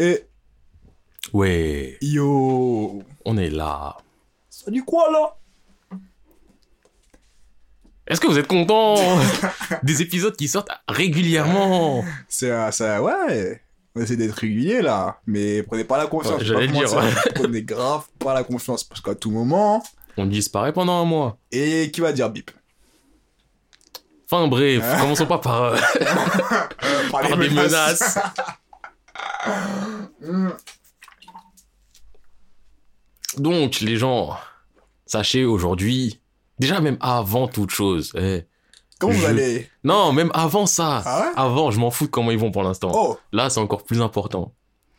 Et Ouais, yo on est là. Ça dit quoi là? Est-ce que vous êtes content des épisodes qui sortent régulièrement C'est euh, ça, ouais. On essaie d'être régulier là, mais prenez pas la confiance. Ouais, j'allais dire, mentir. Prenez grave pas la confiance parce qu'à tout moment. On disparaît pendant un mois. Et qui va dire bip? Enfin bref, commençons pas par, euh, Par, par des menaces. Donc les gens, sachez aujourd'hui, déjà même avant toute chose, eh, Comment vous Je- allez? Non, même avant ça, Ah ouais? Avant, je m'en fous de comment ils vont pour l'instant. Oh Là, c'est encore plus important.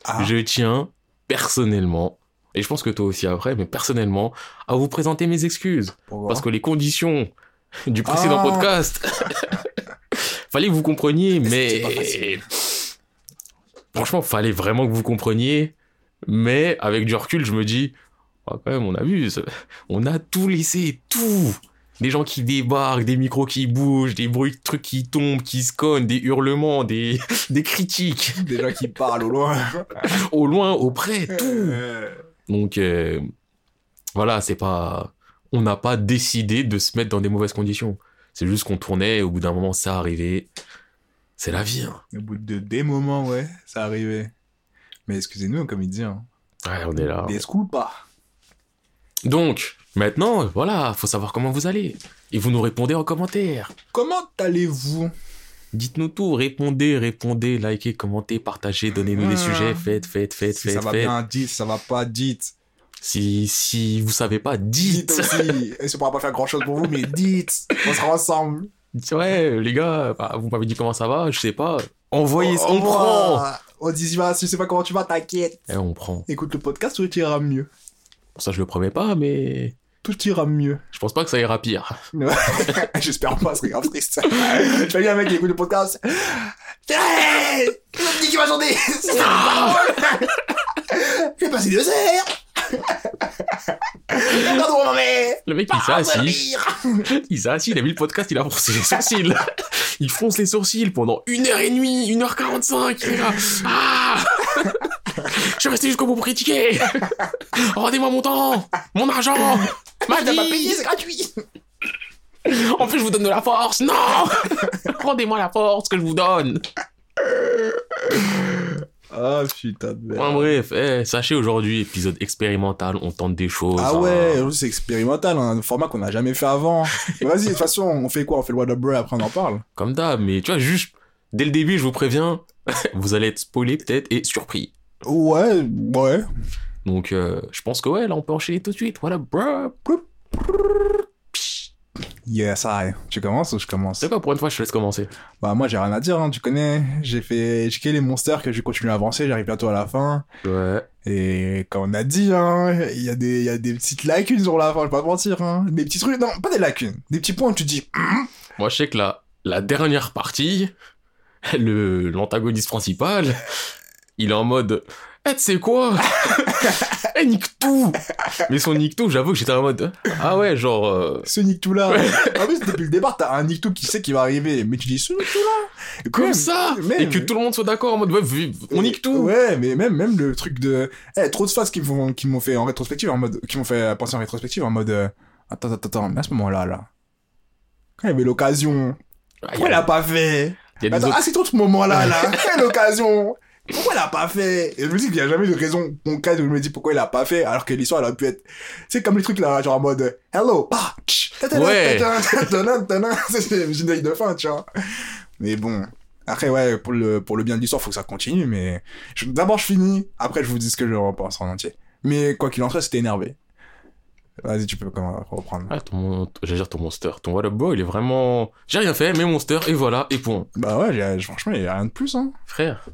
Ah. Je tiens personnellement, et je pense que toi aussi après, mais personnellement, à vous présenter mes excuses. Pourquoi Parce que les conditions du précédent Ah. podcast, fallait que vous compreniez, mais. Franchement, fallait vraiment que vous compreniez. Mais avec du recul, je me dis, ah, quand même, on abuse. On a tout laissé, tout. Des gens qui débarquent, des micros qui bougent, des bruits de trucs qui tombent, qui se cognent, des hurlements, des, des critiques, Des gens qui parlent au loin. au loin, au près, tout. Donc euh, voilà, c'est pas, on n'a pas décidé de se mettre dans des mauvaises conditions. C'est juste qu'on tournait, au bout d'un moment, ça arrivait. C'est la vie. Hein. Au bout de des moments, ouais, ça arrivait. Mais excusez-nous, comme il dit. Hein. Ouais, on est là. Disculpa. Donc maintenant, voilà, faut savoir comment vous allez. Et vous nous répondez en commentaire. Comment allez-vous? Dites-nous tout, répondez, répondez, likez, commentez, partagez, donnez-nous des Ah. sujets, faites, faites, faites, Si ça faites, va faites. bien, dites. Ça va pas, dites. Si, si vous savez pas, Dites dites. aussi. Et ça pourra pas faire grand chose pour vous, mais dites. On sera ensemble. Ouais, les gars, bah, vous m'avez dit comment ça va, je sais pas. Envoyez, Au- on prend. On dit, si va- si je sais pas comment tu vas, t'inquiète. Eh, on prend. Écoute le podcast, tout ira mieux. Pour ça, je le promets pas, mais Tout ira mieux. je pense pas que ça ira pire. J'espère pas, ce serait grave triste. Je fais bien un mec qui écoute le podcast. Hey m'a dit qu'il va chanter C'est pas drôle J'ai passé deux heures Le mec, il s'est assis. Il s'est assis, il a mis le podcast, il a froncé les sourcils. Il fronce les sourcils pendant une heure et demie, une heure quarante-cinq. Il est là. Ah Je suis resté jusqu'au bout pour critiquer. Rendez-moi mon temps, mon argent, ma T'as pas payé, vie. c'est gratuit En plus, je vous donne de la force. Non Rendez-moi la force que je vous donne. Ah putain de merde. Enfin, bref, eh, sachez aujourd'hui, épisode expérimental, on tente des choses. Ah hein. ouais, aujourd'hui, c'est expérimental, hein, un format qu'on n'a jamais fait avant. Vas-y, de toute façon, on fait quoi? On fait le What Up Bro après on en parle. Comme d'hab, mais tu vois, juste, dès le début, je vous préviens, vous allez être spoilé peut-être et surpris. Ouais, ouais. Donc, euh, je pense que ouais, là, on peut enchaîner tout de suite. Voilà, bro? Yes, I. Tu commences ou je commence C'est quoi, pour une fois, je te laisse commencer. Bah moi j'ai rien à dire, hein, tu connais. J'ai fait, j'ai les monsters que je continue à avancer, j'arrive bientôt à la fin. Ouais. Et comme on a dit, hein, il y a des, y a des petites lacunes sur la fin, je vais pas te mentir, hein. Des petits trucs, non, pas des lacunes, des petits points où tu te dis, hum, Moi, je sais que la, la dernière partie, l'antagoniste principal, il est en mode, eh, tu sais quoi? Eh, nique tout! Mais son nique tout, j'avoue que j'étais en mode, ah ouais, genre, euh, ce Nick là. en plus depuis le départ t'as un Nick qui sait qu'il va arriver, mais tu dis ce Nick là? comme ça! même- Et que tout le monde soit d'accord en mode, ouais, on nique tout! Ouais, mais même, même le truc de, eh, trop de phases qui m'ont, qui m'ont fait en rétrospective, en mode, qui m'ont fait penser en rétrospective, en mode, euh, attends, attends, attends, mais à ce moment-là, là. Quand il y avait l'occasion, Ah, pourquoi elle a pas fait? il y a des Attends, autres- ah, c'est trop ce moment-là, là. Quelle occasion? Pourquoi elle a pas fait? Et je me dis qu'il y a jamais de raison concrète où je me dis pourquoi elle a pas fait, alors que l'histoire, elle aurait pu être... C'est comme les trucs, là, genre en mode « Hello, ah, tatana, Ouais. C'est le générique de fin, tu vois. Mais bon... Après, ouais, pour le, pour le bien de l'histoire, faut que ça continue, mais... D'abord, je finis, après, je vous dis ce que je repense en entier. Mais quoi qu'il en soit, c'était énervé. Vas-y, tu peux reprendre. Ah, ton, j'allais dire ton monster. Ton What Boy, il est vraiment. J'ai rien fait, mais monster, et voilà, et point. Bah ouais, franchement, il y a rien de plus, hein. Frère.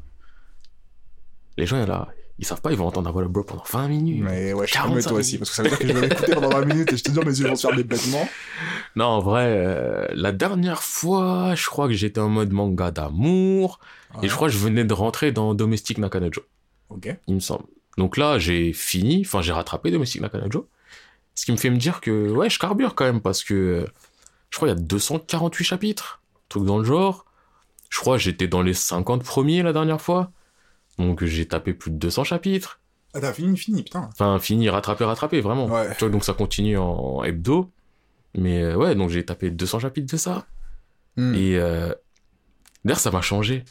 Les gens, là, ils savent pas, ils vont entendre Up Boy pendant 20 minutes. Mais ouais, je 45 calme toi aussi, parce que ça veut dire que je vais l'écouter pendant 20 minutes et je te dis, mes yeux vont se fermer bêtement. Non, en vrai, euh, la dernière fois, je crois que j'étais en mode manga d'amour, et je crois que je venais de rentrer dans Domestic Nakanojo, Ok. il me semble. Donc là, j'ai fini, enfin, j'ai rattrapé Domestic Nakanojo. Ce qui me fait me dire que, ouais, je carbure quand même, parce que je crois qu'il y a 248 chapitres, truc dans le genre. Je crois que j'étais dans les 50 premiers la dernière fois. Donc j'ai tapé plus de 200 chapitres. Ah, t'as fini, fini, putain. Enfin, fini, rattrapé, rattrapé, vraiment. Ouais. Tu vois, donc ça continue en hebdo. Mais euh, ouais, donc j'ai tapé 200 chapitres de ça. Hmm. Et euh, d'ailleurs, ça m'a changé.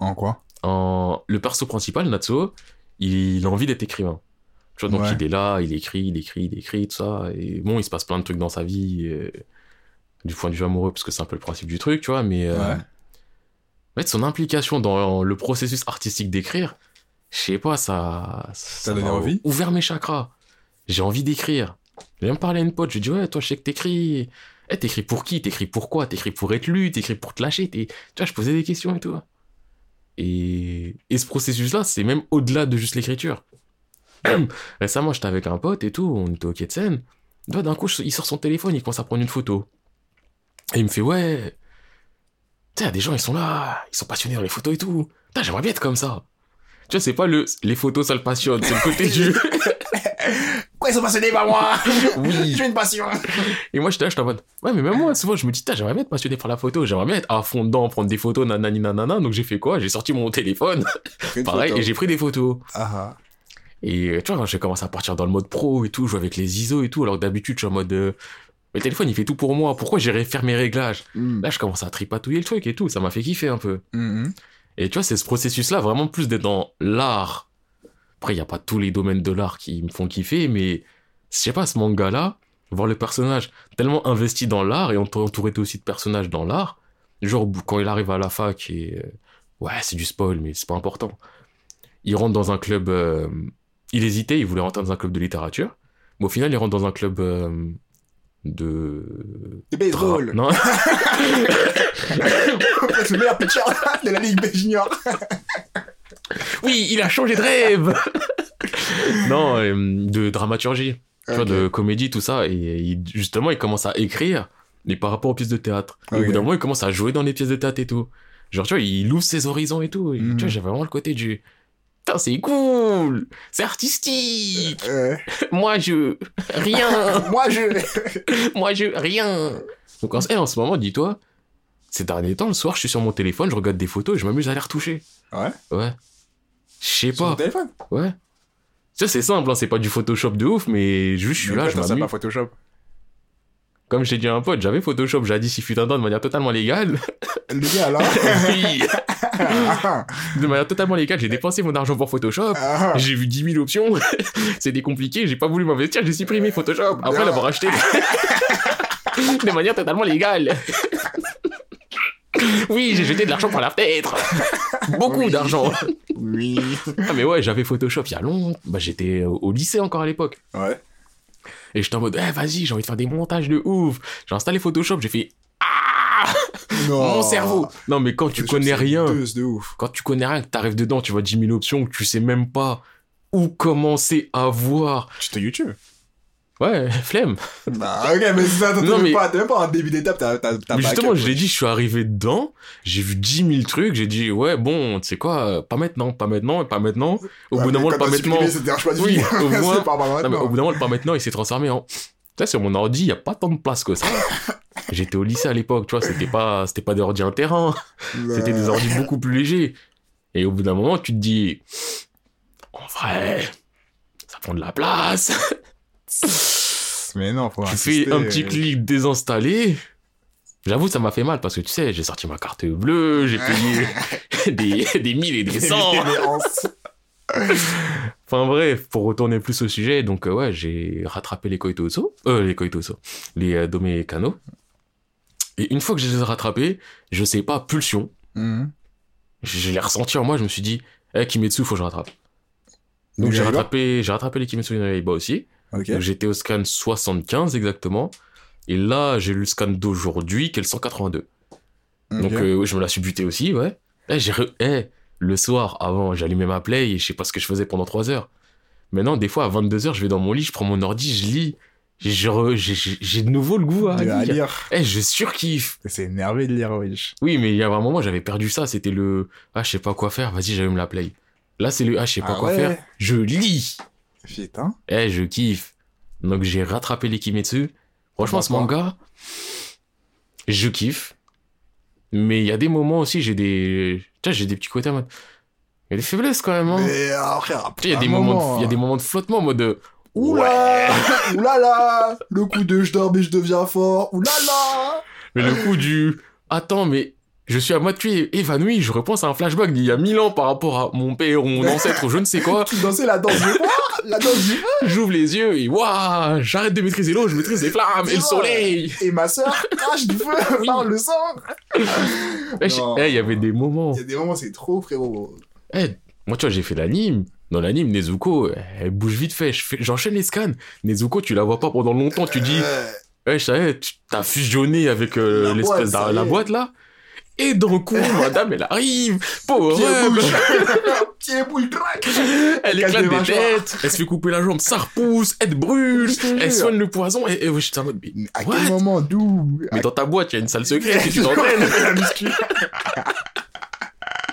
En quoi? En... Le perso principal, Natsuo, il a envie d'être écrivain. Tu vois, donc Ouais. il est là, il écrit, il écrit, il écrit, tout ça. Et bon, il se passe plein de trucs dans sa vie, euh, du point de vue amoureux, parce que c'est un peu le principe du truc, tu vois. Mais Ouais. En fait, son implication dans le processus artistique d'écrire, je sais pas, ça. ça donné m'a envie Ouvert mes chakras. J'ai envie d'écrire. J'ai même parlé à une pote, je lui ai dit, ouais, toi, je sais que t'écris. Eh, t'écris pour qui? T'écris pour quoi? T'écris pour être lu T'écris pour te lâcher Tu vois, je posais des questions et tout. Et, et ce processus-là, c'est même au-delà de juste l'écriture. Récemment, j'étais avec un pote et tout, on était au quai de Seine. Là, D'un coup, il sort son téléphone, il commence à prendre une photo. Et il me fait, ouais. Tu sais, des gens, ils sont là, ils sont passionnés dans les photos et tout. Putain, j'aimerais bien être comme ça. Tu vois, c'est pas le, les photos, ça le passionne, c'est le côté du. Quoi, ils sont passionnés par moi? Oui. J'ai une passion Et moi, j'étais là, j'étais en mode, ouais, mais même moi, souvent, je me dis, j'aimerais bien être passionné par la photo, j'aimerais bien être à fond dedans, prendre des photos, nanani nanana. Donc, j'ai fait quoi? J'ai sorti mon téléphone, pareil, et j'ai pris des photos. Ah, Et tu vois, quand j'ai commencé à partir dans le mode pro et tout, jouer avec les ISO et tout, alors que d'habitude, je suis en mode, euh, le téléphone, il fait tout pour moi, pourquoi j'irais faire mes réglages hmm. Là, je commence à tripatouiller le truc et tout, ça m'a fait kiffer un peu. Mhm. Et tu vois, c'est ce processus-là, vraiment plus d'être dans l'art. Après, il n'y a pas tous les domaines de l'art qui me font kiffer, mais je sais pas, ce manga-là, voir le personnage tellement investi dans l'art et ent- entouré aussi de personnages dans l'art, genre quand il arrive à la fac et. euh, ouais, c'est du spoil, mais c'est pas important. Il rentre dans un club. euh, il hésitait, il voulait rentrer dans un club de littérature, mais au final, il rentre dans un club euh, de. De baseball Non, C'est le meilleur pitcher de la Ligue B Junior oui, il a changé de rêve Non, euh, de dramaturgie, tu vois, Ok. de comédie, tout ça. Et justement, il commence à écrire, mais par rapport aux pièces de théâtre. Et Au bout d'un moment, il commence à jouer dans les pièces de théâtre et tout. Genre, tu vois, il ouvre ses horizons et tout. Et, Mhm. Tu vois, j'avais vraiment le côté du... Putain, c'est cool C'est artistique Euh, Moi, je... Rien Moi, je... Moi, je... Rien Donc, en, eh, en ce moment, dis-toi, ces derniers temps, le soir, je suis sur mon téléphone, je regarde des photos et je m'amuse à les retoucher. Ouais Ouais. Je sais Sur pas. téléphone? Ouais. Ça, c'est simple, hein, c'est pas du Photoshop de ouf, mais juste je suis là, je m'amuse. pas Photoshop. Comme je t'ai dit à un pote, j'avais Photoshop jadis il fut un temps de manière totalement légale. Le gars, alors oui, de manière totalement légale, j'ai dépensé mon argent pour Photoshop. ah, J'ai vu 10 000 options, c'était compliqué, j'ai pas voulu m'investir, j'ai supprimé Photoshop après l'avoir acheté de manière totalement légale. Oui, j'ai jeté de l'argent par la fenêtre. Beaucoup Oui. d'argent. Oui. Ah mais ouais, j'avais Photoshop il y a longtemps. Bah j'étais au lycée encore à l'époque. Ouais. Et j'étais en mode, eh, vas-y, j'ai envie de faire des montages de ouf. J'ai installé Photoshop, j'ai fait, ah, Non. mon cerveau. Non, mais quand tu connais rien, deuce de ouf. quand tu connais rien, que t'arrives dedans, tu vois 10 000 options, que tu sais même pas où commencer à voir. Tu te YouTube. Ouais, flemme. Bah, ok, mais c'est ça, t'as mais- pas, même pas un début d'étape, t'as, t'as, t'as Mais justement, je l'ai dit, je suis arrivé dedans, j'ai vu 10 000 trucs, j'ai dit, ouais, bon, tu sais quoi, euh, pas maintenant, pas maintenant, et pas maintenant. Au Ouais, bout d'un moment, le pas maintenant. Oui, vie. au moins- C'est pas pas Non, mais maintenant. au bout d'un moment, le pas maintenant, il s'est transformé en. Tu sais, sur mon ordi, il a pas tant de place que ça. J'étais au lycée à l'époque, tu vois, c'était pas, c'était pas des ordi terrain. C'était des ordi beaucoup plus légers. Et au bout d'un moment, tu te dis, en vrai, ça prend de la place. Mais non, faut tu insister. fais un petit clic désinstaller. J'avoue, ça m'a fait mal parce que tu sais, j'ai sorti ma carte bleue, j'ai payé des, des mille et des cents. Enfin bref, pour retourner plus au sujet, donc euh, ouais, j'ai rattrapé les Koitoso, euh, les Koitoso, les euh. Et une fois que je les ai rattrapés, je sais pas, pulsion, Mhm. je, je l'ai ressenti en moi, je me suis dit, eh, Kimetsu, faut que je rattrape. Donc j'ai rattrapé, j'ai rattrapé les Kimetsu no Yaiba aussi. J'étais au scan 75 exactement. Et là, j'ai lu le scan d'aujourd'hui, qui est le 182. Donc euh, je me la suis buté aussi, ouais. Eh, j'ai re- eh, le soir, avant, j'allumais ma play et je sais pas ce que je faisais pendant 3 heures. Maintenant, des fois, à 22 heures, je vais dans mon lit, je prends mon ordi, je lis. J'ai- je re- J'ai j'ai- j'ai de nouveau le goût à De à lire. Eh, je surkiffe. C'est énervé de lire, wesh. Oui, mais il y a un moment, j'avais perdu ça. C'était le ah, je sais pas quoi faire. Vas-y, j'allume la play. Là, c'est le ah, je sais pas Ah quoi ouais faire. Je lis. Putain. Eh, je kiffe. Donc j'ai rattrapé les Kimetsu. Franchement, ce manga, je kiffe. Mais il y a des moments aussi, j'ai des, vois, j'ai des petits côtés en mode, Il y a des faiblesses quand même, hein. Mais sais, il y a des moments, de- il y a des moments de flottement en mode de, Oula Oulala Le coup de je dors mais je deviens fort Oulala mais le coup du, attends, mais je suis à moitié évanoui, je repense à un flashback d'il y a mille ans par rapport à mon père ou mon ancêtre ou je ne sais quoi. Tu dansais la danse du La danse du J'ouvre les yeux et waouh, j'arrête de maîtriser l'eau, je maîtrise les flammes et le soleil. Et ma sœur crache du feu par le sang Eh, Non. eh, il y avait des moments. Il y a des moments, c'est trop, frérot. Eh, moi, tu vois, j'ai fait l'anime. Dans l'anime, Nezuko, elle bouge vite fait. J'enchaîne les scans. Nezuko, tu la vois pas pendant longtemps. Tu dis, eh, je savais, tu t'as fusionné avec euh, l'espèce la boîte là. Et d'un coup, madame, elle arrive. Power pied bouge crac Elle éclate des têtes. Elle se fait couper la jambe. Ça repousse. Elle brûle. Elle soigne le poison. Et, et ouais, j'étais en mode, mais, à quel moment D'où? Mais dans ta boîte, il y a une salle secrète et tu t'entraînes.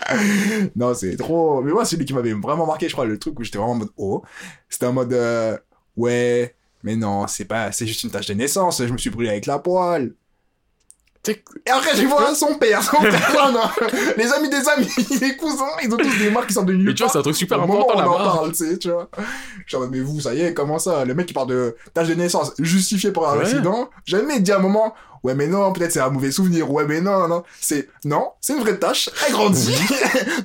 Non, c'est trop. Mais moi, celui qui m'avait vraiment marqué, je crois, le truc où j'étais vraiment en mode oh, c'était en mode euh, ouais, mais non, c'est pas, c'est juste une tâche de naissance. Je me suis brûlé avec la poêle. Et après, je vois son père, son père, non, les amis des amis, les cousins, ils ont tous des marques qui sont de nulle Mais tu vois, c'est un truc super important on en parle, tu sais, tu vois. Je suis en mode, mais vous, ça y est, comment ça? Le mec qui parle de tâche de naissance justifiée par un Ouais. accident, jamais il dit à un moment, ouais, mais non, peut-être c'est un mauvais souvenir, ouais, mais non, non, c'est, non, c'est une vraie tâche, elle grandit,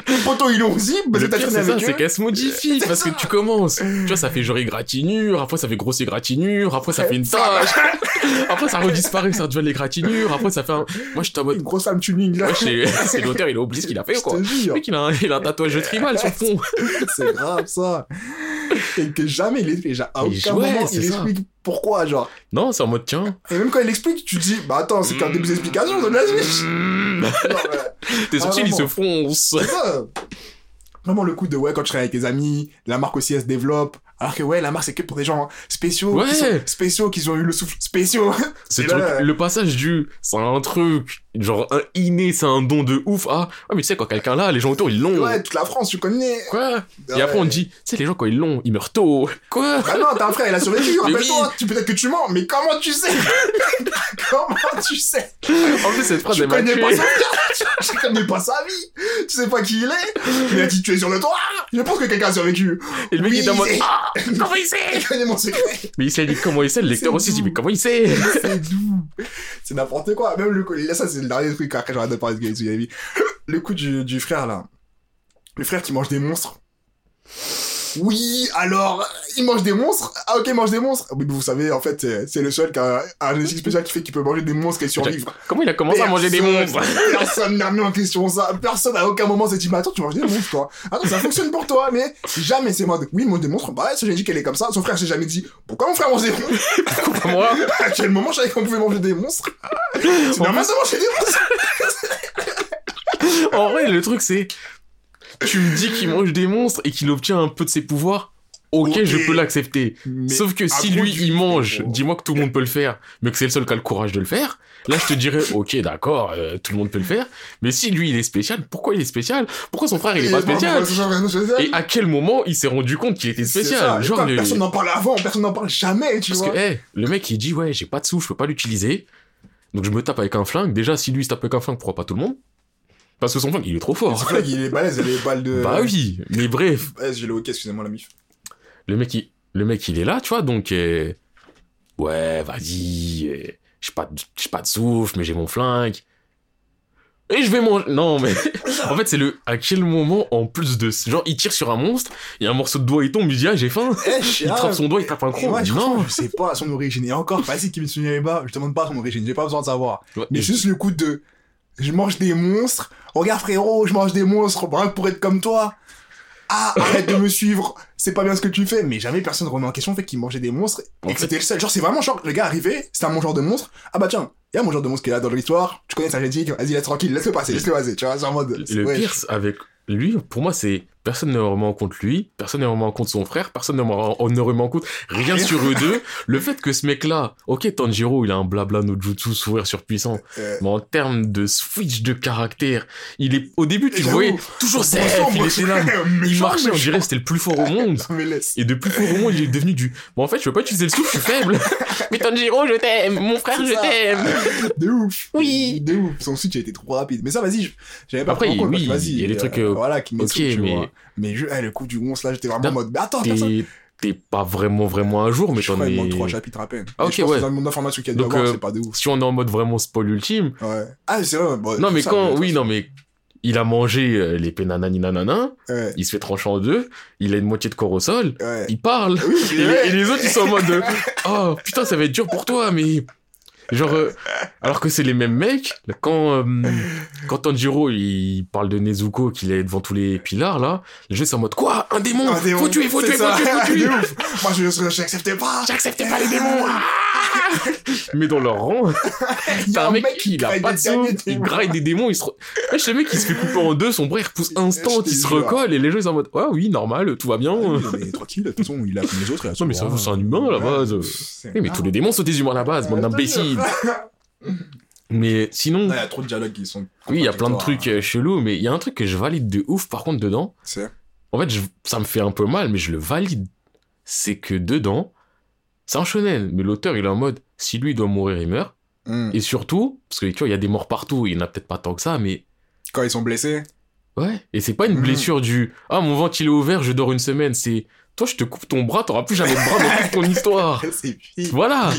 les potos, ils l'ont aussi, parce que c'est ça, c'est qu'elle se modifie parce que tu commences. Tu vois, ça fait genre égratignure, après ça fait grosse égratignure, après ça fait une tâche, après ça redisparaît, ça devient l'égratignure, après ça fait un. Moi, je suis en mode. Une grosse femme tuning, là. Ouais, c'est l'auteur, il a oublié ce qu'il a fait, Je quoi. Le mec, il a un, il a un tatouage de tribal sur le fond. c'est grave, ça. Et que jamais il explique, genre, à aucun ouais, moment, il explique pourquoi, genre? Non, c'est en mode, tiens. Et même quand il explique, tu te dis, bah attends, c'est qu'un début d'explication, donne la suite. Tes sourcils, Ah, ils se ça. Vraiment le coup de ouais quand tu serais avec tes amis, la marque aussi elle se développe. Alors que ouais la marque c'est que pour des gens spéciaux, Ouais. qui sont spéciaux qui ont eu le souffle spéciaux. Ce Et truc, là- le passage du, c'est un truc, genre, un inné, c'est un don de ouf. Ah, ouais, mais tu sais, quand quelqu'un là, les gens autour, ils l'ont. ouais toute la France tu connais. Quoi? Et après, on dit, tu sais, les gens, quand ils l'ont, ils meurent tôt. Quoi? Bah non t'as un frère il a survécu. Rappelle-toi tu peut-être que tu mens mais comment tu sais? Comment tu sais? En plus, cette phrase, Tu elle m'a connais pas. Tu connais pas sa vie. Tu sais pas qui il est. Il a dit tu es sur le toit. Je pense que quelqu'un a survécu. Et le mec, Oui, il est mode, c'est- ah, comment il sait Il connaît mon secret. Mais il s'est dit comment il sait, le lecteur aussi, dit, mais comment il sait C'est doux. C'est n'importe quoi. Même le coup, là, ça, c'est le dernier truc après j'arrête de parler de Gaëtu Yavi. Le coup du, du frère, là. Le frère qui mange des monstres. Oui, alors, il mange des monstres. Ah, ok, il mange des monstres. Oui, mais vous savez, en fait, c'est- le seul qui a un génétique spécial qui fait qu'il peut manger des monstres et survivre. Comment il a commencé à manger des monstres Personne n'a mis en question ça. Personne à aucun moment s'est dit, mais attends, tu manges des monstres, toi. Attends, ça fonctionne pour toi, mais jamais c'est mode, oui, il mange des monstres. Bah j'ai dit qu'elle est comme ça. Son frère s'est jamais dit, pourquoi mon frère mange des monstres? Pourquoi moi? À quel moment je savais qu'on pouvait manger des monstres? C'est normal de manger des monstres! En vrai, le truc, c'est, tu me dis qu'il mange des monstres et qu'il obtient un peu de ses pouvoirs. Ok, je peux l'accepter. Sauf que si lui, il mange, gros. dis-moi que tout le monde peut le faire, mais que c'est le seul qui a le courage de le faire. Là, je te dirais, ok, d'accord, euh, tout le monde peut le faire. Mais si lui, il est spécial, pourquoi il est spécial? Pourquoi son frère, il est pas spécial? Et à quel moment il s'est rendu compte qu'il était spécial? ça. Genre, le- personne n'en parle avant, personne n'en parle jamais, tu Parce vois. que, hey, le mec, il dit, ouais, j'ai pas de sous, je peux pas l'utiliser. Donc je me tape avec un flingue. Déjà, si lui il se tape avec un flingue, pourquoi pas tout le monde? Parce que son flingue, il est trop fort. vrai qu'il est balèze, il a les balles de. Bah oui, mais bref, Ouais, j'ai le hockey, excusez-moi la mif. le mec, il, le mec, il est là, tu vois, donc, euh, ouais, vas-y, euh, j'ai pas, de- pas de souffle, mais j'ai mon flingue. Et je vais manger. Non, mais en fait, c'est le à quel moment, en plus de. Genre, il tire sur un monstre, il y a un morceau de doigt, il tombe, il dit, ah, j'ai faim. Eh, Il trappe son doigt, il tape un moi, non. non, je sais pas son origine. Et encore, vas-y, Kimitsu Yaiba, je te demande pas son origine, j'ai pas besoin de savoir. Ouais, Mais juste le coup de, je mange des monstres. Regarde frérot, je mange des monstres, rien pour être comme toi. Ah, arrête de me suivre, c'est pas bien ce que tu fais. Mais jamais personne remet en question le fait qu'il mangeait des monstres et que c'était le seul. Genre, c'est vraiment genre, le gars arrivé, c'était un mangeur de monstres. Ah bah tiens, il y a un mangeur de monstres qui est là dans l'histoire. Tu connais sa génétique, vas-y, laisse tranquille, laisse-le passer, laisse-le passer. Tu vois, c'est en mode. Le ouais, pire, c'est avec lui, pour moi, c'est personne ne remet en compte lui, personne ne remet en compte son frère, personne ne remet en, ne remet en compte rien sur eux deux. Le fait que ce mec-là, ok, Tanjiro, il a un blabla no jutsu, sourire surpuissant, euh, mais en termes de switch de caractère, il est, au début, tu le voyais toujours sombre, il était là, il marchait, on dirait c'était le plus fort au monde. Et de plus fort au monde, il est devenu du, bon, en fait, je peux pas utiliser le souffle, je suis faible. mais Tanjiro, je t'aime, mon frère, je ça. t'aime. De ouf. Oui. De ouf. Son switch a été trop rapide. Mais ça, vas-y, j'avais pas Après, oui, il y a des trucs, euh, Voilà, qui Ok, mais Mais je, eh, le coup du monstre là, j'étais vraiment en mode, mais attends, ça. t'es pas vraiment, vraiment un jour, mais Je t'en crois qu'il es. manque trois chapitres à peine. Ah, ok, je pense ouais. que dans le monde d'information qu'il y a dû Donc, avoir, euh, c'est pas de ouf. Si on est en mode vraiment spoil ultime. Ouais. Ah, c'est vrai. bon, Non, mais ça, quand, oui, non, mais il a mangé euh, les pénanani nanana, Ouais. il se fait trancher en deux, il a une moitié de corps au sol, Ouais. il parle. Oui, Et, les, et les autres, ils sont en mode, oh putain, ça va être dur pour toi, mais. Genre, euh, alors que c'est les mêmes mecs, quand, euh, quand Tanjiro il parle de Nezuko qu'il est devant tous les pilars là, les gens sont en mode quoi? Un démon! Démon, Faut tuer, faut tuer, faut tuer, faut tuer. Moi, je n'acceptais pas. J'accepte pas les démons! Ah Mais dans leur rang, Il t'as a un mec, qui il a pas de soupe, il graille des démons, il se... Wesh, le mec il se fait couper en deux, son bras il repousse instant, il se recolle et les gens ils sont en mode ah oui, normal, tout va bien. Oui, mais tranquille, de toute façon, il a comme les autres. il Non, mais c'est un humain, à la base. Mais tous les démons sont des humains à la base, bande Ouais, d'imbéciles. Il Mais sinon, y a trop de dialogues qui sont. oui, il y a plein de trucs euh, chelous, mais il y a un truc que je valide de ouf par contre dedans. C'est. En fait, je- ça me fait un peu mal, mais je le valide. C'est que dedans, c'est un shonen, mais l'auteur il est en mode si lui doit mourir, il meurt. Hmm. Et surtout, parce que tu vois, il y a des morts partout, il n'y en a peut-être pas tant que ça, mais Quand ils sont blessés. ouais. Et c'est pas une Mhm. blessure du ah mon ventre il est ouvert, je dors une semaine. C'est toi, je te coupe ton bras, t'auras plus jamais de bras dans toute ton histoire. C'est fini. Voilà.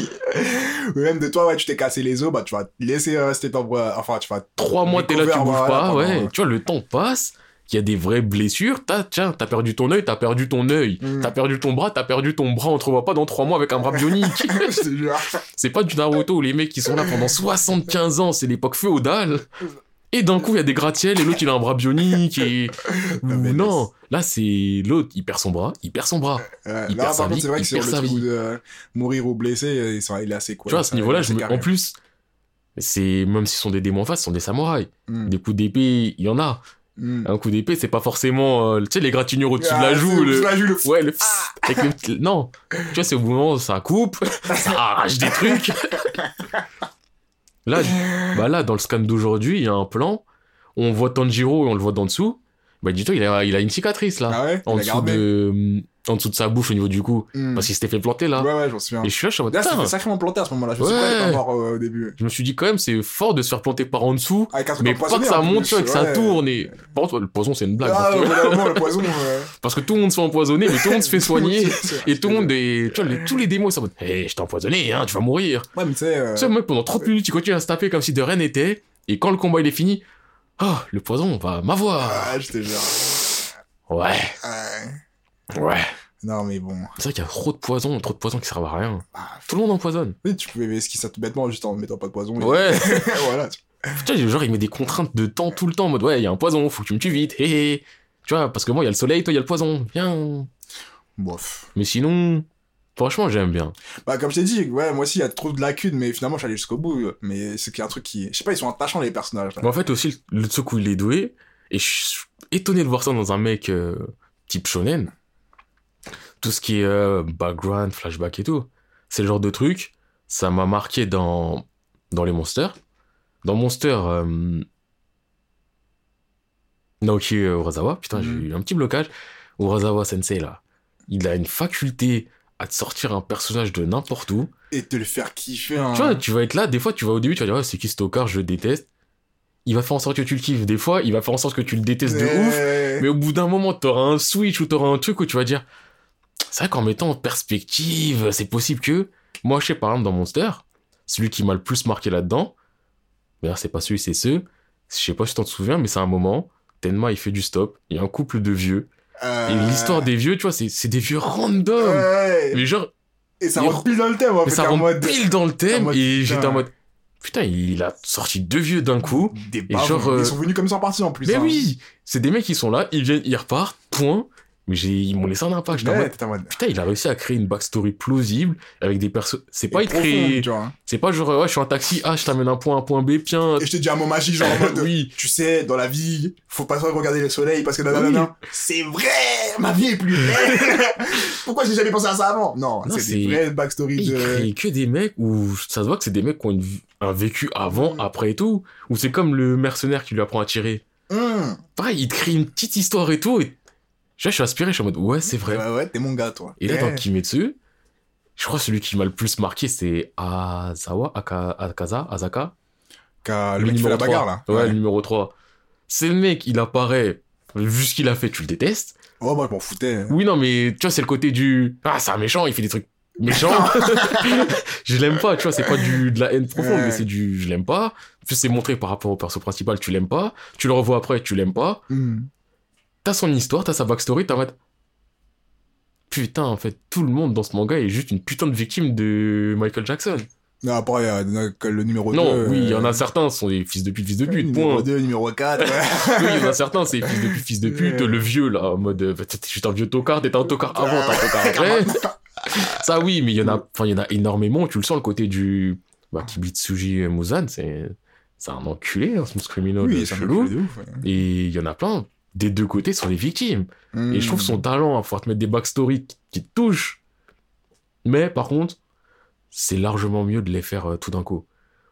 Même de toi, ouais, tu t'es cassé les os, bah tu vas te laisser rester ton bras. Enfin, tu vas. Trois mois, t'es là, tu bouges pas, ouais. Tu vois, le temps passe. Il y a des vraies blessures. T'as, tiens, t'as perdu ton œil, t'as perdu ton œil. Mm. T'as perdu ton bras, t'as perdu ton bras. On te revoit pas dans trois mois avec un bras bionique. C'est pas du Naruto où les mecs qui sont là pendant 75 ans, c'est l'époque féodale. Et d'un coup, il y a des gratte-ciels et l'autre, il a un bras bionique et... Non, mais là, c'est l'autre, il perd son bras, il perd son bras. Il là, perd par contre, c'est vrai que il sur le vie. de euh, mourir ou blessé, sont, il est assez quoi. tu vois, à ce niveau-là, je me- en plus, c'est, même s'ils sont des démons en face, ce sont des samouraïs. Hmm. Des coups d'épée, il y en a. Hmm. Un coup d'épée, c'est pas forcément, euh, tu sais, les gratignures au-dessus de Ah, la joue, c'est- le... la joue, le Ouais, le... avec le petit- Non, tu vois, c'est au moment où ça coupe, ça arrache des trucs. Là, bah là, dans le scan d'aujourd'hui, il y a un plan, on voit Tanjiro et on le voit d'en dessous. Bah dis-toi, il a, il a une cicatrice là, Ah ouais en dessous de, en dessous de sa bouche au niveau du cou, Hmm. parce qu'il s'était fait planter là. Ouais, ouais, j'en souviens. Et je suis là, je suis en mode, Là, c'était sacrément planté à ce moment-là. Je me suis Ouais. pas pas mort euh, au début. je me suis dit quand même, c'est fort de se faire planter par en dessous, Avec un truc mais pas que ça monte, tu vois, que ça tourne et, par contre, le poison c'est une blague. Ah, moment, le poison. Parce que tout le monde se fait empoisonner, mais tout le monde se fait soigner. Et tout le monde est, tu vois, les- tous les démons, ils sont en mode, hé, je t'ai empoisonné, hein, tu vas mourir. Ouais, mais tu sais. euh, Tu sais, mec, pendant 30 minutes, il continue à se taper comme si de rien n'était. Et quand le combat, il est fini, ah, le poison va m'avoir. Ah, je te jure. Ouais, Ouais. Non, mais bon. C'est vrai qu'il y a trop de poison, trop de poison qui servent à rien. Ah, Tout le monde empoisonne. oui, tu pouvais esquiver ça tout bêtement juste en mettant pas de poison. et- Ouais. voilà. tu- vois, genre, il met des contraintes de temps tout le temps, en mode, ouais, il y a un poison, faut que tu me tues vite, hé. Tu vois, parce que moi, il y a le soleil, toi, il y a le poison. Viens. Bof. Mais sinon, franchement, j'aime bien. Bah, comme je t'ai dit, ouais, moi aussi, il y a trop de lacunes, mais finalement, je suis allé jusqu'au bout. Mais c'est qu'il y a un truc qui. Je sais pas, ils sont attachants, les personnages. là. Mais en fait, aussi, le Tsuku, il est doué. Et je suis étonné de voir ça dans un mec euh, type shonen. Tout ce qui est euh, background, flashback et tout. C'est le genre de truc, ça m'a marqué dans, dans les monsters. Dans Monster, euh, Naoki Urasawa, putain, j'ai Mhm. eu un petit blocage. Urasawa Sensei, là, il a une faculté à te sortir un personnage de n'importe où. Et te le faire kiffer. Hein. Tu vois, tu vas être là, des fois, tu vas au début, tu vas dire, ouais, c'est qui Stalker, je le déteste. Il va faire en sorte que tu le kiffes. Des fois, il va faire en sorte que tu le détestes de ouf. Mais au bout d'un moment, t'auras un switch ou t'auras un truc où tu vas dire, c'est vrai qu'en mettant en perspective, c'est possible que, moi, je sais, par exemple, dans Monster, celui qui m'a le plus marqué là-dedans, d'ailleurs, c'est pas celui, c'est ceux, je sais pas si tu t'en souviens, mais c'est un moment, Tenma, il fait du stop, il y a un couple de vieux, Euh, et l'histoire des vieux, tu vois, c'est des vieux random. Ouais. Mais genre, Et ça rentre pile dans le thème, en fait, ça en rentre mode. pile dans le thème, mode, et j'étais en mode, putain, il a sorti deux vieux d'un coup, Des bavons. genre, euh, Ils sont venus comme ça en partie en plus. Mais hein. oui, c'est des mecs qui sont là, ils viennent, ils repartent, point. Mais j'ai, ils m'ont laissé un impact. Ouais, mode, putain, il a réussi à créer une backstory plausible avec des persos. C'est pas tu vois. hein. C'est pas genre, ouais, je suis en taxi, ah, je t'amène un point un point B, tiens. Et je te dis un mot magique, genre en mode. oui. Tu sais, dans la vie, faut pas trop regarder le soleil parce que nanana. C'est vrai, ma vie est plus belle. Pourquoi j'ai jamais pensé à ça avant? Non, Non, c'est des vraies backstories Il de. crée que des mecs où ça se voit que c'est des mecs qui ont une un vécu avant, Mm. après et tout. Ou c'est comme le mercenaire qui lui apprend à tirer. Hum. Pareil, il te crée une petite histoire et tout. Et... Je je suis inspiré, je suis en mode, ouais, c'est vrai. Ouais, ouais, t'es mon gars, toi. Et là, dans Kimetsu, je crois que celui qui m'a le plus marqué, c'est Azawa, Aka, Akaza, Azaka. Qu'a- le mec qui fait la bagarre, là. Ouais, le numéro 3. C'est le mec, il apparaît vu ce qu'il a fait, tu le détestes. Oh, moi, je m'en foutais. Oui, non, mais tu vois, c'est le côté du ah, c'est un méchant, il fait des trucs méchants. je l'aime pas, tu vois, c'est pas du de la haine profonde, Ouais. mais c'est du je l'aime pas. Puis c'est montré par rapport au perso principal, tu l'aimes pas. Tu le revois après, tu l'aimes pas. Hmm. T'as son histoire, t'as sa backstory, t'as en mode putain, en fait, tout le monde dans ce manga est juste une putain de victime de Michael Jackson. Non, après, il y a- le numéro 2. Non, oui, il y en a certains sont des fils de pute, fils de pute, Numéro point. 2, numéro 4. oui, il y en a certains, c'est fils de pute, fils de pute. Le vieux, là, en mode, euh, t'es juste un vieux tocard, t'es un tocard avant, t'es un tocard après. Ça, oui, mais il y en a, enfin, il y en a énormément. Tu le sens, le côté du, bah, Kibitsuji Muzan, c'est, c'est un enculé, un smooth criminal Oui, chelou. ouf. ouais. Et il y en a plein. Des deux côtés sont des victimes. Hmm. Et je trouve son talent à pouvoir te mettre des backstories qui, qui te touchent. Mais par contre, c'est largement mieux de les faire euh, tout d'un coup.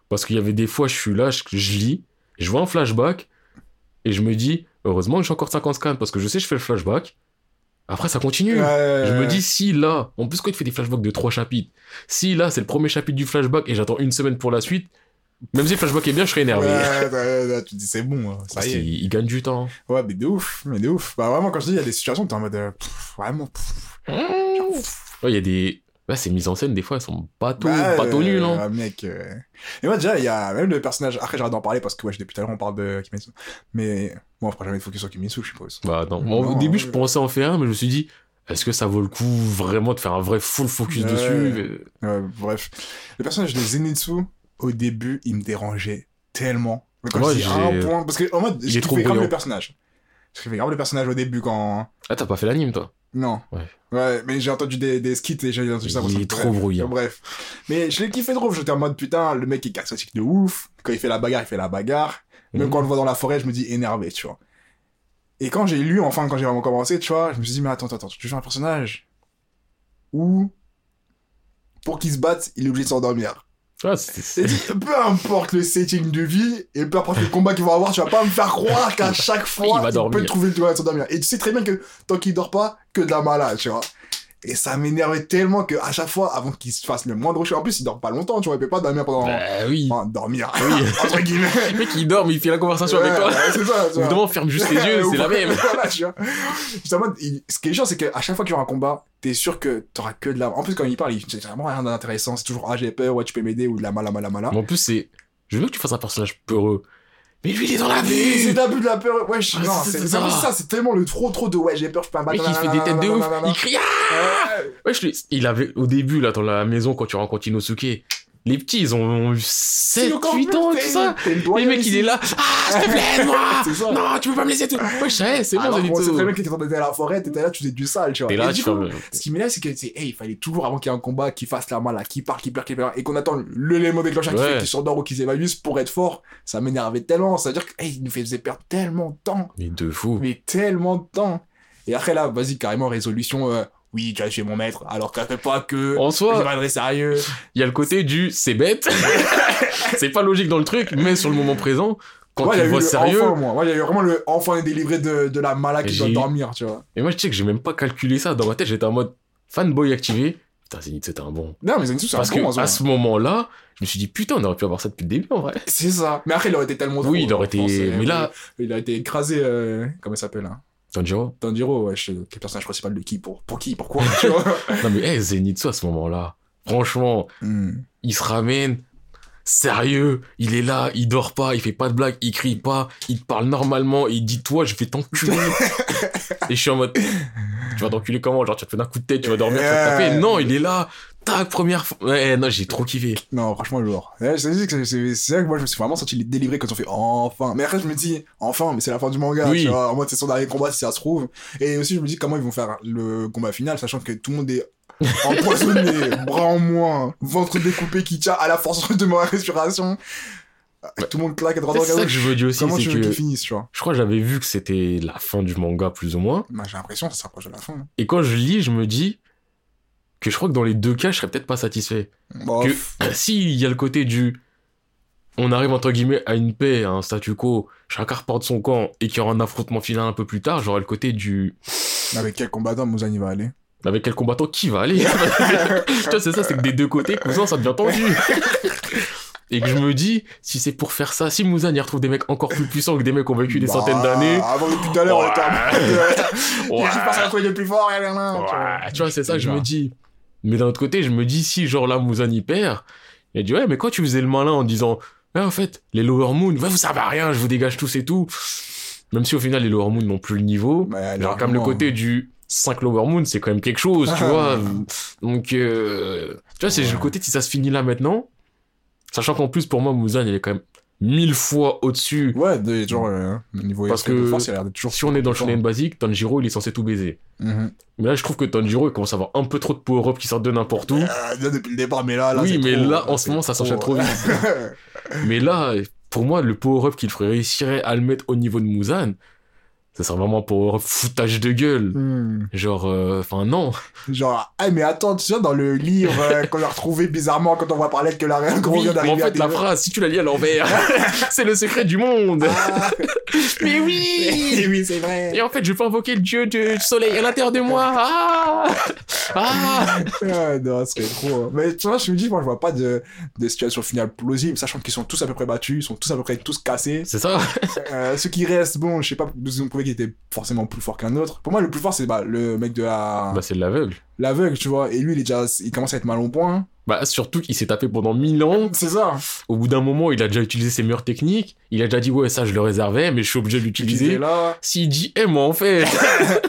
Parce qu'il y avait des fois, je suis là, je, je lis, je vois un flashback, et je me dis, heureusement que j'ai encore 50 scans, parce que je sais, je fais le flashback. Après, ça continue. Ouais. Je me dis, si là, en plus, quand il fait des flashbacks de trois chapitres, si là, c'est le premier chapitre du flashback et j'attends une semaine pour la suite, même si flashback est bien, je serais énervé. Ouais, ouais, ouais, tu dis c'est bon, hein, ça Parce y est. il gagne du temps. Ouais, mais de ouf, mais de ouf. Bah vraiment, quand je dis, il y a des situations où t'es en mode, euh, pff, vraiment, pff, Ouais, il y a des. Ces mises en scène, des fois, elles sont pas tout, bah, euh, nuls, hein. ah, mec. euh. Et moi, déjà, il y a même le personnage, après j'arrête d'en parler parce que, ouais, depuis tout à l'heure, on parle de Kimetsu. Mais, bon, on fera jamais de focus sur Kimetsu, je suppose. Bah non. Au début, je pensais en faire un, mais je me suis dit, est-ce que ça vaut le coup vraiment de faire un vrai full focus Ouais. dessus? Ouais, bref. Le personnage de Zenitsu, au début, il me dérangeait tellement. Quand Moi, j'ai- un point, parce que, en mode, Il est trop grave le personnage. Je kiffais grave le personnage au début quand, Ah, t'as pas fait l'anime, toi? Non. Ouais. Ouais, mais j'ai entendu des, des skits et j'ai entendu ça. Il est trop bref. brouillon. Bref. Mais je l'ai kiffé trop. J'étais en mode putain, le mec est charismatique de ouf. Quand il fait la bagarre, il fait la bagarre. Même Mhm. quand on le voit dans la forêt, je me dis énervé, tu vois. Et quand j'ai lu, enfin, quand j'ai vraiment commencé, tu vois, je me suis dit, mais attends, attends, tu fais un personnage où, pour qu'il se batte, il est obligé de s'endormir. Ah, c'est- peu importe le setting de vie, et peu importe le combat qu'il va avoir, tu vas pas me faire croire qu'à chaque fois, Il va il, dormir. peut trouver le moyen de s'endormir. Et tu sais très bien que tant qu'il dort pas, que de la malade, tu vois. Et ça m'énervait tellement que à chaque fois, avant qu'il se fasse le moindre chose, en plus, il dort pas longtemps, tu vois, il peut pas dormir pendant... Bah oui. Enfin, dormir, Oui. entre guillemets. Le mec, il dort, mais il fait la conversation avec toi. ouais, c'est ça, tu vois. Ferme juste les yeux, c'est la même. voilà, tu vois. Il- ce qui est chiant, c'est qu'à chaque fois qu'il y aura un combat, t'es sûr que t'auras que de la... En plus, quand il parle, il c'est vraiment rien d'intéressant. C'est toujours, ah, j'ai peur, ouais, tu peux m'aider, ou de la mala, mala, mala. Mais en plus, c'est. Je veux que tu fasses un personnage peureux. Mais lui, il est dans la Oui, c'est vue l'abus de la peur. Ouais, je... Ah, non, c'est- ça. c'est tellement le trop trop de ouais, j'ai peur, je peux pas mec, il fait des têtes de ouf. Il crie Ah Ouais. Ouais, je l'ai- il avait, au début, là, dans la maison, quand tu rencontres Inosuke, les petits, ils ont eu 7, encore 8 plus, ans, tout ça. le mec, il est là. Ah, s'il te plaît, moi. Non, tu peux pas me laisser tout. Ouais, je sais, c'est bon, Zenitsu. c'est très bien que t'étais à la forêt, t'étais là, tu faisais du sale, tu vois. Et là, tu. Ce qui m'énerve, c'est que, c'est, hey, il fallait toujours, avant qu'il y ait un combat, qu'il fasse la malle, qu'il part, qu'il pleure, qu'il pleure, et qu'on attend l'élément déclencheur qui fait qu'il s'endort ou qu'il s'évanouit pour être fort. Ça m'énervait tellement. C'est-à-dire que, hey, il nous faisait perdre tellement de temps. Mais de fou. Mais tellement de temps. Et après, là, vas-y, carrément, résolution, euh, oui, tu as tué mon maître, alors que ça fait pas que. En Je soi, m'adresse sérieux. il y a le côté du c'est bête. c'est pas logique dans le truc, mais sur le moment présent, quand il y tu a le eu vois le sérieux. enfant, moi. Moi, il y a eu vraiment le enfant est délivré de, de la mala qui J'ai doit eu- dormir, tu vois. Et moi, je sais que j'ai même pas calculé ça. Dans ma tête, j'étais en mode fanboy activé. Putain, Zenith, c'était un bon. Non, mais Zenitsu, c'est un Parce bon, que à ce moment-là, je me suis dit, putain, on aurait pu avoir ça depuis le début, en vrai. C'est ça. Mais après, il aurait été tellement trop. Oui, il aurait je pense, été. Mais là, Il a été écrasé, euh, comment il s'appelle, hein Tanjiro. Tanjiro, ouais, je quel personnage principal de qui Pour, pour qui Pourquoi Tu vois Non, mais, hey, Zenitsu, à ce moment-là, franchement, Hmm. il se ramène. Sérieux, il est là, il dort pas, il fait pas de blagues, il crie pas, il te parle normalement, il dit toi, je vais t'enculer. Et je suis en mode, tu vas t'enculer comment? Genre, tu vas te faire un coup de tête, tu vas dormir, tu vas te taper. Non, il est là, tac, première fois. Ouais, non, j'ai trop kiffé. Non, franchement, lourd. Ouais, c'est c'est- vrai que moi, je me suis vraiment senti délivré quand on fait enfin. Mais après, je me dis, enfin, mais c'est la fin du manga, Oui. tu vois. En mode, c'est son dernier combat, si ça se trouve. Et aussi, je me dis comment ils vont faire le combat final, sachant que tout le monde est empoisonné, bras en moins, ventre découpé qui tient à la force de ma respiration. Tout le monde claque à droite à C'est ça que je veux dire aussi, Comment tu veux qu'ils finissent, tu vois? je crois que j'avais vu que c'était la fin du manga, plus ou moins. Bah, j'ai l'impression que ça s'approche de la fin. Et quand je lis, je me dis que je crois que dans les deux cas, je serais peut-être pas satisfait. Bon, que si il y a le côté du on arrive entre guillemets à une paix, à un statu quo, chacun reporte son camp et qu'il y aura un affrontement final un peu plus tard, j'aurais le côté du avec quel combattant Muzan il va aller? Avec quel combattant qui va aller? Tu vois, c'est ça, c'est que des deux côtés, cousin, ça devient tendu. Et que je me dis, si c'est pour faire ça, si Muzan y retrouve des mecs encore plus puissants que des mecs qui ont vécu des Bah, centaines d'années. Avant depuis tout à l'heure, on était en mode. Trouver le plus fort, et là, là, tu vois. C'est ça que je me dis. Mais d'un autre côté, je me dis, si genre là, Muzan y perd, il a dit, ouais, mais quand tu faisais le malin en disant, ouais, en fait, les Lower Moon, ouais, vous servez à rien, je vous dégage tous et tout. Même si au final, les Lower Moon n'ont plus le niveau. Ouais, Genre, comme le côté du 5 Lower Moon, c'est quand même quelque chose, tu Ah. vois. Donc, euh, tu vois, c'est Ouais. le côté si ça se finit là maintenant. Sachant qu'en plus, pour moi, Muzan, il est quand même mille fois au-dessus. Ouais, de, genre, euh, au niveau Parce de que force, il a l'air d'être toujours. Si on est dans le shonen basique, Tanjiro, il est censé tout baiser. Mhm. Mais là, je trouve que Tanjiro, il commence à avoir un peu trop de power-up qui sortent de n'importe où. Euh, bien depuis le départ, mais là, là. Oui, c'est mais trop, là, en ce moment, ça s'enchaîne trop vite. Mais là, pour moi, le power-up qu'il ferait réussirait à le mettre au niveau de Muzan, ça serait vraiment power-up foutage de gueule. Hmm. Genre, euh, enfin, non. Genre, ah, mais attends, tu sais, dans le livre euh, qu'on a retrouvé bizarrement quand on voit parler que la qu'on Oui, vient en d'arriver à fait, la phrase, si tu la lis à l'envers, c'est le secret du monde. Ah, Mais oui oui, c'est vrai. Et en fait, je peux invoquer le dieu du soleil à l'intérieur de moi. Ah Ah Ah, non, ce serait trop. hein. Mais tu vois, je me dis, moi, je vois pas de, de situation finale plausible, sachant qu'ils sont tous à peu près battus, ils sont tous à peu près tous cassés. C'est ça Euh, ceux qui restent, bon, je sais pas, ils ont prouvé étaient forcément plus forts qu'un autre. Pour moi, le plus fort, c'est bah, le mec de la... Bah, c'est l'aveugle. l'aveugle, tu vois. Et lui, il est déjà, il commence à être mal au point. Bah, surtout qu'il s'est tapé pendant mille ans. C'est ça. Au bout d'un moment, il a déjà utilisé ses meilleures techniques. Il a déjà dit, ouais, ça, je le réservais, mais je suis obligé de Il l'utiliser. là. S'il dit, eh, moi, en fait,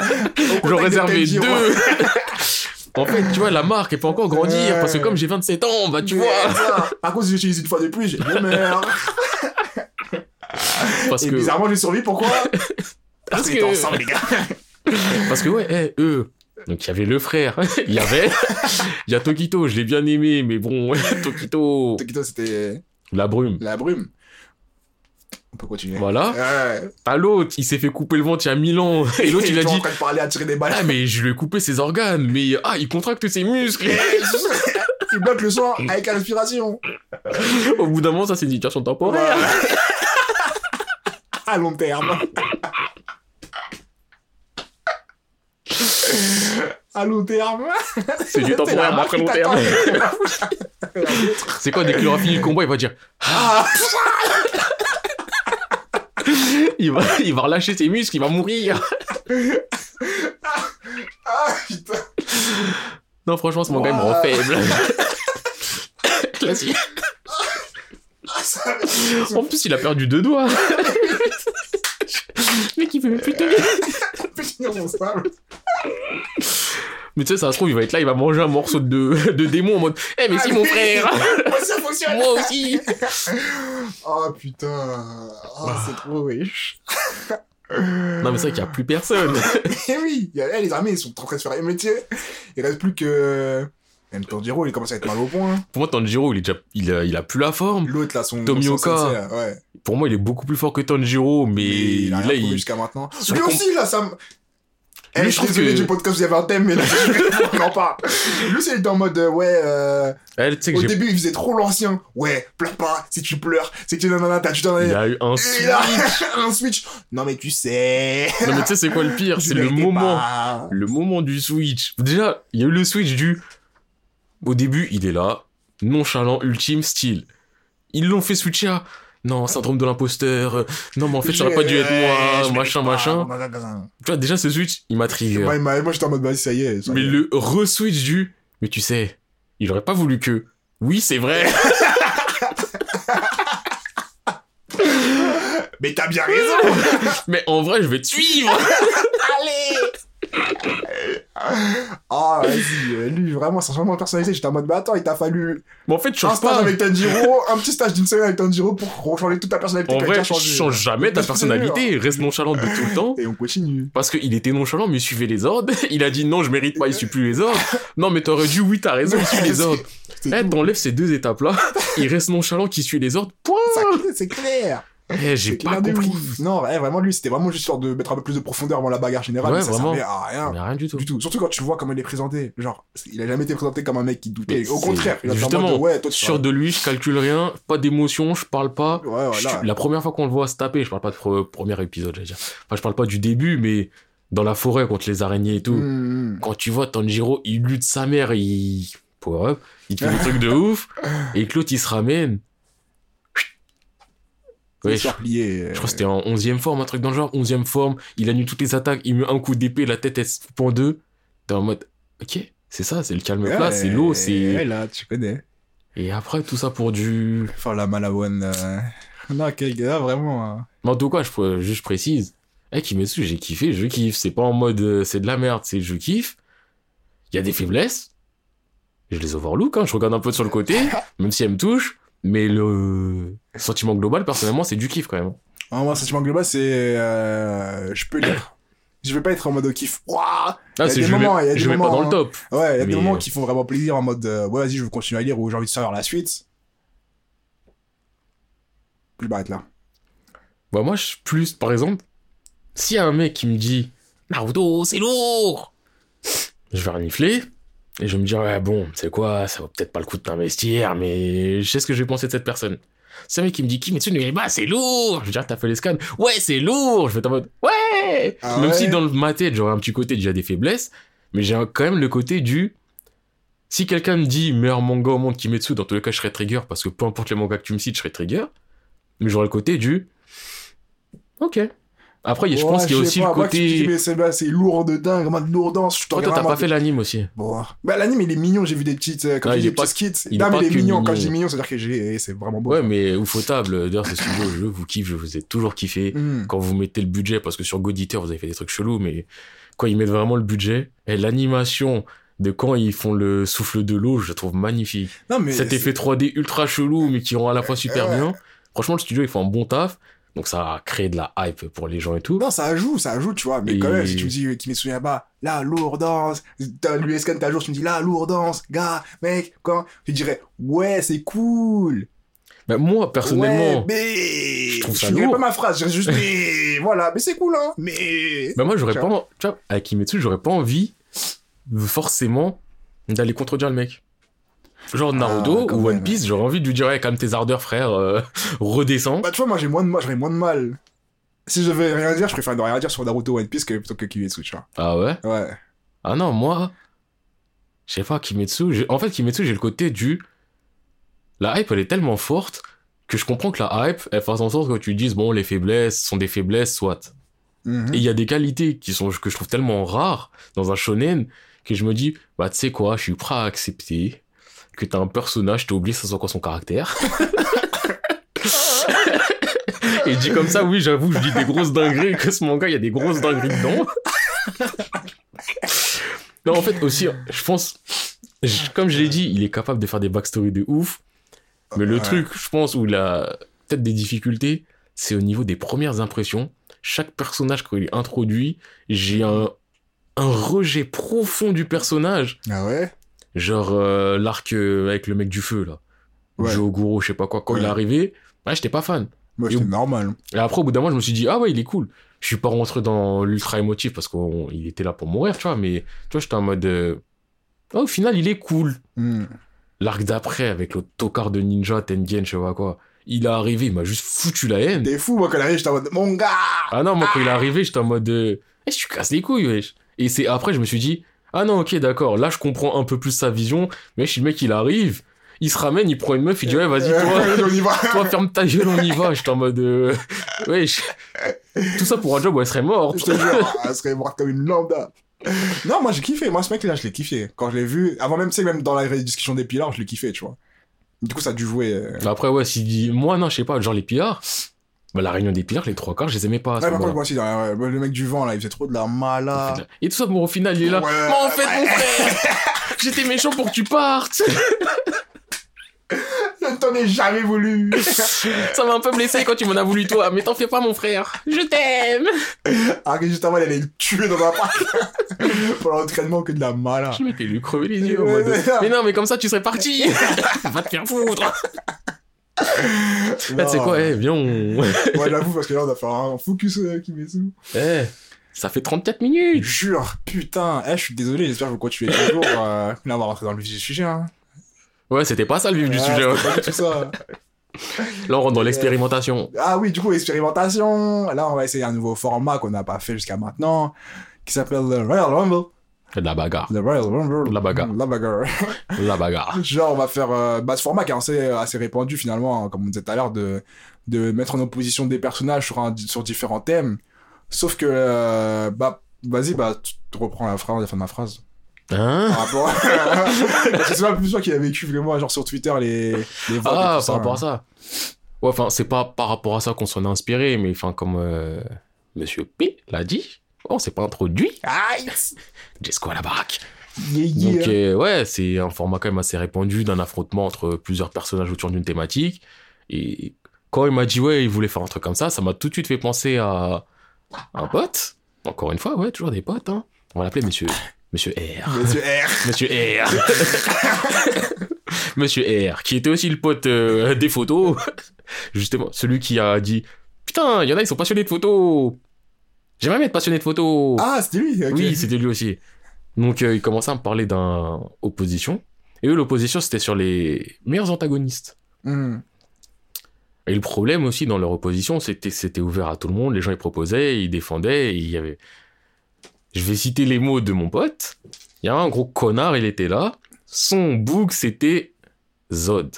j'en réservais deux. en fait, tu vois, la marque, elle peut encore grandir, Ouais. parce que comme j'ai 27 ans, bah, tu Mais vois. ça, Par contre, si j'utilise une fois de plus, j'ai des merde. Parce Et que, bizarrement, j'ai survécu, pourquoi? Parce qu'on était que, ensemble, les gars. parce que, ouais, eh, eux. Donc, il y avait le frère. il y avait, il y a Tokito, je l'ai bien aimé, mais bon, Tokito, Tokito, c'était la brume. la brume. On peut continuer. Voilà. Ouais. À l'autre, il s'est fait couper le ventre il y a 1000 ans. Et l'autre, il a était en dit, train de parler à tirer des balles. ah, mais je lui ai coupé ses organes, mais, ah, il contracte ses muscles. il bloque le sang avec la respiration. Au bout d'un moment, ça, c'est une situation temporaire. à long terme. À long terme. C'est du temporaire, mais après long terme. C'est quoi, dès qu'il aura fini le combat, il va dire, Ah, il va, il va relâcher ses muscles, il va mourir. ah, putain. Non, franchement, ce manga, il me rend faible. Classique. Ah, ça- En plus, il a perdu deux doigts. Mec, il peut même plus. Mais tu sais, ça se trouve, il va être là, il va manger un morceau de, de démon en mode Eh, mais si, mon frère Moi, ça fonctionne. Moi aussi Oh putain. Oh, c'est trop riche. Non, mais c'est vrai qu'il n'y a plus personne. Mais oui, il y a- eh, les armées, ils sont en train de se faire émétier. Il reste plus que. Même Tanjiro, il commence à être mal au point. Pour moi, Tanjiro, il, est déjà, il, a, il a plus la forme. L'autre, là, son. Tomioka. son sensei, ouais. Pour moi, il est beaucoup plus fort que Tanjiro, mais, Mais il a là, il. jusqu'à maintenant. Lui aussi, là, ça me. Eh, Lui, je suis désolé que- du podcast, vous avez un thème, mais là, on en parle. Lui, c'est en mode, euh, ouais, euh, Elle, au début, il faisait trop l'ancien. Ouais, pleure pas, si tu pleures, c'est que tu nanana, t'as tu t'en Il y a eu un Et là, switch. un switch. Non, mais tu sais. Non, mais tu sais, c'est quoi le pire? C'est le moment. pas. Le moment du switch. Déjà, il y a eu le switch du. Au début, il est là, nonchalant, ultime, style. Ils l'ont fait switcher à. Non, syndrome de l'imposteur. euh, Non, mais en fait, ça aurait pas dû être moi, machin, machin. Tu vois, déjà, ce switch, il m'a trigger. Moi, j'étais en mode, vas-y, ça y est. ça y Mais est. le re-switch du. Mais tu sais, il aurait pas voulu que. Oui, c'est vrai. Mais t'as bien raison. mais en vrai, je vais te suivre. Allez. Ah, vas-y, euh, lui, vraiment, c'est changement de personnalité. J'étais en mode, bah attends, il t'a fallu Mais en fait, tu un changes stage pas. avec Tanjiro, un petit stage d'une semaine avec Tanjiro pour changer toute ta personnalité. En vrai, déjà changé. change jamais ta personnalité. Reste nonchalant de tout le temps. Et on continue. Parce qu'il était nonchalant, mais il suivait les ordres. Il a dit non, je mérite pas, il suit plus les ordres. Non, mais t'aurais dû, oui, t'as raison, il suit les ordres. Eh, t'enlèves ces deux étapes-là. Il reste nonchalant qui suit les ordres. Point. C'est clair. Eh, j'ai pas de compris. Non, ouais, vraiment, lui, c'était vraiment juste histoire de mettre un peu plus de profondeur avant la bagarre générale. Ouais, mais ça vraiment. servait à rien. Mais rien du tout. Du tout. Surtout quand tu vois comment il est présenté. Genre, il a jamais été présenté comme un mec qui doutait. Mais Au contraire, il a justement, mode, ouais, toi, Sûr de lui, je calcule rien, pas d'émotion, je parle pas. Ouais, Je- voilà. La première fois qu'on le voit se taper, je parle pas de pre- premier épisode, j'allais dire. Enfin, je parle pas du début, mais dans la forêt contre les araignées et tout. Mmh, mmh. Quand tu vois Tanjiro, il lutte sa mère, il. Power up, il fait des trucs de ouf, et l'autre il se ramène. Ouais. Je crois que c'était en 11ème forme, un truc dans le genre. 11ème forme, il annule toutes les attaques, il met un coup d'épée, la tête elle se coupe en deux. T'es en mode, ok, c'est ça, c'est le calme Ouais, plat, c'est l'eau, Ouais, c'est. là, tu connais. Et après, tout ça pour du. Enfin, la Malawon. Euh... Non, quel gars, vraiment. hein. Mais en tout cas, je, juste précise. Eh, Kimetsu, j'ai kiffé, je kiffe. C'est pas en mode euh, c'est de la merde, c'est je kiffe. Il y a des faiblesses. Je les overlook, hein, je regarde un peu sur le côté, même si elles me touchent. Mais le sentiment global, personnellement, c'est du kiff quand même. Ah, moi, sentiment global, c'est. euh, Je peux lire. Je vais pas être en mode kiff. Ouah Ah, y a des moments, mets, il y a des je mets pas moments, dans le hein. top. Ouais, il y a Mais, des moments euh, qui font vraiment plaisir en mode euh, ouais, vas-y, je veux continuer à lire ou j'ai envie de savoir la suite. Je m'arrête là. Bah, moi, je plus, par exemple, s'il y a un mec qui me dit Naruto, c'est lourd Je vais renifler. Et je me dire, ouais, bon, c'est quoi, ça vaut peut-être pas le coup de t'investir, mais je sais ce que je vais penser de cette personne. C'est un mec qui me dit, Kimetsu no Yaiba, c'est lourd Je vais dire, t'as fait les scans Ouais, c'est lourd Je vais en mode, ouais Ah Même ouais si dans le ma tête, j'aurais un petit côté déjà des faiblesses, mais j'ai quand même le côté du. Si quelqu'un me dit meilleur manga au monde Kimetsu, dans tous les cas, je serais trigger, parce que peu importe les mangas que tu me cites, je serais trigger. Mais j'aurais le côté du. Ok. Après, je pense qu'il y a aussi le côté. mais c'est lourd de dingue, en mode lourdance. Je Toi, t'as pas fait l'anime aussi. Bon. Bah, l'anime, il est mignon, j'ai vu des petites, euh, quand est des pas- petits skits. il est non, mais pas il est que mignon. Quand je dis mignon, c'est-à-dire que j'ai, c'est vraiment beau. Ouais, mais Ufotable, d'ailleurs, ce studio, je vous kiffe, je vous ai toujours kiffé. Hmm. Quand vous mettez le budget, parce que sur God Eater, vous avez fait des trucs chelous, mais quand ils mettent vraiment le budget, et l'animation de quand ils font le souffle de l'eau, je la trouve magnifique. Non, mais. Cet effet 3D ultra chelou, mais qui rend à la fois super Ouais. bien. Franchement, le studio, ils font un bon taf. Donc, ça a créé de la hype pour les gens et tout. Non, ça joue, ça joue, tu vois. Mais Et- quand même, si tu me dis euh, Kimetsu no Yaiba, la lourdance, l'USCAN, t'as jour, tu me dis la lourdance, gars, mec, quand, je dirais, ouais, c'est cool. Bah, moi, personnellement, Ouais, mais. je trouve ça Je lourd. pas ma phrase, je dirais juste, mais. voilà, mais c'est cool, hein. Mais. bah, moi, j'aurais Tu pas, tu vois, avec Kimetsu, j'aurais pas envie, forcément, d'aller contredire le mec. Genre Naruto Ah, ou One. Piece, j'aurais envie de lui dire, ouais, tes ardeurs, frère, euh, redescends. Bah, tu vois, moi, j'ai moins de mal, j'aurais moins de mal. Si je devais rien dire, je préfère ne rien dire sur Naruto One Piece que plutôt que Kimetsu, tu vois. Ah ouais? Ouais. Ah non, moi, je sais pas, Kimetsu, en fait, Kimetsu, j'ai le côté du, la hype, elle est tellement forte que je comprends que la hype, elle fasse en sorte que tu dises, bon, les faiblesses sont des faiblesses, soit. Mhm. Et il y a des qualités qui sont, que je trouve tellement rares dans un shonen que je me dis, bah, tu sais quoi, je suis prêt à accepter que t'as un personnage, t'as oublié ça soit quoi son caractère. Et dit comme ça, oui, j'avoue, je dis des grosses dingueries, que ce manga, il y a des grosses dingueries dedans. non, en fait, aussi, je pense, je- comme je l'ai dit, il est capable de faire des backstories de ouf. Mais le Ouais. truc, je pense, où il a peut-être des difficultés, c'est au niveau des premières impressions. Chaque personnage, quand il est introduit, j'ai un, un rejet profond du personnage. Ah ouais? Genre euh, l'arc euh, avec le mec du feu, là. Ouais. Joguro, je sais pas quoi. Quand il est Ouais. arrivé, ouais, j'étais pas fan. Moi, Et c'était normal. Et après, au bout d'un moment, je me suis dit, ah ouais, il est cool. Je suis pas rentré dans l'ultra émotif parce qu'il était là pour mourir, tu vois, mais tu vois, j'étais en mode. euh, ah, au final, il est cool. Hmm. L'arc d'après, avec le tocard de ninja, Tengen, je sais pas quoi. Il est arrivé, il m'a juste foutu la haine. T'es fou, moi, quand il arrive, j'étais en mode, mon gars! Ah non, moi, quand il est arrivé, j'étais en mode. Euh, eh, je casse les couilles, wesh. Et c'est après, je me suis dit, ah non, ok, d'accord, là, je comprends un peu plus sa vision. Mais si le mec, il arrive, il se ramène, il prend une meuf, il dit, ouais, vas-y, toi. on y va. Toi, ferme ta gueule, on y va. J'étais en mode. Euh... Tout ça pour un job où elle serait morte. Je te jure, elle serait morte comme une lambda. Non, moi j'ai kiffé. Moi, ce mec-là, je l'ai kiffé. Quand je l'ai vu, avant même, tu sais, même dans la discussion des pilars, je l'ai kiffé, tu vois. Du coup, ça a dû jouer. euh, Mais Après, ouais, s'il dit. Moi, non, je sais pas, genre les pillards. Bah, la réunion des pillards, les trois quarts, je les aimais pas. à ce Ouais, par contre, moment-là. moi aussi, le mec du vent, là, il faisait trop de la mala. Et tout ça, bon, au final, il est là. Ouais. Mais en fait, mon frère, j'étais méchant pour que tu partes. Je ne t'en ai jamais voulu. Ça m'a un peu blessé quand tu m'en as voulu, toi. Mais t'en fais pas, mon frère. Je t'aime. Ah, que juste avant, elle allait le tuer dans un parc. Pour l'entraînement que de la mala. Je m'étais lui crever les yeux en mode. Mais non, mais comme ça, tu serais parti. Va te faire foutre. Sais quoi, eh, viens, on. Ouais, j'avoue, parce que là, on a fait un focus euh, Kimetsu. Eh, ça fait 34 Je minutes. jure, putain. Eh, je suis désolé, j'espère que vous continuez toujours. Euh... Là, on va rentrer dans le vif du sujet, hein. Ouais, c'était pas ça le vif du sujet. hein. c'était pas du tout ça. Là, on rentre dans l'expérimentation. Ah oui, du coup, expérimentation. Là, on va essayer un nouveau format qu'on n'a pas fait jusqu'à maintenant, qui s'appelle le Royal Rumble. La bagarre. The Royal Rumble. La bagarre. La bagarre. La bagarre. Genre, on va faire euh, bah, ce format qui est assez, assez répandu finalement, hein, comme on disait tout à l'heure, de, de mettre en opposition des personnages sur, un, sur différents thèmes. Sauf que, euh, bah, vas-y, bah, tu reprends la phrase, la fin de ma phrase. Hein Par rapport à... C'est pas plus sûr qu'il a vécu vraiment, genre sur Twitter, les, les votes et Ah, par rapport à ça. Ouais, enfin, c'est pas par rapport à ça qu'on s'en est inspiré, mais enfin, comme euh, Monsieur P l'a dit, on s'est pas introduit. Aïe Jesco à la baraque. Yeah, yeah. Donc, euh, ouais, c'est un format quand même assez répandu d'un affrontement entre plusieurs personnages autour d'une thématique. Et quand il m'a dit, ouais, il voulait faire un truc comme ça, ça m'a tout de suite fait penser à un pote. Encore une fois, ouais, toujours des potes, hein. On va l'appeler Monsieur, Monsieur R. Monsieur R. Monsieur R. Monsieur R, qui était aussi le pote euh, des photos. Justement, celui qui a dit Putain, il y en a, ils sont passionnés de photos. J'aimerais bien être passionné de photos. Ah, c'était lui. Oui, c'était lui aussi. Donc, euh, il commençait à me parler d'un opposition. Et eux, l'opposition, c'était sur les meilleurs antagonistes. Hmm. Et le problème aussi dans leur opposition, c'était c'était ouvert à tout le monde. Les gens ils proposaient, ils défendaient. Il y avait. Je vais citer les mots de mon pote. Il y a un gros connard, il était là. Son bouc, c'était Zod.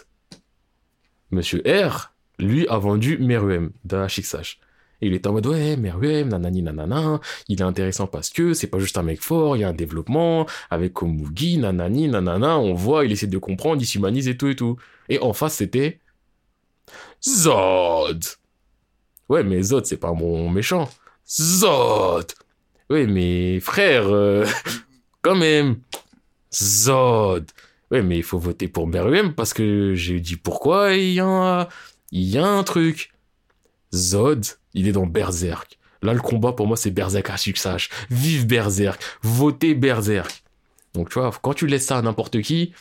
Monsieur R, lui, a vendu Meruem d'HXH. Il était en mode, ouais, Meruem, nanani nanana, il est intéressant parce que c'est pas juste un mec fort, il y a un développement, avec Komugi, nanani nanana, on voit, il essaie de comprendre, il s'humanise et tout et tout. Et en face, c'était Zod. Ouais, mais Zod, c'est pas mon méchant. Zod. Ouais, mais frère, euh, quand même. Zod. Ouais, mais il faut voter pour Meruem parce que j'ai dit pourquoi il y a un truc. Zod, il est dans Berserk. Là, le combat pour moi, c'est Berserk à succès. Vive Berserk. Votez Berserk. Donc, tu vois, quand tu laisses ça à n'importe qui,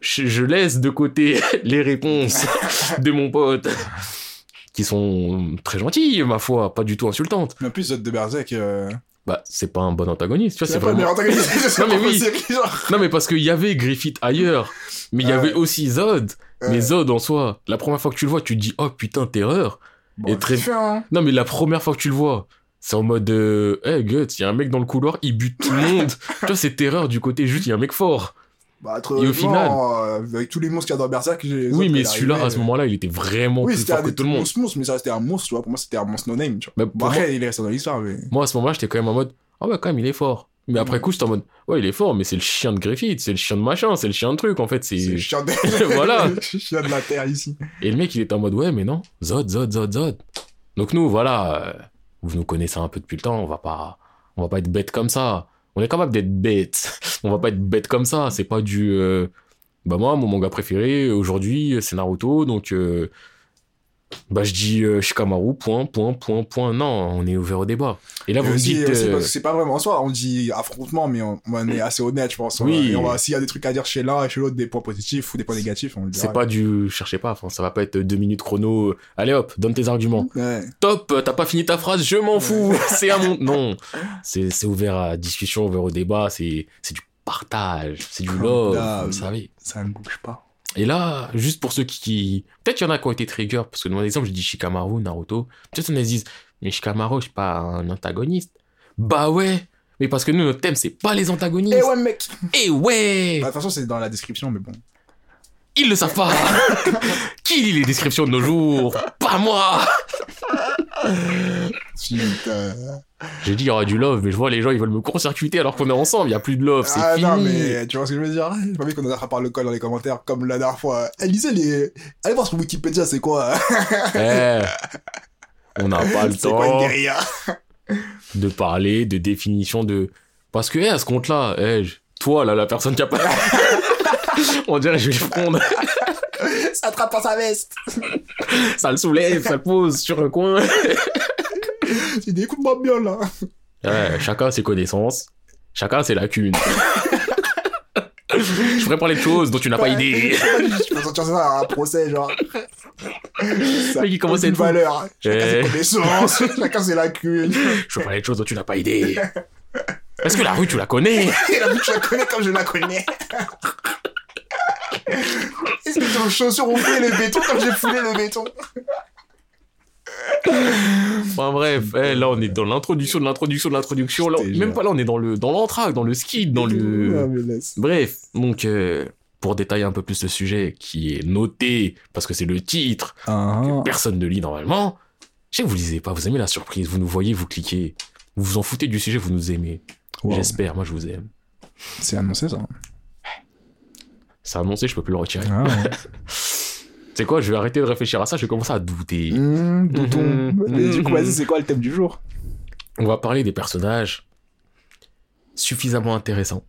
je, je laisse de côté les réponses de mon pote, qui sont très gentilles, ma foi, pas du tout insultantes. Mais en plus, Zod de Berserk, euh... Bah, c'est pas un bon antagoniste, tu vois, c'est vraiment... Non, mais oui. Non, mais parce qu'il y avait Griffith ailleurs, mais il y avait aussi Zod. Mais Zod, en soi, la première fois que tu le vois, tu te dis, oh putain, terreur. Bon, Et très- hein. Non, mais la première fois que tu le vois, c'est en mode, euh, hey, Guts, il y a un mec dans le couloir, il bute tout le monde. tu vois, c'est terreur du côté juste, il y a un mec fort. Bah, Et au final- euh, avec tous les monstres qu'il y a dans Berserk, j'ai- Oui, mais celui-là, à ce euh, moment-là, il était vraiment Oui, plus c'était fort que tout le monde. monstres, monstres, mais ça restait un monstre, tu vois. Pour moi, c'était un monstre no-name, tu vois. Bon, pour après, il est resté dans l'histoire, mais. Moi, à ce moment-là, j'étais quand même en mode, ah ouais, quand même, il est fort. Mais après coup, j'étais en mode, ouais, il est fort, mais c'est le chien de Griffith, c'est le chien de machin, c'est le chien de truc, en fait, C'est c'est... le chien de... Voilà. le chien de la terre ici. Et le mec, il était en mode, ouais, mais non, Zod, Zod, Zod, Zod. Donc nous, voilà, euh, vous nous connaissez un peu depuis le temps, on va pas, on va pas être bête comme ça. On est capable d'être bête. On va pas être bête comme ça. C'est pas du, euh, bah moi, mon manga préféré aujourd'hui, c'est Naruto, donc, euh, bah je dis euh, Shikamaru, point, point, point, point. Non, on est ouvert au débat. Et là, Et vous me dites, aussi euh, parce que c'est pas vraiment soi, on dit affrontement, mais on, on est assez honnête, je pense. Oui. S'il y a des trucs à dire chez l'un et chez l'autre, des points positifs ou des points négatifs, on le dira. c'est pas du, cherchez pas, enfin, ça va pas être deux minutes chrono. Allez hop, donne tes arguments. Ouais. top, t'as pas fini ta phrase, je m'en fous, c'est à mon... Non, c'est ouvert à discussion, ouvert au débat, c'est du partage, c'est du love, vous savez. Ça ne bouge pas. Et là, juste pour ceux qui... qui- Peut-être qu'il y en a qui ont été trigger, parce que dans l'exemple, je dis Shikamaru, Naruto, peut-être se disent, mais Shikamaru, c'est pas un antagoniste. Bah ouais, mais parce que nous, notre thème, c'est pas les antagonistes. Eh ouais, mec! Et ouais, Bah, de toute façon, c'est dans la description, mais bon. Ils le savent pas Qui lit les descriptions de nos jours? Pas moi. J'ai dit il y aura du love, mais je vois les gens ils veulent me court-circuiter alors qu'on est ensemble, il y a plus de love, c'est Ah fini. non, mais tu vois ce que je veux dire? J'ai pas envie qu'on nous attrape par le col dans les commentaires, comme la dernière fois. Eh, lisez les. Allez voir sur Wikipédia, c'est quoi? Eh, on n'a pas le quoi temps de parler de définition de. Parce que, eh, à ce compte-là, eh, toi, là, la personne qui a pas. on dirait, je vais le prendre. Ça attrape par sa veste! ça le soulève, ça le pose sur un coin. Tu dis, écoute-moi bien, là. Ouais, chacun ses connaissances, chacun ses lacunes. je pourrais parler de choses dont tu n'as pas idée. Je peux sortir ça à un procès, genre. Ça il commence à une être valeur. Chacun ses connaissances, chacun ses lacunes. Je peux parler de choses dont tu n'as pas idée. Est-ce que la rue, tu la connais? La vie, je la connais comme je la connais. Est-ce que tes chaussures ont foulé le béton comme j'ai foulé le béton Enfin bref, eh, là on est dans l'introduction de l'introduction de l'introduction. Là, même pas là, on est dans le dans l'entraque, dans le skid, dans le. laisse. Bref, donc euh, pour détailler un peu plus le sujet qui est noté parce que c'est le titre, Ah, que personne ne lit normalement. Je sais que vous lisez pas, vous aimez la surprise, vous nous voyez, vous cliquez, vous vous en foutez du sujet, vous nous aimez. wow. J'espère, moi je vous aime. C'est annoncé ça. C'est annoncé, je peux plus le retirer. Ah, ouais. C'est quoi, je vais arrêter de réfléchir à ça, je vais commencer à douter. Mmh, doutons. Mhm. Mais du coup, Mhm. vas-y, c'est quoi le thème du jour? On va parler des personnages suffisamment intéressants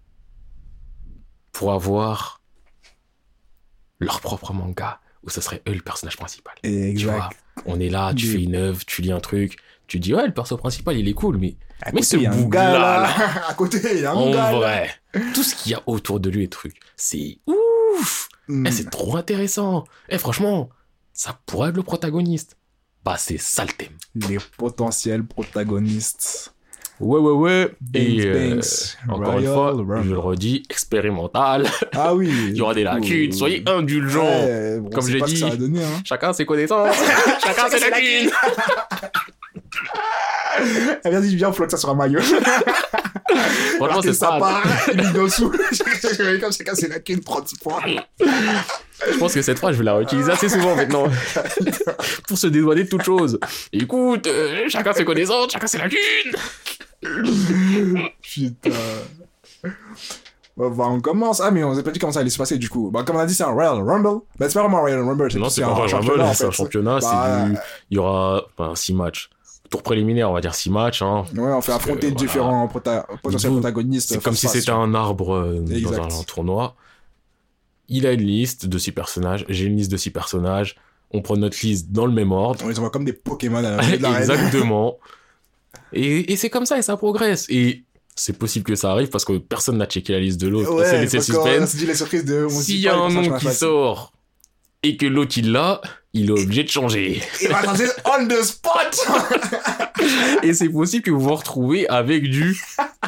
pour avoir leur propre manga où ce serait eux le personnage principal. Tu vois, on est là, tu fais une œuvre, tu lis un truc, tu dis ouais, le perso principal il est cool, mais À Mais côté, ce il y a un boug-là, gars là. à côté, il y a un en gars là. vrai, tout ce qu'il y a autour de lui et trucs, c'est ouf. Mm. Eh, c'est trop intéressant. Eh, franchement, ça pourrait être le protagoniste. Bah, c'est ça le thème. Les potentiels protagonistes. Ouais, ouais, ouais. Et euh, encore une fois, Rumble. je le redis, expérimental. Ah oui. Il y aura des lacunes. Soyez indulgents. Ouais, bon, Comme j'ai dit. hein. Chacun ses connaissances. Chacun ses lacunes. Eh, Vas-y, viens, on flotte ça sur un maillot. Franchement, c'est ça ça. part, il est dessous. Comme c'est cassé la queue, 30 points. Je pense que cette phrase, je vais la réutiliser assez souvent maintenant. Pour se dédouaner de toute chose. Écoute, euh, chacun ses connaissances, chacun ses lacunes. Putain. Bah, on commence. Ah, mais on s'est pas dit comment ça allait se passer du coup. Bah, comme on a dit, c'est un Royal Rumble. Bah, c'est pas vraiment un Royal Rumble. Non, c'est pas un championnat, Rumble, c'est un championnat. Bah, du... Il y aura enfin, six matchs. Tour préliminaire, on va dire six matchs. Hein. Ouais, on fait affronter que, différents potentiels protagonistes. C'est comme si c'était un arbre euh, dans un tournoi. Il a une liste de six personnages. J'ai une liste de six personnages. On prend notre liste dans le même ordre. On les envoie comme des Pokémon à la de. Exactement. Et, et c'est comme ça et ça progresse. Et c'est possible que ça arrive parce que personne n'a checké la liste de l'autre. Ouais, qu'on suspense. S'il y a un nom qui sort et que l'autre il l'a, il est obligé de changer. Il va changer on the spot Et c'est possible que vous vous retrouvez avec du.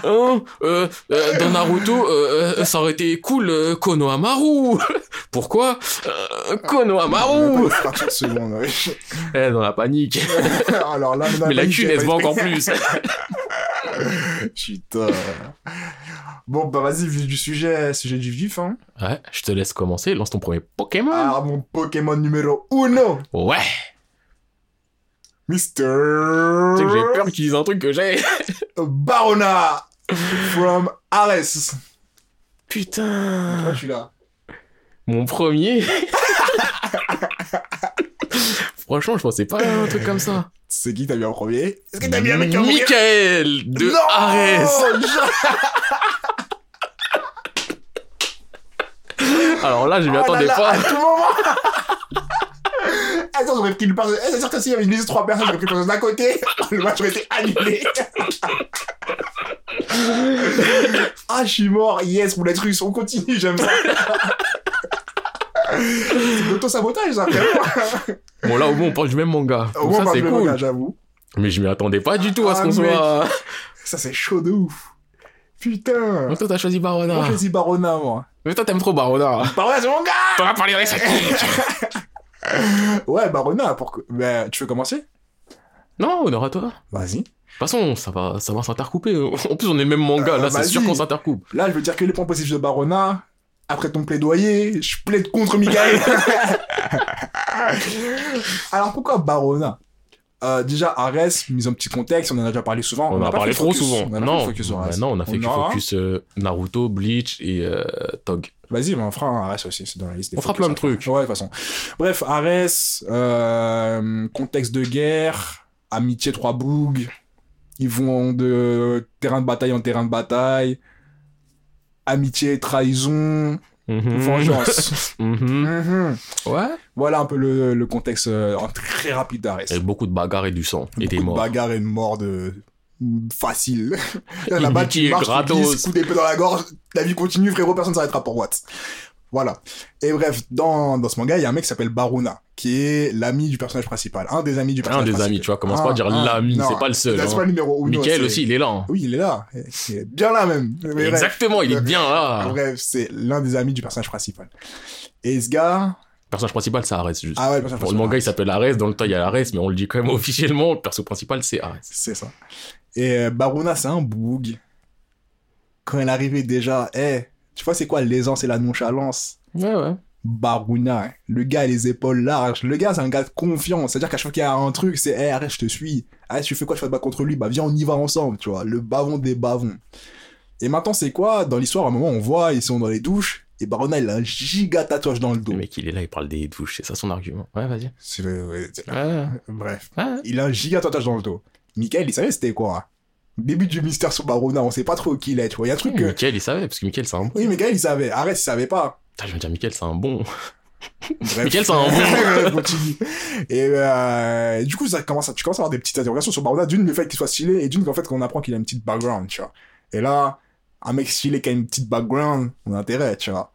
Hein, euh, euh, dans Naruto, euh, euh, ça aurait été cool, euh, Konohamaru Pourquoi Konohamaru? Seconde, ouais. Eh, dans la panique. Alors là, Mais la cune, elle se voit encore plus. Putain. Bon, bah vas-y, vif du sujet, sujet du vif, hein. Ouais, je te laisse commencer. Lance ton premier Pokémon. Alors, mon Pokémon numéro uno, Ouais. Mister... Tu sais que j'ai peur qu'ils disent un truc que j'ai. Barona from Ares. Putain. Je suis là? Mon premier. Franchement, je pensais pas à un truc comme ça. C'est qui t'as mis en premier? Est-ce que t'as un mec en premier Michael de Non Ares. Alors là, je m'y Oh là attendais là, pas. À tout moment Attends, j'aurais pris le personnage. C'est sûr que s'il y avait une liste de trois personnes, j'aurais pris le personnage d'un côté, le match aurait été annulé. ah, je suis mort. Yes, pour l'être russe, on continue, j'aime ça. C'est de l'auto-sabotage, ça. Bon, là, au moins, on parle du même manga. Au moins, ça, on parle c'est de cool. manga, j'avoue. Mais je m'y attendais pas du tout à ce Ah, qu'on soit. Ça, c'est chaud de ouf. Putain. Donc toi, t'as choisi Barona. Moi, je choisis Barona, moi. Mais toi, t'aimes trop Barona. Barona, c'est mon gars T'en as parlé sa Ouais, Barona, pourquoi Ben, tu veux commencer? Non, honneur à toi. De Vas-y. toute façon, ça va, ça va s'intercouper. En plus, on est le même manga. Euh, Là, c'est vas-y. sûr qu'on s'intercoupe. Là, je veux dire que les points positifs de Barona, après ton plaidoyer, je plaide contre Michael. Alors, pourquoi Barona? Euh, Déjà, Ares, mise en petit contexte, on en a déjà parlé souvent. On, en n'a a parlé fait trop focus. souvent. On a non, fait focus sur bah non, on a fait que focus euh, Naruto, Bleach et euh, Tog. Vas-y, mais on fera un Ares aussi, c'est dans la liste. des On fera plein de trucs. Ouais, de toute façon. Bref, Ares, euh, contexte de guerre, amitié trois bougs, ils vont de terrain de bataille en terrain de bataille, amitié, trahison, Mhm. vengeance. Mhm. Mhm. Ouais. Voilà un peu le, le contexte euh, en très rapide d'Ares. Avec beaucoup de bagarres et du sang. Et des Beaucoup de morts. bagarres et de morts de facile. Là-bas, tu marches, tu gratos. glisses, coup d'épée dans la gorge, la vie continue, frérot, personne ne s'arrêtera pour what. Voilà. Et bref, dans, dans ce manga, il y a un mec qui s'appelle Baruna, qui est l'ami du personnage principal. Un des amis du Un personnage des principal. amis, tu vois, commence Un- pas à dire un- l'ami, c'est pas le seul. C'est hein. pas le numéro uno. Michael aussi, il est là. hein. Oui, il est là. Il est bien là même. Mais bref. Exactement, il est bien là. Bref, c'est l'un des amis du personnage principal. Et ce gars, personnage principal, c'est Ares, juste. Ah ouais, le personnage Pour le principal. manga, il s'appelle Ares, dans le temps, il y a Ares, mais on le dit quand même officiellement, le perso principal, c'est Ares. C'est ça. Et euh, Baruna, c'est un boug. Quand elle arrivait déjà, eh, tu vois, c'est quoi l'aisance et la nonchalance? Ouais, ouais. Baruna, hein. le gars a les épaules larges. Le gars, c'est un gars de confiance. C'est-à-dire qu'à chaque fois qu'il y a un truc, c'est, eh, arrête, je te suis. Arrête, tu fais quoi, je fais te battre contre lui? Bah, viens, on y va ensemble, tu vois. Le bavon des bavons. Et maintenant, c'est quoi? Dans l'histoire, à un moment, on voit, ils sont dans les douches. Et Baruna, il a un giga tatouage dans le dos. Le mec, il est là, il parle des douches, c'est ça son argument. Ouais, vas-y. Ouais, Ouais, Bref. ouais. Il a un giga tatouage dans le dos. Michael, il savait c'était quoi Début du mystère sur Barona, on sait pas trop qui il est, tu vois. Il y a un truc que... Michael, il savait, parce que Michael, c'est un bon. Oui, Michael, il savait. Arrête, il savait pas. Putain, je veux dire, Michael, c'est un bon. Bref. Michael, c'est un bon. Et euh, du coup, ça commence à, tu commences à avoir des petites interrogations sur Barona. D'une, le fait qu'il soit stylé, et d'une, qu'en fait, qu'on apprend qu'il a une petite background, tu vois. Et là, un mec stylé qui a une petite background, on a intérêt, tu vois.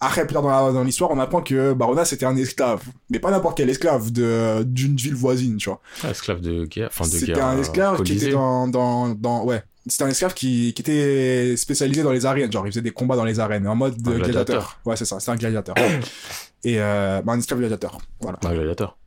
Après, plus tard dans l'histoire, on apprend que Barona, c'était un esclave. Mais pas n'importe quel esclave de, d'une ville voisine, tu vois. Ah, esclave de guerre, enfin de guerre. C'était un euh, esclave qui était dans, dans, dans, ouais. C'était un esclave qui, qui était spécialisé dans les arènes, genre il faisait des combats dans les arènes, en mode de Un gladiateur. gladiateur. Ouais, c'est ça, c'est un gladiateur. Et euh, bah, un esclave gladiateur, voilà. Un gladiateur.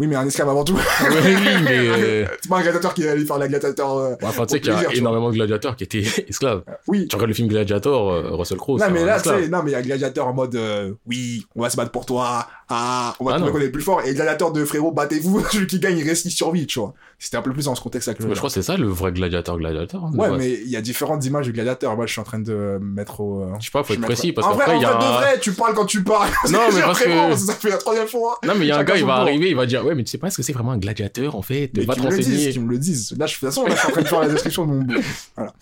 Oui, mais un esclave avant tout. oui, oui, mais. euh, c'est pas un gladiateur qui allait faire la gladiateur. euh, bon, Enfin, tu sais qu'il y a énormément de gladiateurs qui étaient esclaves. Oui. Tu regardes le film Gladiator, euh, Russell Crowe. Non, mais un là, tu sais, non, mais il y a gladiateur en mode, euh, oui, on va se battre pour toi, ah, on va Ah, trouver qu'on est plus fort, et gladiateur de frérot, battez-vous, celui qui gagne, il reste, il survit, tu vois. C'était un peu plus dans ce contexte-là que je Mais je crois que c'est ça le vrai gladiateur gladiateur. hein, Ouais, mais il y a différentes images du gladiateur. Moi, je suis en train de mettre au. euh, Je sais pas, faut je être précis parce qu'après il y a de vrai, tu parles quand tu parles. Non, mais parce que- vraiment, Ça fait la troisième fois. Non, mais il y a un gars, il va arriver, il va dire Ouais, mais tu sais pas ce que c'est vraiment un gladiateur en fait? Mais Va te renseigner. qui me le disent. Là, je, de toute façon, là, je suis en train de faire la description de mon. Voilà.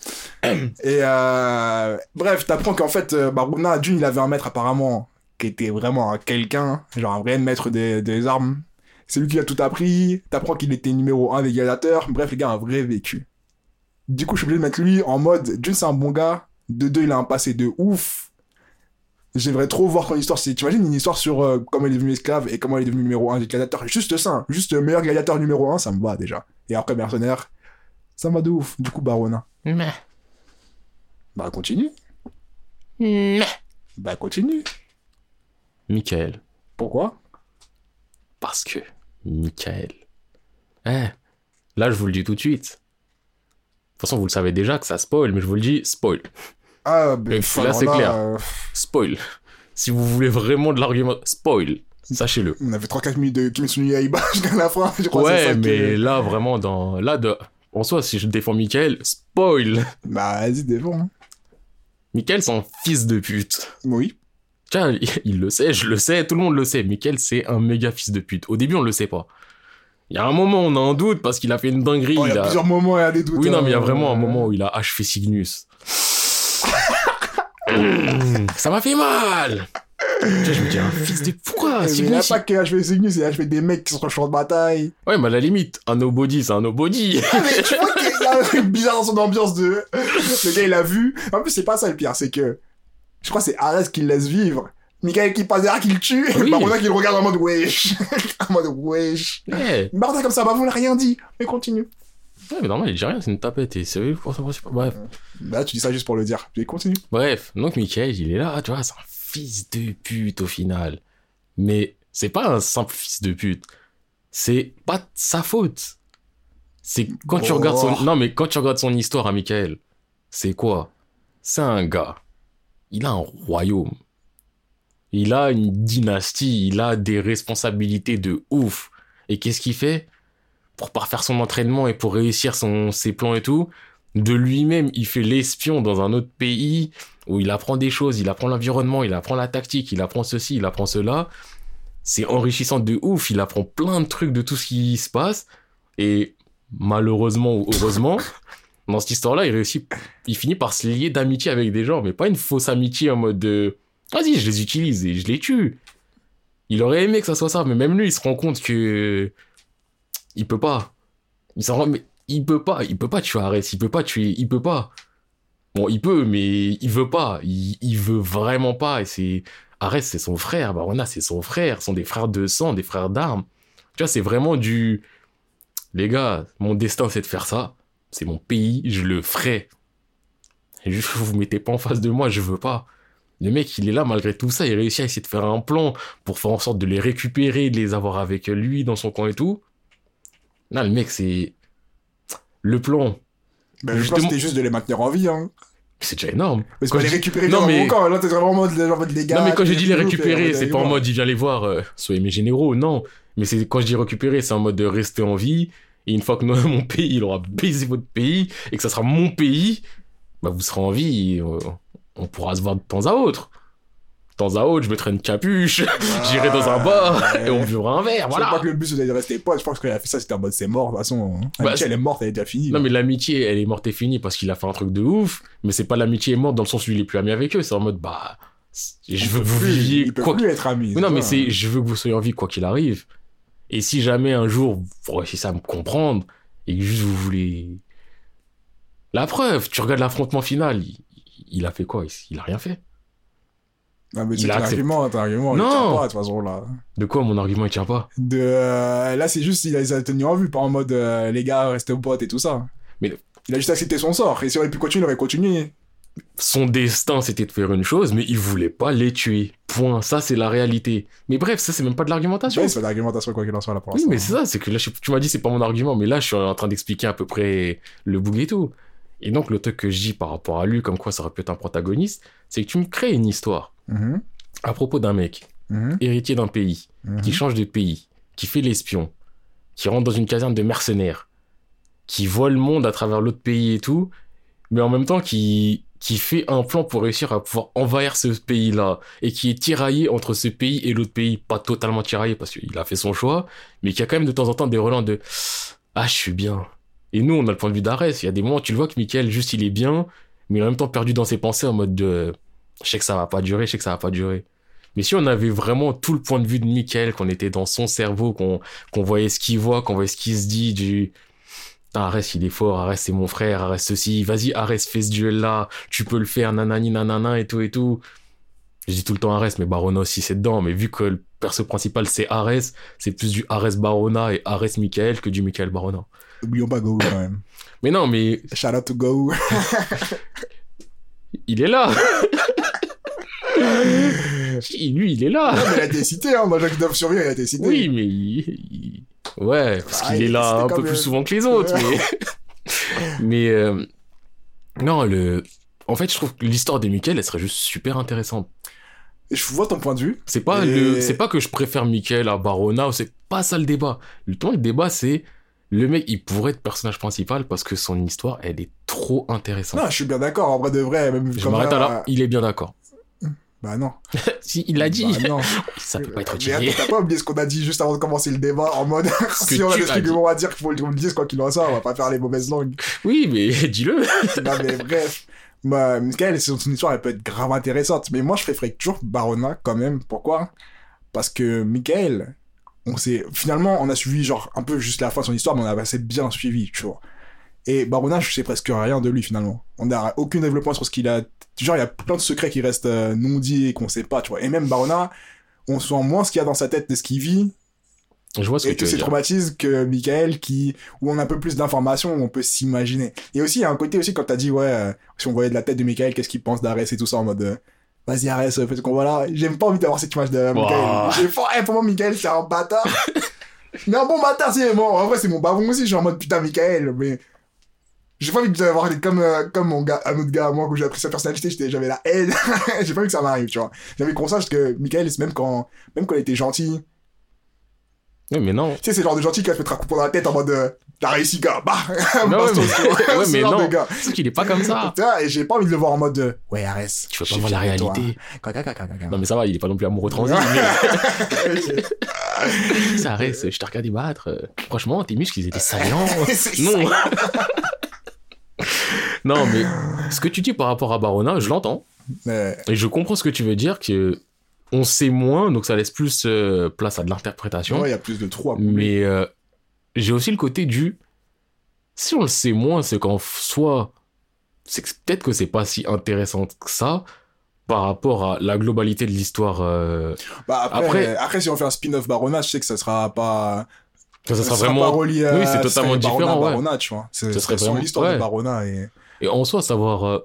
Et euh, bref, t'apprends qu'en fait, euh, Baruna, d'une, il avait un maître apparemment qui était vraiment un quelqu'un, genre un vrai maître des, des armes. C'est lui qui a tout appris. T'apprends qu'il était numéro un des gladiateurs. Bref, le gars a un vrai vécu. Du coup, je suis obligé de mettre lui en mode, d'une, c'est un bon gars. De deux, il a un passé de ouf. J'aimerais trop voir ton histoire. C'est, t'imagines une histoire sur euh, comment il est devenu esclave et comment il est devenu numéro un des gladiateurs. Juste ça, hein. juste le meilleur gladiateur numéro un, ça me va déjà. Et après mercenaire, ça me va de ouf. Du coup, Barona. Mais. Bah continue. Mais. Bah continue. Michael. Pourquoi? Parce que. Michael. Eh. Là, je vous le dis tout de suite. De toute façon, vous le savez déjà que ça spoil, mais je vous le dis, spoil. Ah, Et enfin, là, c'est clair. euh, Spoil. Si vous voulez vraiment de l'argument, spoil. Sachez-le. on avait 3-4 minutes de Kimetsu no Yaiba jusqu'à la fin. Je crois Ouais, ça que- mais là, vraiment, dans. Là, de. En soi, si je défends Michael, spoil. Bah, vas-y, défends. hein. Michael, c'est un fils de pute. Oui. Tiens, il, le sait, je le sais, tout le monde le sait. Michael, c'est un méga fils de pute. Au début, on le sait pas. Il y a un moment, on a un doute parce qu'il a fait une dinguerie. Oh, il y a a- plusieurs moments, il y a des doutes. Oui, non, mais il y a hein. vraiment un moment où il a achevé Cygnus. Mmh, Ça m'a fait mal Je me dis, un fils de... Pourquoi Mais il n'y a pas que HV Cygnus, il y a HV des mecs qui sont sur le champ de bataille. il- Ouais, mais à la limite, un nobody, c'est un nobody. Ah, mais tu vois qu'il y a un truc bizarre dans son ambiance de. Le gars, il a vu. En plus, c'est pas ça le pire, c'est que. Je crois que c'est Ares qui le laisse vivre. Michael qui passe derrière, qui le tue. Oui. Et qui le regarde en mode wesh. en mode wesh. Ouais, Barona comme ça, bah vous n'a rien dit. Mais continue. Ouais, mais normal, il dit rien, c'est une tapette. Et c'est pour ça, Bref. Bah, tu dis ça juste pour le dire. Puis continue. Bref, donc Michael, il est là, tu vois, c'est un fils de pute au final. Mais c'est pas un simple fils de pute. C'est pas de sa faute. C'est quand tu regardes son... Non, mais quand tu regardes son histoire à Michael, c'est quoi? C'est un gars. Il a un royaume. Il a une dynastie. Il a des responsabilités de ouf. Et qu'est-ce qu'il fait? Pour parfaire son entraînement et pour réussir ses plans et tout, de lui-même, il fait l'espion dans un autre pays où il apprend des choses, il apprend l'environnement, il apprend la tactique, il apprend ceci, il apprend cela. C'est enrichissant de ouf, il apprend plein de trucs de tout ce qui se passe. Et malheureusement ou heureusement, dans cette histoire-là, il réussit, il finit par se lier d'amitié avec des gens, mais pas une fausse amitié en mode de vas-y, je les utilise et je les tue. Il aurait aimé que ça soit ça, mais même lui, il se rend compte que il peut pas. Il s'en rend, il peut pas, il peut pas tuer Arès, il peut pas tuer, il peut pas. Bon, il peut, mais il veut pas, il, il veut vraiment pas, et c'est, Arès, c'est son frère, Barona, c'est son frère, ce sont des frères de sang, des frères d'armes. Tu vois, c'est vraiment du, les gars, mon destin, c'est de faire ça, c'est mon pays, je le ferai. Et juste, vous vous mettez pas en face de moi, je veux pas. Le mec, il est là malgré tout ça, il réussit à essayer de faire un plan pour faire en sorte de les récupérer, de les avoir avec lui dans son camp et tout. Là, le mec, c'est. Le plan, Ben, je pense Justement- que c'était juste de les maintenir en vie, hein. c'est déjà énorme. Parce Quand qu'on les récupérer Non, dans mais- mon camp. Là, t'es vraiment en mode, en mode les gars. non, mais quand je dis les récupérer, c'est pas en mode il vient les voir, euh, soyez mes généraux, non. Mais c'est quand je dis récupérer, c'est en mode de rester en vie. Et une fois que mon pays, il aura baisé votre pays et que ça sera mon pays, bah vous serez en vie. et, euh, on pourra se voir de temps à autre. De temps à autre, je mettrai une capuche, j'irai dans un bar Ah, ouais. et on buvra un verre, Je sais pas voilà. que le but c'était de rester potes. Je pense qu'il a fait ça, c'était en mode c'est mort. De toute façon, hein. Bah, l'amitié, elle est morte, elle est déjà finie. Non mais l'amitié, elle est morte et finie parce qu'il a fait un truc de ouf. Mais c'est pas l'amitié est morte dans le sens où il est plus ami avec eux. C'est en mode bah, je veux que vous viviez il peut quoi plus être ami. Non, mais c'est, je veux que vous soyez en vie quoi qu'il arrive. Et si jamais un jour vous réussissez à me comprendre et que juste vous voulez. La preuve, tu regardes l'affrontement final, il, il a fait quoi? Il, a rien fait. Non, mais c'est ton accepté. argument, ton argument. il Non. tient pas, de toute façon, là. De quoi mon argument il tient pas? De, euh, là, c'est juste, il a, il a tenu en vue, pas en mode, euh, les gars, restez aux potes et tout ça. Mais- Il a juste accepté son sort. Et s'il aurait pu continuer, il aurait continué. Son destin c'était de faire une chose, mais il voulait pas les tuer. Point. Ça c'est la réalité. Mais bref, ça c'est même pas de l'argumentation. Ouais, c'est pas d'argumentation, quoi qu'il en soit, là, pour Oui, mais c'est ça, c'est que là, je- tu m'as dit c'est pas mon argument, mais là, je suis en train d'expliquer à peu près le bout et tout. Et donc, le truc que je dis par rapport à lui, comme quoi ça aurait pu être un protagoniste, c'est que tu me crées une histoire Mhm, à propos d'un mec, mhm, héritier d'un pays, mhm. qui change de pays, qui fait l'espion, qui rentre dans une caserne de mercenaires, qui voit le monde à travers l'autre pays et tout, mais en même temps qui, qui fait un plan pour réussir à pouvoir envahir ce pays-là, et qui est tiraillé entre ce pays et l'autre pays, pas totalement tiraillé parce qu'il a fait son choix, mais qui a quand même de temps en temps des relents de Ah, je suis bien. Et nous, on a le point de vue d'Arès, il y a des moments, tu le vois que Michael, juste il est bien, mais en même temps perdu dans ses pensées en mode de Je sais que ça va pas durer, je sais que ça va pas durer. Mais si on avait vraiment tout le point de vue de Michael, qu'on était dans son cerveau, qu'on qu'on voyait ce qu'il voit, qu'on voyait ce qu'il se dit, du Arès il est fort, Arès c'est mon frère, Arès ceci, vas-y Arès fais ce duel là, tu peux le faire, nanani nanana et tout et tout. Je dis tout le temps Arès, mais Barona aussi c'est dedans, mais vu que le perso principal c'est Arès, c'est plus du Arès Barona et Arès Michael que du Michael Barona. Oublions pas Go quand même. Mais non, mais Shout out to Go. il est là Lui il est là Non, mais il a été cité, hein. Dans Jacques Dove survivre, il a été cité. Oui, mais il... il- Ouais, parce Ah, qu'il est là un peu même- plus souvent que les autres, mais... mais... euh, Non, le... En fait, je trouve que l'histoire de Michael, elle serait juste super intéressante. Je vois ton point de vue. C'est pas, Et- le... c'est pas que je préfère Michael à Barona, c'est pas ça le débat. Le temps, le débat, c'est... Le mec, il pourrait être personnage principal parce que son histoire, elle est trop intéressante. Non, je suis bien d'accord. En vrai de vrai, même je m'arrête là, il est bien d'accord. Bah non. Si, il l'a dit. Bah non. ça peut pas être utilisé. t'as pas oublié ce qu'on a dit juste avant de commencer le débat en mode si on a des trucs qu'on va dire qu'il faut qu'on le dise quoi qu'il en soit, on va pas faire les mauvaises langues. Oui, mais dis-le. non mais bref. Bah, Michael, son son histoire elle peut être grave intéressante, mais moi je préférais toujours Barona quand même. Pourquoi? Parce que Michael, on s'est finalement on a suivi genre un peu juste la fin de son histoire, mais on a assez bien suivi, tu vois. Et Barona, je sais presque rien de lui finalement. On n'a aucun développement sur ce qu'il a. Genre, il y a plein de secrets qui restent euh, non dits et qu'on sait pas, tu vois. Et même Barona, on sent moins ce qu'il y a dans sa tête de ce qu'il vit Je vois ce que et tu tous veux ces dire. traumatismes que Michael qui où on a un peu plus d'informations on peut s'imaginer et aussi il y a un côté aussi quand t'as dit ouais euh, si on voyait de la tête de Michael qu'est-ce qu'il pense d'Arès et tout ça en mode euh, vas-y Arès fais ce qu'on voit là j'aime pas envie d'avoir cette image de Michael j'ai pas eh, pour moi Michael c'est un bâtard mais un bon bâtard c'est bon en vrai c'est mon bavon aussi je suis en mode putain Michael mais j'ai pas envie d'avoir comme euh, comme mon gars un autre gars moi quand j'ai appris sa personnalité j'étais j'avais la haine j'ai pas envie que ça m'arrive tu vois j'avais sache que Michael c'est même quand même quand il était gentil Oui, mais non. tu sais, c'est le genre de gentil qui va se mettre un coup dans la tête en mode euh, T'as réussi, gars Bah Non, mais- ouais, mais non. Sauf qu'il est pas comme ça. Et j'ai pas envie de le voir en mode euh, Ouais, Arès. Tu veux je pas voir la toi. réalité. Quoi. Non, mais ça va, il est pas non plus amoureux transi. mais ça reste, je t'ai regardé battre. Franchement, tes muscles, ils étaient saillants. C'est non. Non, mais ce que tu dis par rapport à Barona, je l'entends. Mais, Et je comprends ce que tu veux dire, que on sait moins, donc ça laisse plus euh, place à de l'interprétation. ouais, il y a plus de trous à Mais euh, j'ai aussi le côté du. Si on le sait moins, c'est qu'en soi, c'est peut-être que c'est pas si intéressant que ça par rapport à la globalité de l'histoire. euh, Bah après, Après- après, si on fait un spin-off Barona, je sais que ça sera pas. Ça, ça sera pas vraiment. relié à. Oui, c'est totalement Barona, différent, ouais. Barona, tu vois. C'est vraiment- l'histoire ouais. de Barona et. Et en soi, savoir euh,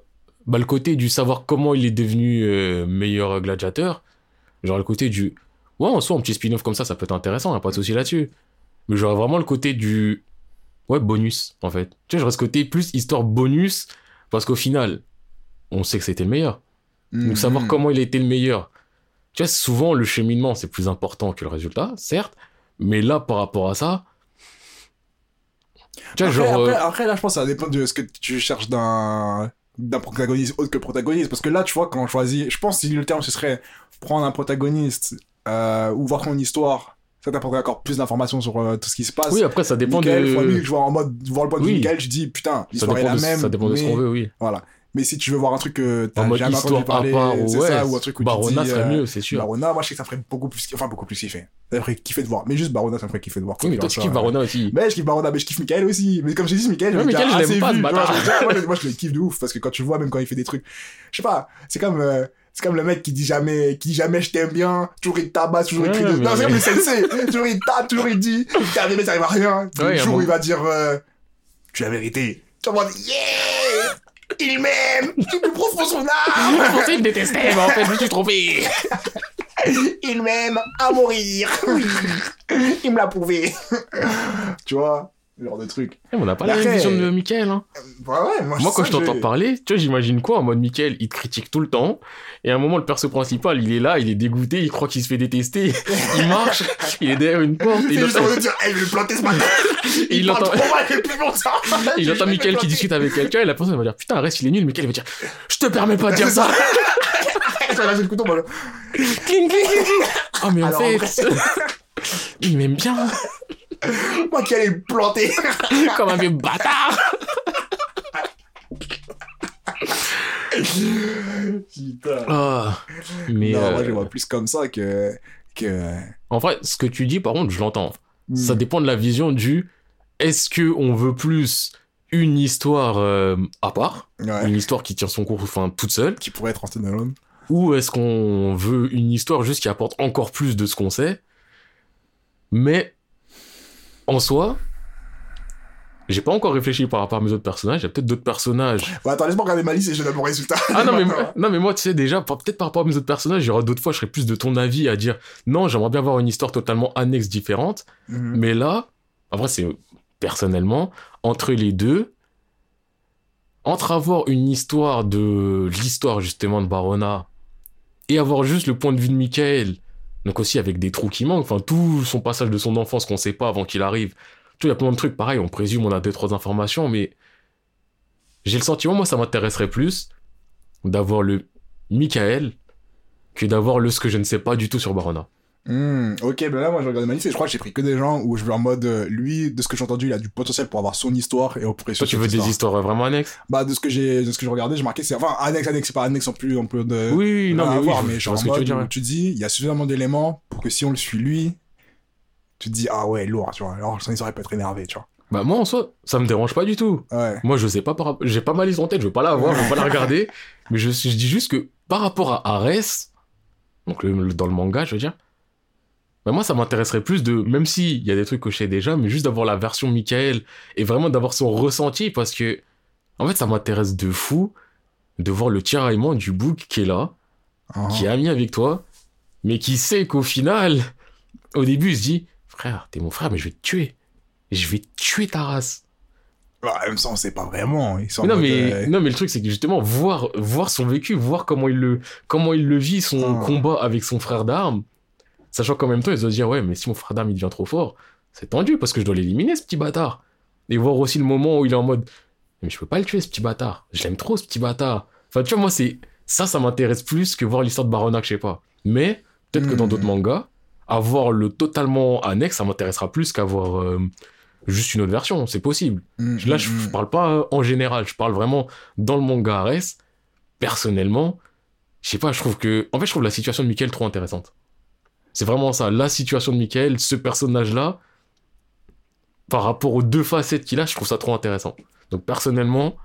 bah, le côté du savoir comment il est devenu euh, meilleur gladiateur. Genre le côté du. Ouais, en soi, un petit spin-off comme ça, ça peut être intéressant, y a pas de souci là-dessus. Mais j'aurais vraiment le côté du. Ouais, bonus, en fait. Tu vois, j'aurais ce côté plus histoire bonus, parce qu'au final, on sait que c'était le meilleur. Donc savoir Mhm. comment il était le meilleur. Tu vois, souvent, le cheminement, c'est plus important que le résultat, certes. Mais là, par rapport à ça. Tu vois, Après, genre. après, euh, après, là, je pense que ça dépend de ce que tu cherches d'un d'un protagoniste autre que protagoniste. Parce que là, tu vois, quand on choisit, je pense que si le terme ce serait prendre un protagoniste euh, ou voir son histoire, ça t'apporterait encore plus d'informations sur euh, tout ce qui se passe. Oui, après, ça dépend Michael, de. fois je vois en mode, voir le point de vue Oui. de Michael, je dis, putain, l'histoire est la de, même. ça dépend de ce qu'on veut, oui. Voilà. Mais si tu veux voir un truc que t'as jamais entendu parler, ou c'est ouais. ça, ou un truc où Barona tu dis, serait euh, mieux, c'est sûr. Barona, moi, je sais que ça me ferait beaucoup plus, enfin, beaucoup plus kiffer. Ça me ferait kiffer de voir. Mais juste Barona, ça me ferait kiffer de voir. Oui, mais toi, tu kiffes Barona aussi. Mais je kiffe Barona, mais je kiffe Michael aussi. Mais comme j'ai dit, Michael, j'ai Michael, je l'aime pas, moi, je- je le kiffe de ouf, parce que quand tu vois, même quand il fait des trucs, je sais pas, c'est comme, euh, c'est comme le mec qui dit jamais, qui dit jamais je t'aime bien, toujours il tabasse, toujours il crie de... Non, c'est comme le sensei, toujours il tape, toujours il dit, t'as mais ça arrive à rien. Le jour où il va dire, euh, tu as vérité. Tu vas dire, yeah! Il m'aime! Du plus profond son âme! Je pensais qu'il détestait, mais en fait, je me suis trompé. Il m'aime à mourir! Oui! Il me l'a prouvé! tu vois? Genre de truc. Eh, On n'a pas la même vision de Michael. Hein. Ouais, ouais, moi, Moi, quand ça, je t'entends parler, tu vois, j'imagine quoi en mode Michael, il te critique tout le temps. Et à un moment, le perso principal, il est là, il est dégoûté, il croit qu'il se fait détester. Il marche, il est derrière une porte. C'est Il juste entend, de dire, hey, je vais le planter ce matin. il Il entend, il entend Michael qui discute avec quelqu'un et la personne va dire Putain, reste, il est nul. Michael il va dire Je te permets pas de dire ça. Je vais lâcher le couteau, moi. Cling, cling, cling, cling. Oh, mais en Alors, en fait, il m'aime bien, Moi qui allais le planter. comme un vieux bâtard. Putain. Ah, mais non, euh, moi je le vois plus comme ça que. que... en vrai, ce que tu dis, par contre, je l'entends. Ça Hmm. dépend de la vision du est-ce que on veut plus une histoire euh, à part, Ouais. une histoire qui tient son cours enfin toute seule, Qui pourrait être en standalone. ou est-ce qu'on veut une histoire juste qui apporte encore plus de ce qu'on sait, mais en soi, j'ai pas encore réfléchi par rapport à mes autres personnages. Il y a peut-être d'autres personnages. Bon, attends, laisse-moi regarder ma liste et je donne mon résultat. Ah non mais, non mais moi tu sais déjà peut-être par rapport à mes autres personnages il y aura d'autres fois je serai plus de ton avis à dire non j'aimerais bien avoir une histoire totalement annexe différente Mhm. Mais là, en vrai, c'est personnellement, entre les deux, entre avoir une histoire de l'histoire justement de Barona et avoir juste le point de vue de Michael, donc aussi avec des trous qui manquent, enfin tout son passage de son enfance qu'on sait pas avant qu'il arrive. Tu il y a plein de trucs pareil, on présume, on a deux, trois informations, mais j'ai le sentiment, moi, ça m'intéresserait plus d'avoir le Michael que d'avoir le ce que je ne sais pas du tout sur Barona. Hmm, ok, ben là, moi, je regarde ma liste et je crois que j'ai pris que des gens où je veux en mode, euh, lui, de ce que j'ai entendu, il a du potentiel pour avoir son histoire et pourrait Toi, tu veux des histoire. histoires vraiment annexes? Bah, de ce que j'ai, de ce que j'ai regardé, j'ai marqué, c'est, enfin, annexe, annexe, c'est pas annexe non plus, on peut de, Oui, oui, non, mais à oui, je- mais je en que tu mode dire. tu dis, il y a suffisamment d'éléments pour que si on le suit lui, tu te dis, ah ouais, lourd, tu vois. Alors, son histoire, peut être énervé, tu vois. Bah moi en soi, ça me dérange pas du tout. Ouais. Moi je sais pas par j'ai pas ma liste en tête, je veux pas la voir, je veux pas la regarder, mais je, je dis juste que par rapport à Ares, donc le- le- dans le manga, je veux dire, bah moi ça m'intéresserait plus de même si il y a des trucs que je sais déjà, mais juste d'avoir la version Michael et vraiment d'avoir son ressenti parce que en fait ça m'intéresse de fou de voir le tiraillement du bouc qui est là, Ah. qui est ami avec toi, mais qui sait qu'au final, au début il se dit frère, t'es mon frère mais je vais te tuer. Je vais tuer ta race. Bah, même ça, on sait pas vraiment. Ils sont en Mais non, mais, euh, non, mais le truc, c'est que justement, voir, voir son vécu, voir comment il le, comment il le vit, son Ah. combat avec son frère d'armes, sachant qu'en même temps, il doit se dire, ouais, mais si mon frère d'armes, il devient trop fort, c'est tendu parce que je dois l'éliminer, ce petit bâtard. Et voir aussi le moment où il est en mode, mais je peux pas le tuer, ce petit bâtard. Je l'aime trop, ce petit bâtard. Enfin, tu vois, moi, c'est, ça, ça m'intéresse plus que voir l'histoire de Baronac, je sais pas. Mais, peut-être que dans Hmm. d'autres mangas, avoir le totalement annexe, ça m'intéressera plus qu'avoir euh, juste une autre version. C'est possible. hmm, Là, je, hmm, je hmm. parle pas en général, je parle vraiment dans le manga Ares. Personnellement, je sais pas, je trouve que. En fait, je trouve la situation de Michael trop intéressante. C'est vraiment ça, la situation de Michael, ce personnage-là, par rapport aux deux facettes qu'il a, je trouve ça trop intéressant. Donc, personnellement,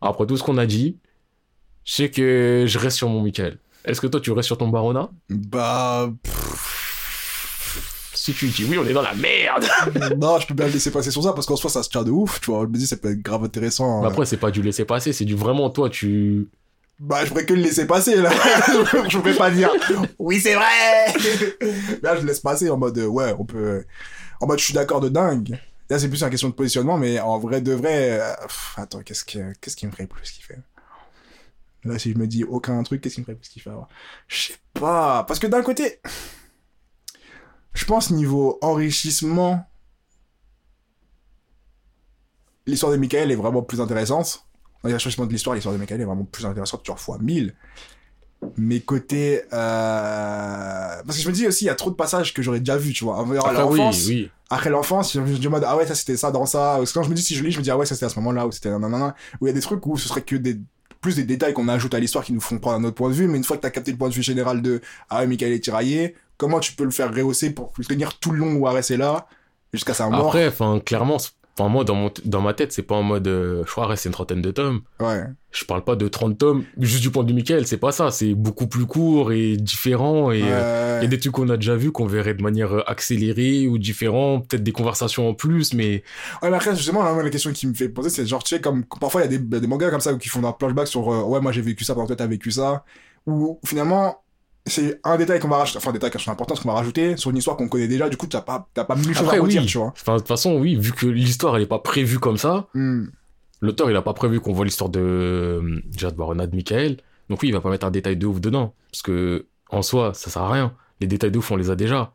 après tout ce qu'on a dit, je sais que je reste sur mon Michael. Est-ce que toi, tu restes sur ton Barona? Bah, Si tu dis oui, on est dans la merde non, je peux bien le laisser passer sur ça parce qu'en soi, ça se tient de ouf, tu vois. Je me dis, ça peut être grave intéressant. Mais euh. Après, c'est pas du laisser passer, c'est du vraiment toi, tu. Bah, je pourrais que le laisser passer, là. je pourrais pas dire, oui, c'est vrai! là, je laisse passer en mode, ouais, on peut, en mode, je suis d'accord de dingue. Là, c'est plus une question de positionnement, mais en vrai, de vrai, euh, attends, qu'est-ce que, qu'est-ce qui me ferait plus kiffer? Là, si je me dis aucun truc, qu'est-ce qui me ferait plus kiffer? Je sais pas. Parce que d'un côté, je pense niveau enrichissement, l'histoire de Michael est vraiment plus intéressante. Dans l'enrichissement de l'histoire, l'histoire de Michael est vraiment plus intéressante, genre fois 1000. Mais côté... Euh... Parce que je me dis aussi, il y a trop de passages que j'aurais déjà vus, tu vois. Après, oui, l'enfance, oui. après l'enfance, je me dis mode, ah ouais, ça c'était ça dans ça. Parce que quand je me dis si je lis, je me dis, ah ouais, ça c'était à ce moment-là, ou c'était nanana. Où il y a des trucs où ce serait que des, plus des détails qu'on ajoute à l'histoire qui nous font prendre un autre point de vue. Mais une fois que t'as capté le point de vue général de, ah ouais, Michael est tiraillé, comment tu peux le faire rehausser pour tenir tout le long où Arès est là, jusqu'à sa mort? Après, enfin, clairement, enfin, moi, dans, mon, dans ma tête, c'est pas en mode, euh, je crois, c'est une trentaine de tomes. Ouais. Je parle pas de 30 tomes, juste du point de vue Michael, c'est pas ça. C'est beaucoup plus court et différent. Et Euh, il y a des trucs qu'on a déjà vus qu'on verrait de manière euh, accélérée ou différent. Peut-être des conversations en plus, mais Ouais, mais après, justement, là, la question qui me fait poser, c'est genre, tu sais, comme, parfois, il y a des, mangas comme ça qui font un flashback sur, euh, ouais, moi, j'ai vécu ça, pendant toi, t'as vécu ça. Ou, finalement, c'est un détail qu'on va rajouter, enfin, un détail qui a son importance qu'on va rajouter sur une histoire qu'on connaît déjà, du coup, t'as pas, t'as pas mille choses à redire, oui. tu vois. Enfin, de toute façon, oui, vu que l'histoire, elle est pas prévue comme ça, Hmm. l'auteur, il a pas prévu qu'on voit l'histoire de, euh, déjà de Barona de Michael. Donc oui, il va pas mettre un détail de ouf dedans. Parce que, en soi, ça sert à rien. Les détails de ouf, on les a déjà.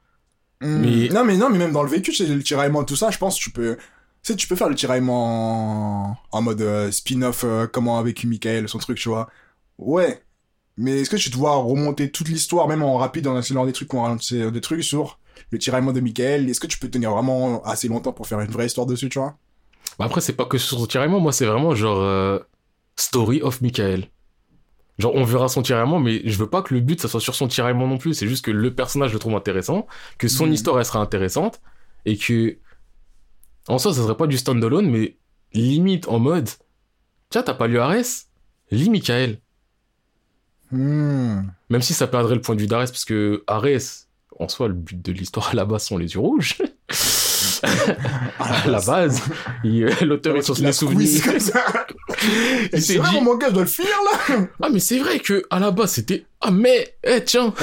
Hmm. Mais- Non, mais non, mais même dans le vécu, sais, le tiraillement, tout ça, je pense, tu peux, tu sais, tu peux faire le tiraillement en, en mode euh, spin-off, euh, comment a vécu Michael, son truc, tu vois. Ouais. Mais est-ce que tu dois remonter toute l'histoire, même en rapide, en accélérant des trucs, ou en ralentir des trucs sur le tiraillement de Michael? Est-ce que tu peux tenir vraiment assez longtemps pour faire une vraie histoire dessus, tu vois? Bah après, c'est pas que sur son tiraillement, moi, c'est vraiment genre euh, Story of Michael. Genre, on verra son tiraillement, mais je veux pas que le but, ça soit sur son tiraillement non plus. C'est juste que le personnage, je le trouve intéressant, que son Mhm. histoire, elle sera intéressante, et que. En soi, ça serait pas du standalone, mais limite en mode. Tiens, t'as pas lu Arès Lis Michael. Même si ça perdrait le point de vue d'Arès, parce que Arès, en soi, le but de l'histoire à la base sont les yeux rouges. à la base, euh, l'auteur est sur les souvenirs. comme ça. C'est vrai, mon manga, je dois le finir, là Ah, mais c'est vrai que à la base c'était Ah, mais, eh, tiens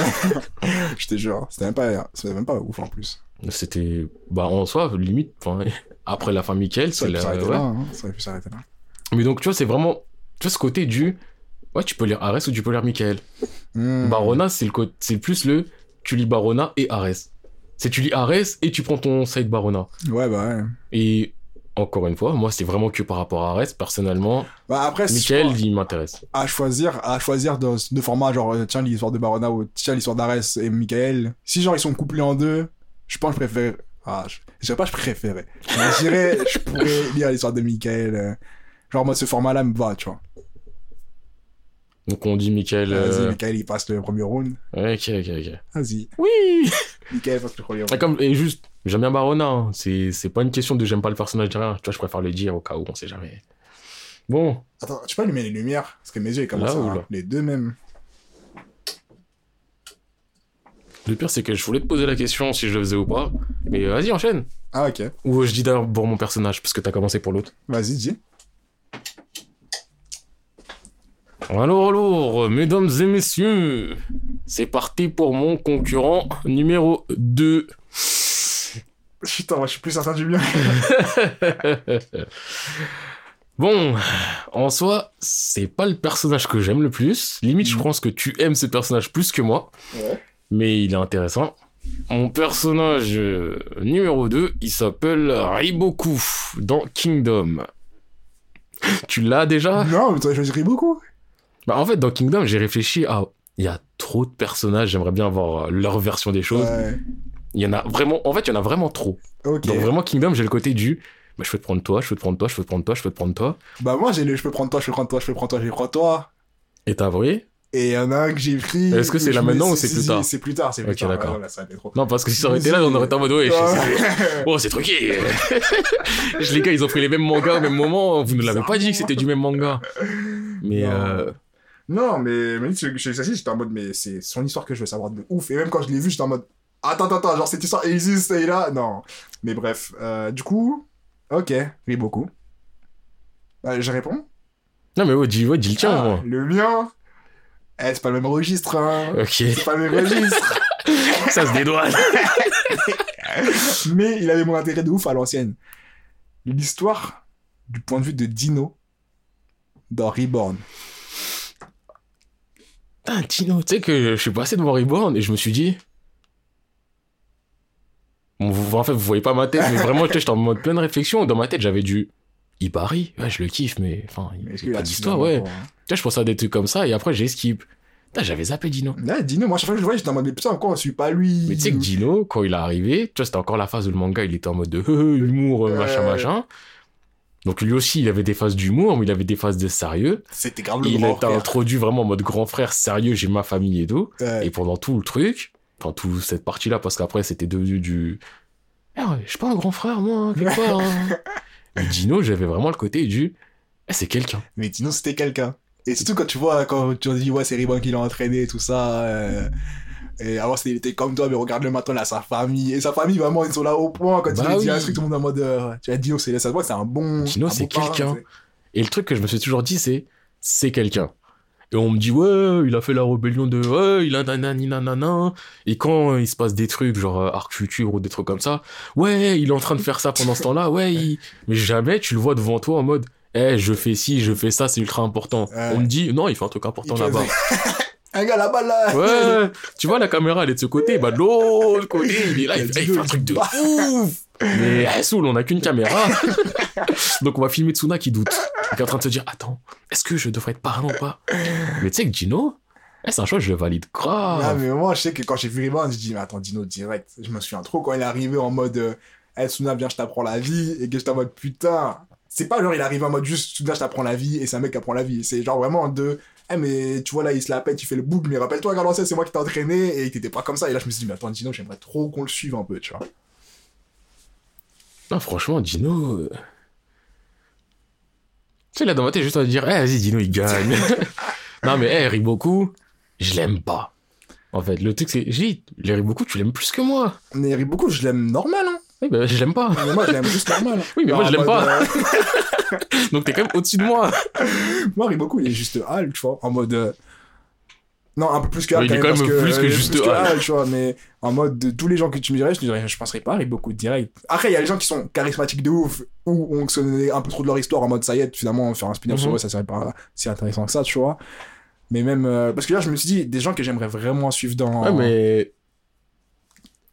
Je te jure, c'était même pas, c'était même pas ouf, en plus. C'était, bah, en soi, limite, après la ouais. là, hein. Ça aurait pu s'arrêter là. Mais donc, tu vois, c'est vraiment, tu vois, ce côté du, ouais, tu peux lire Arès ou tu peux lire Michael. Hmm. Barona, c'est le c'est plus le, tu lis Barona et Arès. C'est tu lis Arès et tu prends ton side Barona. Ouais, bah ouais. Et, encore une fois, moi, c'est vraiment que par rapport à Arès, personnellement, Bah après, Michael, il m'intéresse. à choisir, à choisir de, de formats, genre, euh, tiens, l'histoire de Barona ou tiens, l'histoire d'Arès et Michael. Si, genre, ils sont couplés en deux, je pense que je préfère, ah, je, je dirais pas je préférais. Je dirais, je pourrais lire l'histoire de Michael. euh, genre, moi, ce format-là me va, tu vois. Donc, on dit Michael, Vas-y, euh, Michael, il passe le premier round. ok, ok, ok. Vas-y. Oui! Michael passe le premier round. Et, comme, et juste, j'aime bien Barona. hein. C'est, c'est pas une question de j'aime pas le personnage rien. Tu vois, je préfère le dire au cas où, on sait jamais. Bon, Attends, tu peux allumer les lumières? Parce que mes yeux, ils commencent Là ou à... là? Les deux mêmes. le pire, c'est que je voulais te poser la question si je le faisais ou pas. Mais vas-y, enchaîne. Ah, ok. Ou je dis d'abord pour mon personnage, parce que t'as commencé pour l'autre. Vas-y, dis. Alors, alors, mesdames et messieurs, c'est parti pour mon concurrent numéro 2. Putain, moi, je suis plus certain du mien. Bon, en soi, c'est pas le personnage que j'aime le plus. Limite, je Mhm. pense que tu aimes ce personnage plus que moi. Ouais. mais il est intéressant. Mon personnage euh, numéro 2, il s'appelle Riboku dans Kingdom. Tu l'as déjà? Non, mais toi, je dirais beaucoup. Bah, En fait, dans Kingdom, j'ai réfléchi à... Il y a trop de personnages, j'aimerais bien avoir euh, leur version des choses. Ouais. Il y en a vraiment... En fait, il y en a vraiment trop. Donc vraiment, Kingdom, j'ai le côté du... Bah, je peux te prendre toi, je peux te prendre toi, je peux te prendre toi, je peux te prendre toi. Bah, moi, j'ai le je peux prendre toi, je peux prendre toi, je peux prendre toi, je prendre toi. Et t'as avoué? Et il y en a un que j'ai pris. Est-ce que c'est là maintenant ou c'est plus tard? C'est plus tard, c'est plus tard. d'accord. Ouais, trop. Non, parce que si ça aurait été là, on aurait été en mode... Ouais. Oh, c'est truqué Les gars, ils ont pris les mêmes mangas au même moment. Vous ne l'avez pas dit que c'était du même manga. Mais euh, Non, mais, mais chez Sassy, j'étais en mode, mais c'est son histoire que je veux savoir de ouf. Et même quand je l'ai vu, j'étais en mode, attends, attends, attends, genre cette histoire existe et là, non. Mais bref, euh, du coup, ok, j'ai beaucoup. Euh, je réponds? non mais ouais, dis, ouais, dis le tien. Ah, moi. le mien, Eh, c'est pas le même registre, hein. Ok, C'est pas le même registre. ça se dédouane. Mais il avait mon intérêt de ouf à l'ancienne. L'histoire du point de vue de Dino dans Reborn. Putain, Tino, tu sais que je suis passé devant Reborn et je me suis dit. Bon, vous, en fait, vous voyez pas ma tête, mais vraiment, j'étais en mode pleine réflexion. Dans ma tête, j'avais du. Ibari, ouais, je le kiffe, mais enfin, il n'y a pas d'histoire, ouais. pour, hein Tu sais, je pensais à des trucs comme ça et après, j'ai skip. Putain, j'avais zappé Dino. Là, Dino, moi, chaque fois que je le voyais, j'étais en mode, mais putain, encore, je suis pas lui. Mais tu sais que Dino, quand il est arrivé, tu vois, c'était encore la phase où le manga, il était en mode de euh, humour, euh, machin, Ouais. machin. Donc lui aussi, il avait des phases d'humour, mais il avait des phases de sérieux. C'était grave le Il a grand été frère. introduit vraiment en mode grand frère sérieux, j'ai ma famille et tout. Ouais. Et pendant tout le truc, enfin, toute cette partie-là, parce qu'après, c'était devenu du. Ouais, je suis pas un grand frère, moi, hein, quelque part. hein. Mais Dino, j'avais vraiment le côté du. Eh, c'est quelqu'un. Mais Dino, c'était quelqu'un. Et surtout quand tu vois, quand tu dis, ouais, c'est Ribbon qui l'a entraîné et tout ça. euh, Et avant, c'était il était comme toi, mais regarde le matin, là, sa famille. Et sa famille, vraiment, ils sont là au point. Quand Bah il dit un oui. truc, tout le monde en mode. euh, tu vois, Dino, c'est ça se voit, que c'est un bon. Dino, c'est bon quelqu'un. Et le truc que je me suis toujours dit, c'est. C'est quelqu'un. Et on me dit, ouais, il a fait la rébellion de. Ouais, il a nanani nanana. Et quand il se passe des trucs, genre euh, Arc Future ou des trucs comme ça, ouais, il est en train de faire ça pendant ce temps-là, ouais, il- mais jamais tu le vois devant toi en mode. Eh, je fais ci, je fais ça, c'est ultra important. Ouais. On me dit, non, il fait un truc important là-bas. Un gars là-bas, là. Ouais, tu vois, la caméra, elle est de ce côté, bah de l'autre côté, il est là, Il fait, Dino, il fait un truc de ouf. Mais, eh, Soul, on a qu'une caméra. Donc, on va filmer Tsuna qui doute. Qui est en train de se dire, attends, est-ce que je devrais être parrain ou pas? Mais tu sais que Dino, eh, c'est un choix, je le valide grave. Ah, mais moi, je sais que quand j'ai vu Ribbon, je dis, mais attends, Dino, direct. Je me souviens trop quand il est arrivé en mode, euh, hey, Suna, viens, je t'apprends la vie. Et que j'étais en mode, putain. C'est pas genre, il arrive en mode juste, Suna, je t'apprends la vie. Et c'est un mec qui apprend la vie. C'est genre vraiment de, eh, mais tu vois, là, il se la pète, il fait le bouc. Mais rappelle-toi, regarde l'ancien, c'est moi qui t'ai entraîné. Et t'étais pas comme ça. Et là, je me suis dit, mais attends, Dino, j'aimerais trop qu'on le suive un peu, tu vois. Non, franchement, Dino. euh, Tu sais, là, dans ma tête, juste à dire, eh, vas-y, Dino, il gagne. non, mais, eh, Riboku, je l'aime pas. En fait, le truc, c'est, j'ai dit, Riboku, tu l'aimes plus que moi. Mais beaucoup, je l'aime normal, hein. Oui, bah, je l'aime pas. Mais moi, je l'aime juste normal. Oui, mais moi, je l'aime pas. euh, Donc, t'es quand même au-dessus de moi. Moi, Riboku, il est juste Hal, tu vois, en mode. euh, Non, un peu plus que Hal. Il est quand même plus que euh, juste plus que Hal. Hal, tu vois, mais en mode de tous les gens que tu me dirais, je te dirais, je penserais pas à direct. Après, il y a les gens qui sont charismatiques de ouf, ou on se un peu trop de leur histoire en mode ça y est, finalement, faire un spin-off Mhm. sur eux, ça serait pas si intéressant que ça, tu vois. Mais même. euh, Parce que là, je me suis dit, des gens que j'aimerais vraiment suivre dans. Ouais, mais.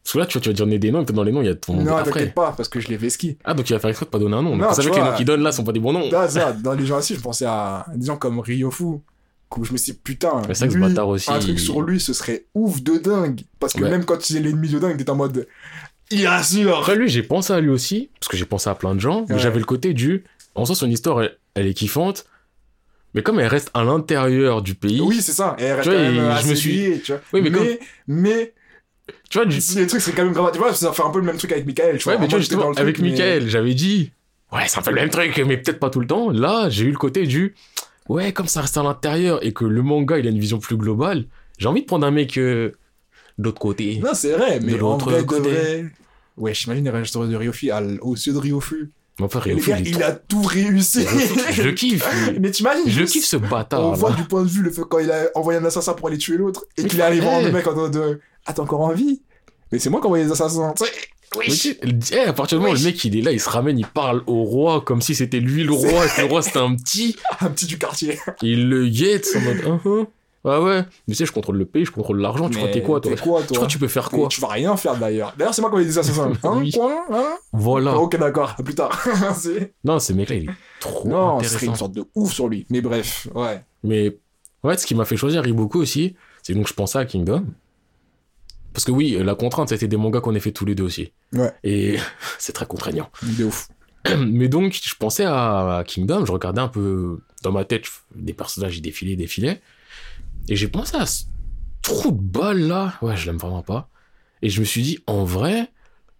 Parce que là, tu vois, tu vas donner des noms, et peut-être dans les noms, il y a ton nom Non, t'inquiète pas, parce que je les vesquis. Ah, donc il va faire exprès de pas donner un nom. Non, vous savez que les noms qu'il donne là sont pas des bons noms. Là, ça, dans les gens aussi, je pensais à des gens comme Ryofu. Où je me suis dit, putain, Mais c'est vrai que ce lui, bâtard aussi, un truc il- sur lui, ce serait ouf de dingue. Parce que Ouais. même quand tu es l'ennemi de dingue, t'es en mode, il assure. Après, lui, j'ai pensé à lui aussi, parce que j'ai pensé à plein de gens, mais j'avais le côté du. En soi, son histoire, elle, elle est kiffante, mais comme elle reste à l'intérieur du pays. Oui, c'est ça. Elle reste Tu vois, quand même il- je me suis- liée, tu vois. Oui, mais mais, comme- mais, Tu vois, les trucs, c'est quand même grave. Tu vois, ça fait un peu le même truc avec Michael, tu vois. ouais, mais tu vois, justement, truc, avec mais- Michael, j'avais dit. Ouais, c'est un peu le même truc, mais peut-être pas tout le temps. Là, j'ai eu le côté du. Ouais, comme ça reste à l'intérieur et que le manga, il a une vision plus globale, j'ai envie de prendre un mec euh, de l'autre côté. Non, c'est vrai, mais De l'autre vrai, de côté. vrai... Ouais, j'imagine les réalisateurs de Ryofu à l- au sud de Ryofu. Enfin, Ryofu, gars, il il a tout réussi. Je le kiffe. Mais t'imagines Je juste- kiffe ce bâtard. On là. voit du point de vue le fait quand il a envoyé un assassin pour aller tuer l'autre et qu'il arrive en le mec en train de Ah, t'es encore en vie Mais c'est moi qui ai envoyé les assassins. Tu sais, Mais tu sais, eh, à partir du moment où le mec il est là, il se ramène, il parle au roi comme si c'était lui le roi et que le roi c'était un petit. Un petit du quartier. Il le guette en mode uh -huh. Ouais, ouais. Mais tu sais, je contrôle le pays, je contrôle l'argent. Tu crois que t'es quoi, toi? T'es quoi, Tu toi? crois que tu peux faire Mais quoi? Tu vas rien faire d'ailleurs. D'ailleurs, c'est moi qui ai les assassins. Hein, Oui. quoi? Hein? Voilà. Ok, d'accord. À plus tard. C'est- Non, ce mec-là, il est trop non, ce serait intéressant. une sorte de ouf sur lui. Mais bref, ouais. Mais ouais, ce qui m'a fait choisir Riboku aussi, c'est donc je pensais à Kingdom. Parce que oui, la contrainte, c'était des mangas qu'on a fait tous les deux aussi. Ouais. Et c'est très contraignant. De ouf. Mais donc, je pensais à Kingdom, je regardais un peu dans ma tête des personnages, ils défilaient, défilaient. Et j'ai pensé à ce trou de balle là. Ouais, je l'aime vraiment pas. Et je me suis dit, en vrai,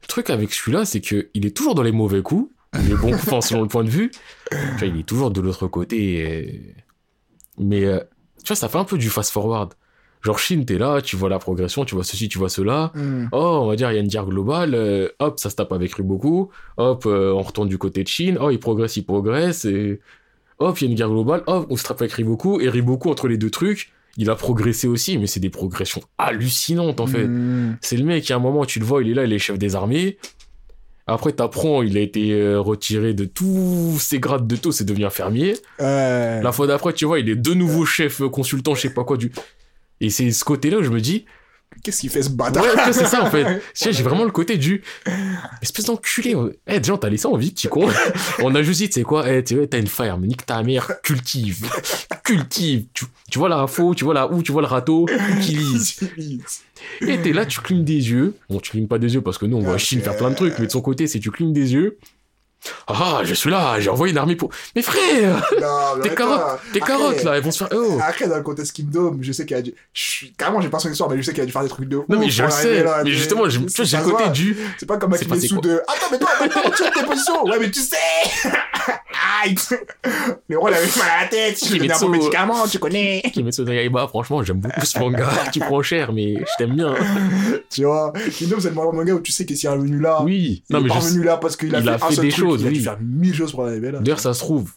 le truc avec celui-là, c'est que il est toujours dans les mauvais coups. Il est bon, enfin, selon le point de vue. Tu vois, il est toujours de l'autre côté. et- Mais, euh, tu vois, ça fait un peu du fast-forward. Genre, Shin, t'es là, tu vois la progression, tu vois ceci, tu vois cela. Hmm. Oh, on va dire, il y a une guerre globale. euh, hop, ça se tape avec Riboku. Hop, euh, on retourne du côté de Chine. Oh, il progresse, il progresse. Et hop, il y a une guerre globale. Hop, on se tape avec Riboku. Et Riboku, entre les deux trucs, il a progressé aussi, mais c'est des progressions hallucinantes en fait. Mm. C'est le mec, a un moment, tu le vois, il est là, il est chef des armées. Après, t'apprends, il a été euh, retiré de tous ses grades de taux, c'est devenu un fermier. La fois d'après, tu vois, il est de nouveau chef consultant, je sais pas quoi du. Et c'est ce côté-là où je me dis, Qu'est-ce qu'il fait ce bâtard? Ouais, c'est ça en fait. J'ai vraiment le côté du. Espèce d'enculé. Eh, déjà, t'as laissé en vie, petit con. On a juste dit, tu sais quoi, eh, tu sais, t'as une ferme, nique ta mère, cultive. Cultive. Tu, tu vois la info, tu vois la où, tu vois le râteau, utilise. Et t'es là, tu clignes des yeux. Bon, tu clignes pas des yeux parce que nous, on va à Ah, Chine faire plein de trucs, mais de son côté, c'est tu clignes des yeux. Ah, je suis là, j'ai envoyé une armée pour. Mais frère, Non, mais tes carottes, tes Après- carottes là, elles vont se faire. Oh. Après, dans le contexte Kingdom, je sais qu'il a dû. je Carrément, j'ai pas son histoire, mais je sais qu'il a dû faire des trucs de ouf. Non, mais je le sais. là, mais justement, tu j'ai le côté du. C'est pas comme quoi de. Attends, mais toi, maintenant, tu as tes positions. Ouais, mais tu sais. Aïe. Le roi, il avait mal à la tête. Lui donnais un bon médicament, tu connais. Kimetsu no Yaiba, franchement, j'aime beaucoup ce manga. tu prends cher, mais je t'aime bien. Tu vois, Kingdom, c'est le manga où tu sais qu'il s'est revenu là. Oui. Il Non, est mais pas je... revenu là parce qu'il a, il fait, des truc, choses, Il a dû oui. faire mille choses pour arriver là. D'ailleurs, ça se trouve.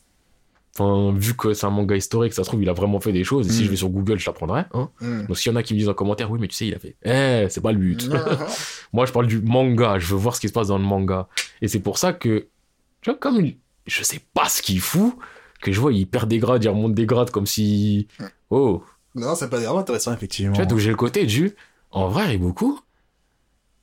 Enfin, vu que c'est un manga historique, ça se trouve, il a vraiment fait des choses. Et si Mm. je vais sur Google, je l'apprendrai. Hein Mm. Donc, s'il y en a qui me disent en commentaire, oui, mais tu sais, il a fait. Eh, c'est pas le but. Moi, je parle du manga. Je veux voir ce qui se passe dans le manga. Et c'est pour ça que, tu vois, comme il- je sais pas ce qu'il fout, que je vois, il perd des grades, il remonte des grades comme si. Oh. Non, c'est pas vraiment intéressant, effectivement. Tu vois, donc j'ai le côté du. En vrai, beaucoup.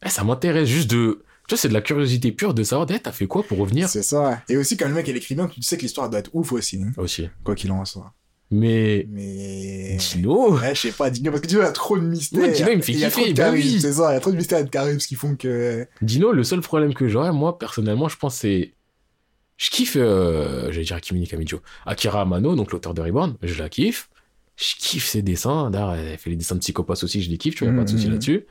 Eh, ça m'intéresse juste de. Tu vois, c'est de la curiosité pure de savoir, eh, t'as fait quoi pour revenir C'est ça. Et aussi, quand le mec il écrit bien, tu sais que l'histoire doit être ouf aussi. hein, Aussi. Quoi qu'il en soit. Mais. Mais. Dino Ouais, je sais pas, Dino, parce que Dino, a trop de mystères. Ouais, Dino, il me fait kiffer, bah oui. C'est ça, il y a trop de mystères de charisme qui font que. Dino, le seul problème que j'aurais, moi, personnellement, je pense, c'est. Je kiffe, euh, j'allais dire Akimi Kamijo. Akira Amano, donc l'auteur de Reborn, je la kiffe. Je kiffe ses dessins. D'ailleurs, elle fait les dessins de Psychopass aussi, je les kiffe, tu vois, a pas de souci Mhm. là-dessus.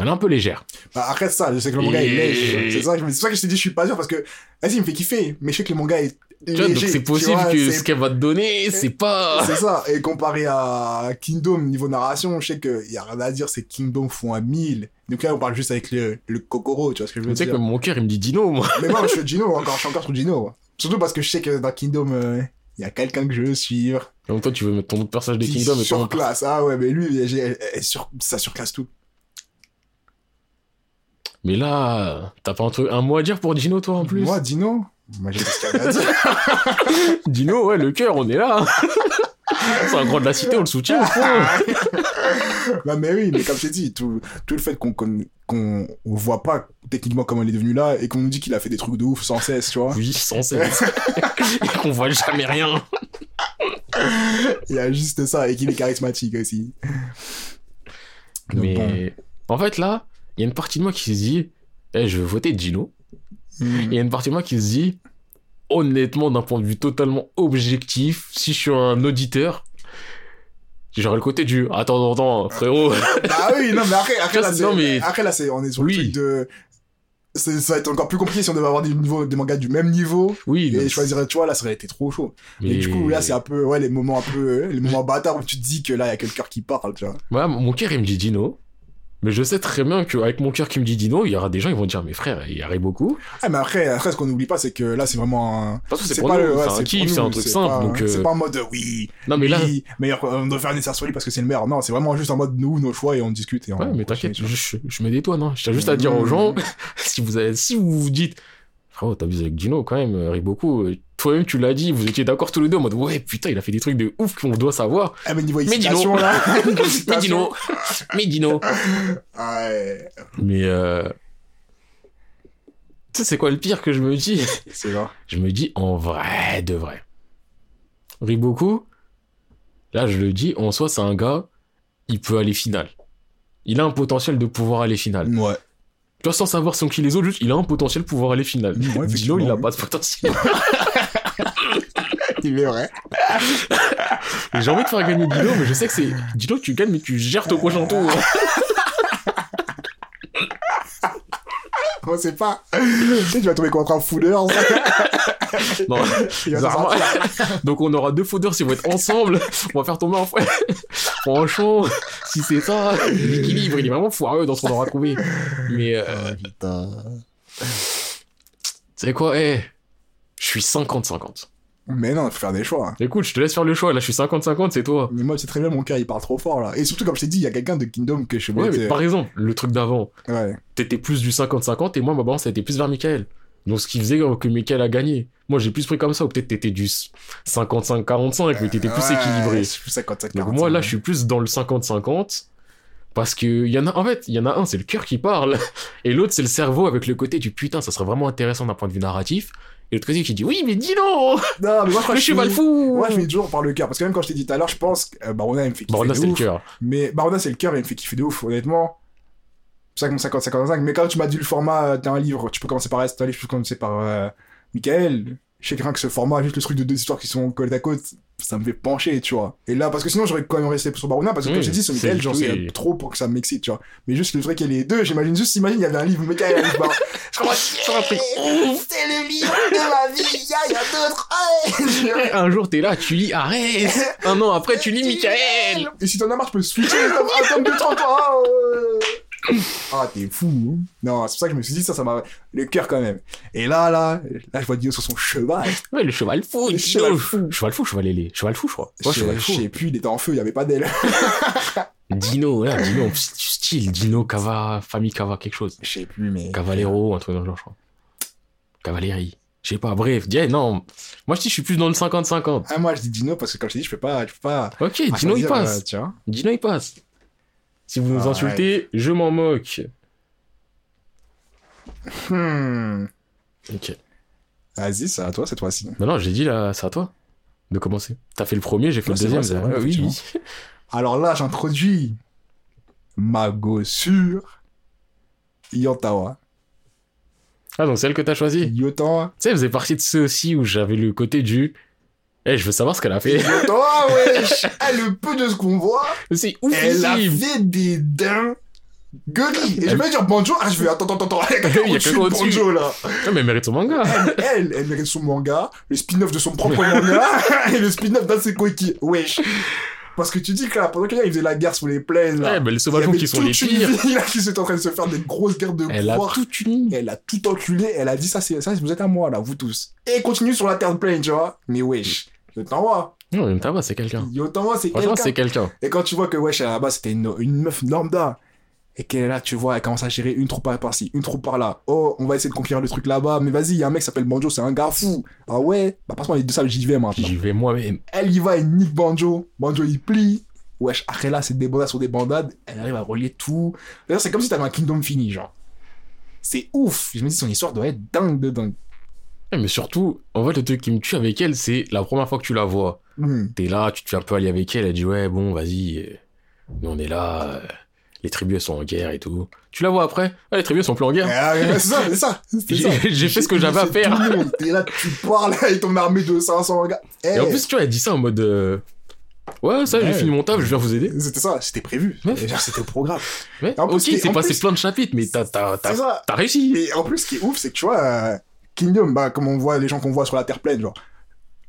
Elle est un peu légère. Bah, après ça, je sais que le manga est léger. C'est ça, que je t'ai dit, je suis pas sûr parce que. Vas-y, il me fait kiffer, mais je sais que le manga est. Vois, donc léger, c'est possible vois, que ce qu'elle va te donner, c'est pas. C'est ça, et comparé à Kingdom, niveau narration, je sais qu'il y a rien à dire, c'est Kingdom font à 1000. Donc là, on parle juste avec le, le Kokoro, tu vois ce que je veux Tu sais dire. que mon cœur, il me dit Dino, moi. Mais moi, je suis Gino, encore, je suis encore sur moi. Surtout parce que je sais que dans Kingdom, euh, il y a quelqu'un que je veux suivre. Donc toi, tu veux mettre ton autre personnage de qui Kingdom et ton. surclasse. Ah ouais, mais lui, elle sur- ça surclasse tout. Mais là, t'as pas un, truc, un mot à dire pour Dino, toi, en plus? Moi, Dino, moi, j'ai. Dino, ouais, le cœur, on est là. c'est un grand de la cité, on le soutient, au fond. non, mais oui, mais comme je t'ai dit, tout, tout le fait qu'on qu'on qu'on on voit pas techniquement comment il est devenu là et qu'on nous dit qu'il a fait des trucs de ouf sans cesse, tu vois. Oui, sans cesse. et qu'on voit jamais rien. Il y a juste ça et qu'il est charismatique aussi. Donc, Mais bon. en fait, là, il y a une partie de moi qui se dit, eh, je veux voter Gino. Il y a une partie de moi qui se dit, honnêtement, d'un point de vue totalement objectif, si je suis un auditeur, j'aurais le côté du, attends, attends, frérot. Ah oui, non, mais après, après, là, c'est, Non, mais- après, là, c'est, on est sur Oui. le truc de. ça va être encore plus compliqué si on devait avoir des, niveaux, des mangas du même niveau oui, et mais- choisir, tu vois, là, ça aurait été trop chaud. mais Et du coup, là, c'est un peu, ouais, les moments un peu, les moments bâtards où tu te dis que là, il y a que le cœur qui parle, tu vois. Voilà, mon cœur, il me dit Dino. Mais je sais très bien qu'avec mon cœur qui me dit Dino, il y aura des gens qui vont dire, mais frère, il y arrive beaucoup. Ah, mais après, après, ce qu'on n'oublie pas, c'est que là, c'est vraiment un. Parce que c'est pour pas nous, le- ouais, c'est un kiff, c'est un truc simple. pas- donc, euh, C'est pas en mode, oui, Non, mais là, oui, meilleur, on doit faire un nécessaire sur lui parce que c'est le meilleur. Non, c'est vraiment juste en mode nous, nos choix et on discute et on. Ouais, mais t'inquiète, continue, je, je mets des toits, non. Je tiens juste à dire aux gens, si vous avez, si vous vous dites, frérot, t'abuses avec Dino quand même, euh, Riboku, euh, toi-même tu l'as dit, vous étiez d'accord tous les deux en mode, ouais, putain, il a fait des trucs de ouf qu'on doit savoir. Ah, mais niveau Mais Dino. là. Mais. Dino, mais Dino. Ouais, Mais, euh, tu sais, c'est quoi le pire que je me dis? c'est là. Je me dis, en vrai, de vrai. Riboku, là, je le dis, en soi, c'est un gars, il peut aller finale. Il a un potentiel de pouvoir aller finale. Ouais. Tu vois, sans savoir son qui les autres, juste, il a un potentiel de pouvoir aller finale. Ouais, Dino, il a oui. pas de potentiel. Il est vrai. J'ai envie de faire gagner Dino, mais je sais que c'est Dino, tu gagnes, mais tu gères ton prochain tour. On sait pas. tu sais, tu vas tomber contre un fooders. Non, bizarrement. Donc on aura deux foudeurs si on va être ensemble. On va faire tomber un fouet. Franchement, si c'est ça, l'équilibre, il est vraiment foireux dans ce qu'on aura trouvé. Mais euh, putain. tu sais quoi, eh, je suis 50-50. Mais non, il faut faire des choix. Écoute, je te laisse faire le choix. Là, je suis 50-50, c'est toi. Mais moi, c'est très bien, mon cœur, il parle trop fort, là. Et surtout, comme je t'ai dit, il y a quelqu'un de Kingdom que je suis Ouais, mais par exemple, le truc d'avant, Ouais. t'étais plus du 50-50 et moi, ma balance, était plus vers Michael. Donc, ce qui faisait que Michael a gagné. Moi, j'ai plus pris comme ça, ou peut-être t'étais du 55-45, mais t'étais plus Ouais, équilibré. Je suis plus 55 Donc, moi, là, je suis plus dans le 50-50. Parce que y en a, en fait, il y en a un, c'est le cœur qui parle, et l'autre, c'est le cerveau avec le côté du putain, ça serait vraiment intéressant d'un point de vue narratif. Et l'autre côté qui dit oui, mais dis non, Non, mais moi, je crois le que je cheval finis- fou. Moi, je finis toujours par le cœur. Parce que même quand je t'ai dit tout à l'heure, je pense que euh, Barona, il me fait kiffer. Barona, c'est le cœur. Mais Barona, c'est le cœur et il me fait kiffer de ouf, honnêtement. C'est ça que mon 50-55. Mais quand tu m'as dit le format, euh, t'as un livre, tu peux commencer par t'as un livre, tu peux commencer par euh, Michael. Je sais quelqu'un que ce format, juste le truc de deux histoires qui sont côte à côte, ça me fait pencher, tu vois. Et là, parce que sinon, j'aurais quand même resté sur Barona, parce que Oui, comme je t'ai dit, c'est Michael, j'en sais et- trop pour que ça m'excite, tu vois. Mais juste le truc qu'il y ait les deux, j'imagine juste, imagine, il y avait un livre Michael, un livre Barona. Je commence, C'est un truc c'est le livre de ma vie, il y a, il y a d'autres. Ouais. Un jour, t'es là, tu lis, arrête. Un an après, tu lis Michael. Et si t'en as marre, tu peux switcher un tome de 30 ans. Ah, t'es fou. hein. Non, c'est pour ça que je me suis dit, ça, ça m'a. Le cœur quand même. Et là, là, là, je vois Dio sur son cheval. Ouais, le cheval fou. Le cheval fou. Cheval fou, cheval ailé. Cheval fou, je crois. Ouais, je, cheval je sais plus, il était en feu, il y avait pas d'aile. Dino, là, Dino, style. Dino, Cava, famille Cava, quelque chose. Je sais plus, mais. Cavalero, un truc dans le genre, je crois. Cavalerie. Je sais pas, bref. dis- non. Moi, je dis, je suis plus dans le 50-50. Ah, moi, je dis Dino parce que, comme je dit, je peux pas. Je peux pas. Ok, pas Dino, il passe. euh. Dino, il passe. Si vous nous insultez, je m'en moque. Hmm. Ok. Vas-y, c'est à toi cette fois-ci. Bah non, j'ai dit là, c'est à toi de commencer. T'as fait le premier, j'ai fait le deuxième. vrai, vrai, oui. Alors là, j'introduis ma gossure Yotawa. Ah, donc celle que t'as choisie. Tu Yotawa. sais, elle faisait partie de ceux aussi où j'avais le côté du. Eh, je veux savoir ce qu'elle a fait. Yotawa, wesh. Eh, le peu de ce qu'on voit, C'est elle a fait des dents gueulis. Et je vais dire Banjo. Ah, je vais attends, attends, attends. Il y a quelqu'un au-dessus. Banjo là. Ah, mais elle mérite son manga. Elle, elle mérite son manga, le spin-off de son propre manga et le spin-off d'un de ses coéquipiers. Wesh. Parce que tu dis que là, pendant qu'il faisait la guerre sous les plaines, là. Ouais, mais les y avait qui sont les une pires. ville, là, qui sont en train de se faire des grosses guerres de Elle a pouvoir. tout uni. Elle a tout enculé, elle a dit ça, c'est ça, vous êtes à moi, là, vous tous. Et continue sur la terre pleine, tu vois. Mais wesh, je t'envoie. Non, pas, c'est quelqu'un. Yo, t'envoie, c'est quelqu'un. c'est quelqu'un. Et quand tu vois que wesh, à la base, c'était une, une meuf lambda. Et qu'elle est là, tu vois, elle commence à gérer une troupe par-ci, une troupe par-là. Oh, on va essayer de conquérir le truc là-bas. Mais vas-y, il y a un mec qui s'appelle Banjo, c'est un gars fou. Ah ouais? Bah, passe-moi les deux sables, j'y vais maintenant. J'y vais moi-même. Elle y va, elle nique Banjo. Banjo, il plie. Wesh, après là, c'est des bandades sur des bandades. Elle arrive à relier tout. D'ailleurs, c'est comme si t'avais un kingdom fini, genre. C'est ouf. Je me dis, son histoire doit être dingue de dingue. Mais surtout, en fait, le truc qui me tue avec elle, c'est la première fois que tu la vois. Hmm. T'es là, tu te fais un peu aller avec elle, elle dit ouais, bon, vas-y, nous on est là, euh, les tribus elles sont en guerre et tout. Tu la vois après? Ah, les tribus elles sont plus en guerre. Ah, c'est ça, c'est ça. J'ai- fait ce que j'avais à faire. T'es là, tu parles avec ton armée de 500 gars. Et en Eh, plus, tu vois, elle dit ça en mode euh, ouais, ça, j'ai Ouais. fini mon taf, je viens vous aider. C'était ça, c'était prévu. Ouais. C'était au programme. Ouais, En plus, ok, c'est passé plus- plein de chapitres, mais t'as, réussi. Et en plus, ce qui est ouf, c'est que tu vois, euh, Kingdom, bah, comme on voit les gens qu'on voit sur la Terre pleine, genre,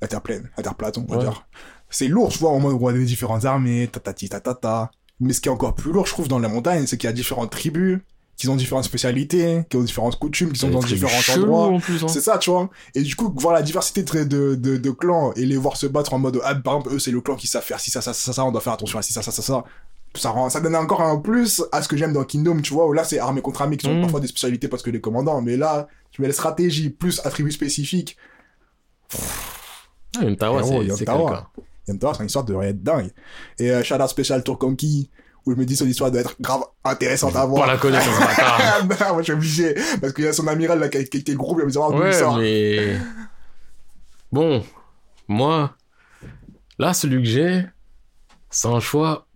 la Terre pleine, la Terre plate, on va dire. C'est lourd, tu vois, en mode, on voit des différentes armées, tatati, tatata. Mais ce qui est encore plus lourd, je trouve, dans la montagne, c'est qu'il y a différentes tribus, qui ont différentes spécialités, qui ont différentes coutumes, qui sont dans différents endroits. en hein. C'est ça, tu vois. Et du coup, voir la diversité de, de, de, de clans et les voir se battre en mode, ah, par exemple, eux, c'est le clan qui savent faire si ça, ça, ça, ça, on doit faire attention à si ça, ça, ça, ça. Ça, rend, ça donne encore un plus à ce que j'aime dans Kingdom, tu vois, où là, c'est armée contre armée qui sont Mm. parfois des spécialités parce que les commandants, mais là, tu mets les stratégies plus attributs spécifiques. Ah, Yontawa, Héros, c'est, quelqu'un. Yamtaro, c'est une histoire de être dingue. Et euh, Shadow Special Tour Conquis, où je me dis son histoire doit être grave intéressante à Pas voir. la connaître, ce. Ah, bah, moi, je suis obligé. Parce qu'il y a son amiral là qui a qui le groupe, il va me dire, Ouais, sort. mais. Bon, moi, là, celui que j'ai, c'est un choix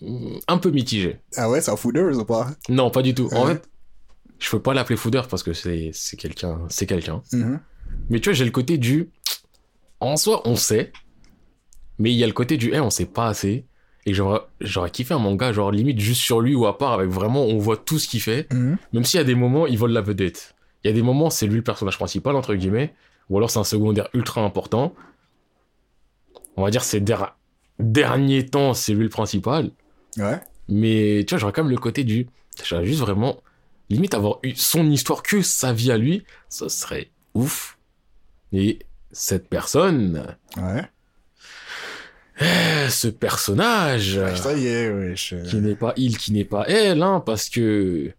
mm, un peu mitigé. Ah ouais, c'est un fooders ou pas Non, pas du tout. En Ouais. fait, je peux pas l'appeler foudeur parce que c'est quelqu'un, c'est quelqu'un. Mhm. Mais tu vois, j'ai le côté du. En soi, on sait. Mais il y a le côté du. Eh, on sait pas assez. Et j'aurais j'aurais kiffé un manga, genre limite juste sur lui ou à part, avec vraiment, on voit tout ce qu'il fait. Mhm. Même s'il y a des moments, il vole la vedette. Il y a des moments, c'est lui le personnage principal, entre guillemets. Ou alors c'est un secondaire ultra important. On va dire ces der- derniers temps, c'est lui le principal. Ouais. Mais tu vois, j'aurais quand même le côté du. J'aurais juste vraiment. Limite avoir eu son histoire que sa vie à lui, ça serait ouf. Et cette personne, Ouais. ce personnage, Ça y est, ouais. je- qui n'est pas il, qui n'est pas elle, hein, parce que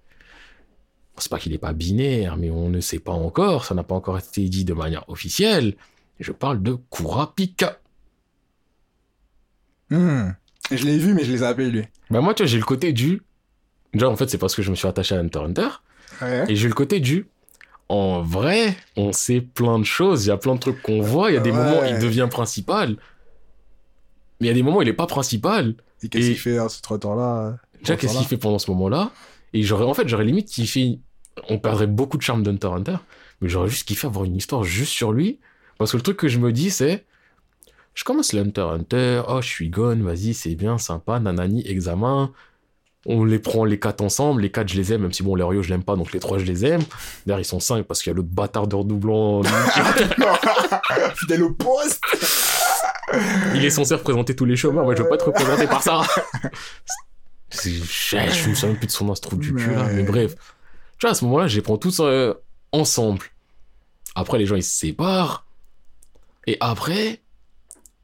c'est pas qu'il n'est pas binaire, mais on ne sait pas encore, ça n'a pas encore été dit de manière officielle. Je parle de Kurapika. Hmm. Je l'ai vu, mais je les ai appelés, lui. Bah moi, tu vois, j'ai le côté du... Déjà, en fait, c'est parce que je me suis attaché à Hunter Hunter. Ouais. Et j'ai le côté du... En vrai, on sait plein de choses, il y a plein de trucs qu'on voit, il y a des Ouais. moments où il devient principal. Mais il y a des moments où il est pas principal. Et qu'est-ce qu'il fait à ce trottoir-là Déjà, qu'est-ce qu'il fait pendant ce moment-là? Et j'aurais, en fait, j'aurais limite kiffé. On perdrait beaucoup de charme d'Hunter Hunter, mais j'aurais juste kiffé avoir une histoire juste sur lui. Parce que le truc que je me dis, c'est. Je commence le Hunter oh, je suis gone, vas-y, c'est bien, sympa, nanani, examen. On les prend les quatre ensemble, les quatre je les aime, même si bon, les Oreos je l'aime pas, donc les trois je les aime. D'ailleurs, ils sont cinq parce qu'il y a l'autre bâtard de redoublant. Fidèle au poste Il est censé représenter tous les chômeurs, moi je veux pas être représenté par ça. Je me souviens même plus de son instru du cul là, Ouais. mais bref. Tu vois, à ce moment-là, je les prends tous euh, ensemble. Après, les gens ils se séparent. Et après,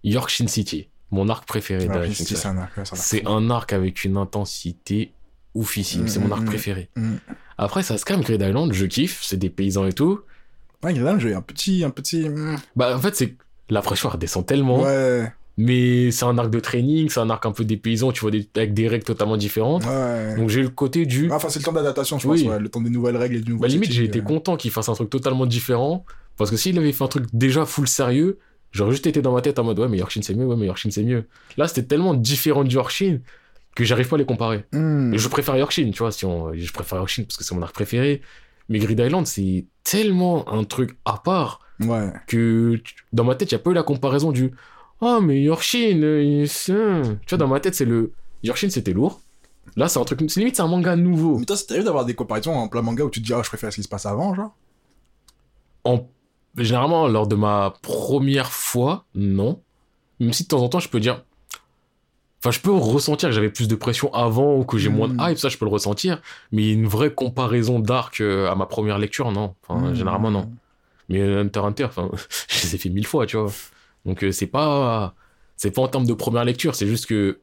Yorkshire City, mon arc préféré Ah, c'est un arc, un avec une intensité oufissime. C'est mon Mm, arc mm, préféré. Mm. Après, ça se calme, Grid Island, je kiffe, c'est des paysans et tout. Ouais, Gridam, j'ai un petit, un petit. Bah, en fait, c'est. La pression elle redescend tellement. Ouais, Mais c'est un arc de training, c'est un arc un peu des paysans, tu vois, des- avec des règles totalement différentes. ouais. Donc j'ai le côté du. Ah, Enfin, c'est le temps d'adaptation, je Oui. pense, ouais, le temps des nouvelles règles et du nouveau Bah, limite, j'ai été euh. content qu'il fasse un truc totalement différent. Parce que s'il avait fait un truc déjà full sérieux, j'aurais juste été dans ma tête en mode ouais, mais Yorkshire c'est mieux, ouais, mais Yorkshire c'est mieux. Là, c'était tellement différent du Yorkshire que j'arrive pas à les comparer. Hmm. Et je préfère Yorkshire, tu vois, si on... je préfère Yorkshire parce que c'est mon arc préféré. Mais Grid Island, c'est tellement un truc à part Ouais. que dans ma tête, il n'y a pas eu la comparaison du Ah, mais Yorkshire, euh, c'est tu vois, dans ma tête, c'est le Yorkshire, c'était lourd. Là, c'est un truc, c'est limite, c'est un manga nouveau. Mais toi, ça t'arrive d'avoir des comparaisons en plein manga où tu te dis, ah, je préfère ce qui se passe avant, genre En... Généralement, lors de ma première fois, non. Même si de temps en temps, je peux dire. Enfin, je peux ressentir que j'avais plus de pression avant ou que j'ai moins de Mm. hype, ça, je peux le ressentir. Mais une vraie comparaison d'arc euh, à ma première lecture, non. Enfin, Hmm. généralement, non. Mais Hunter x Hunter, enfin, je les ai fait mille fois, tu vois. Donc euh, c'est pas c'est pas en termes de première lecture, c'est juste que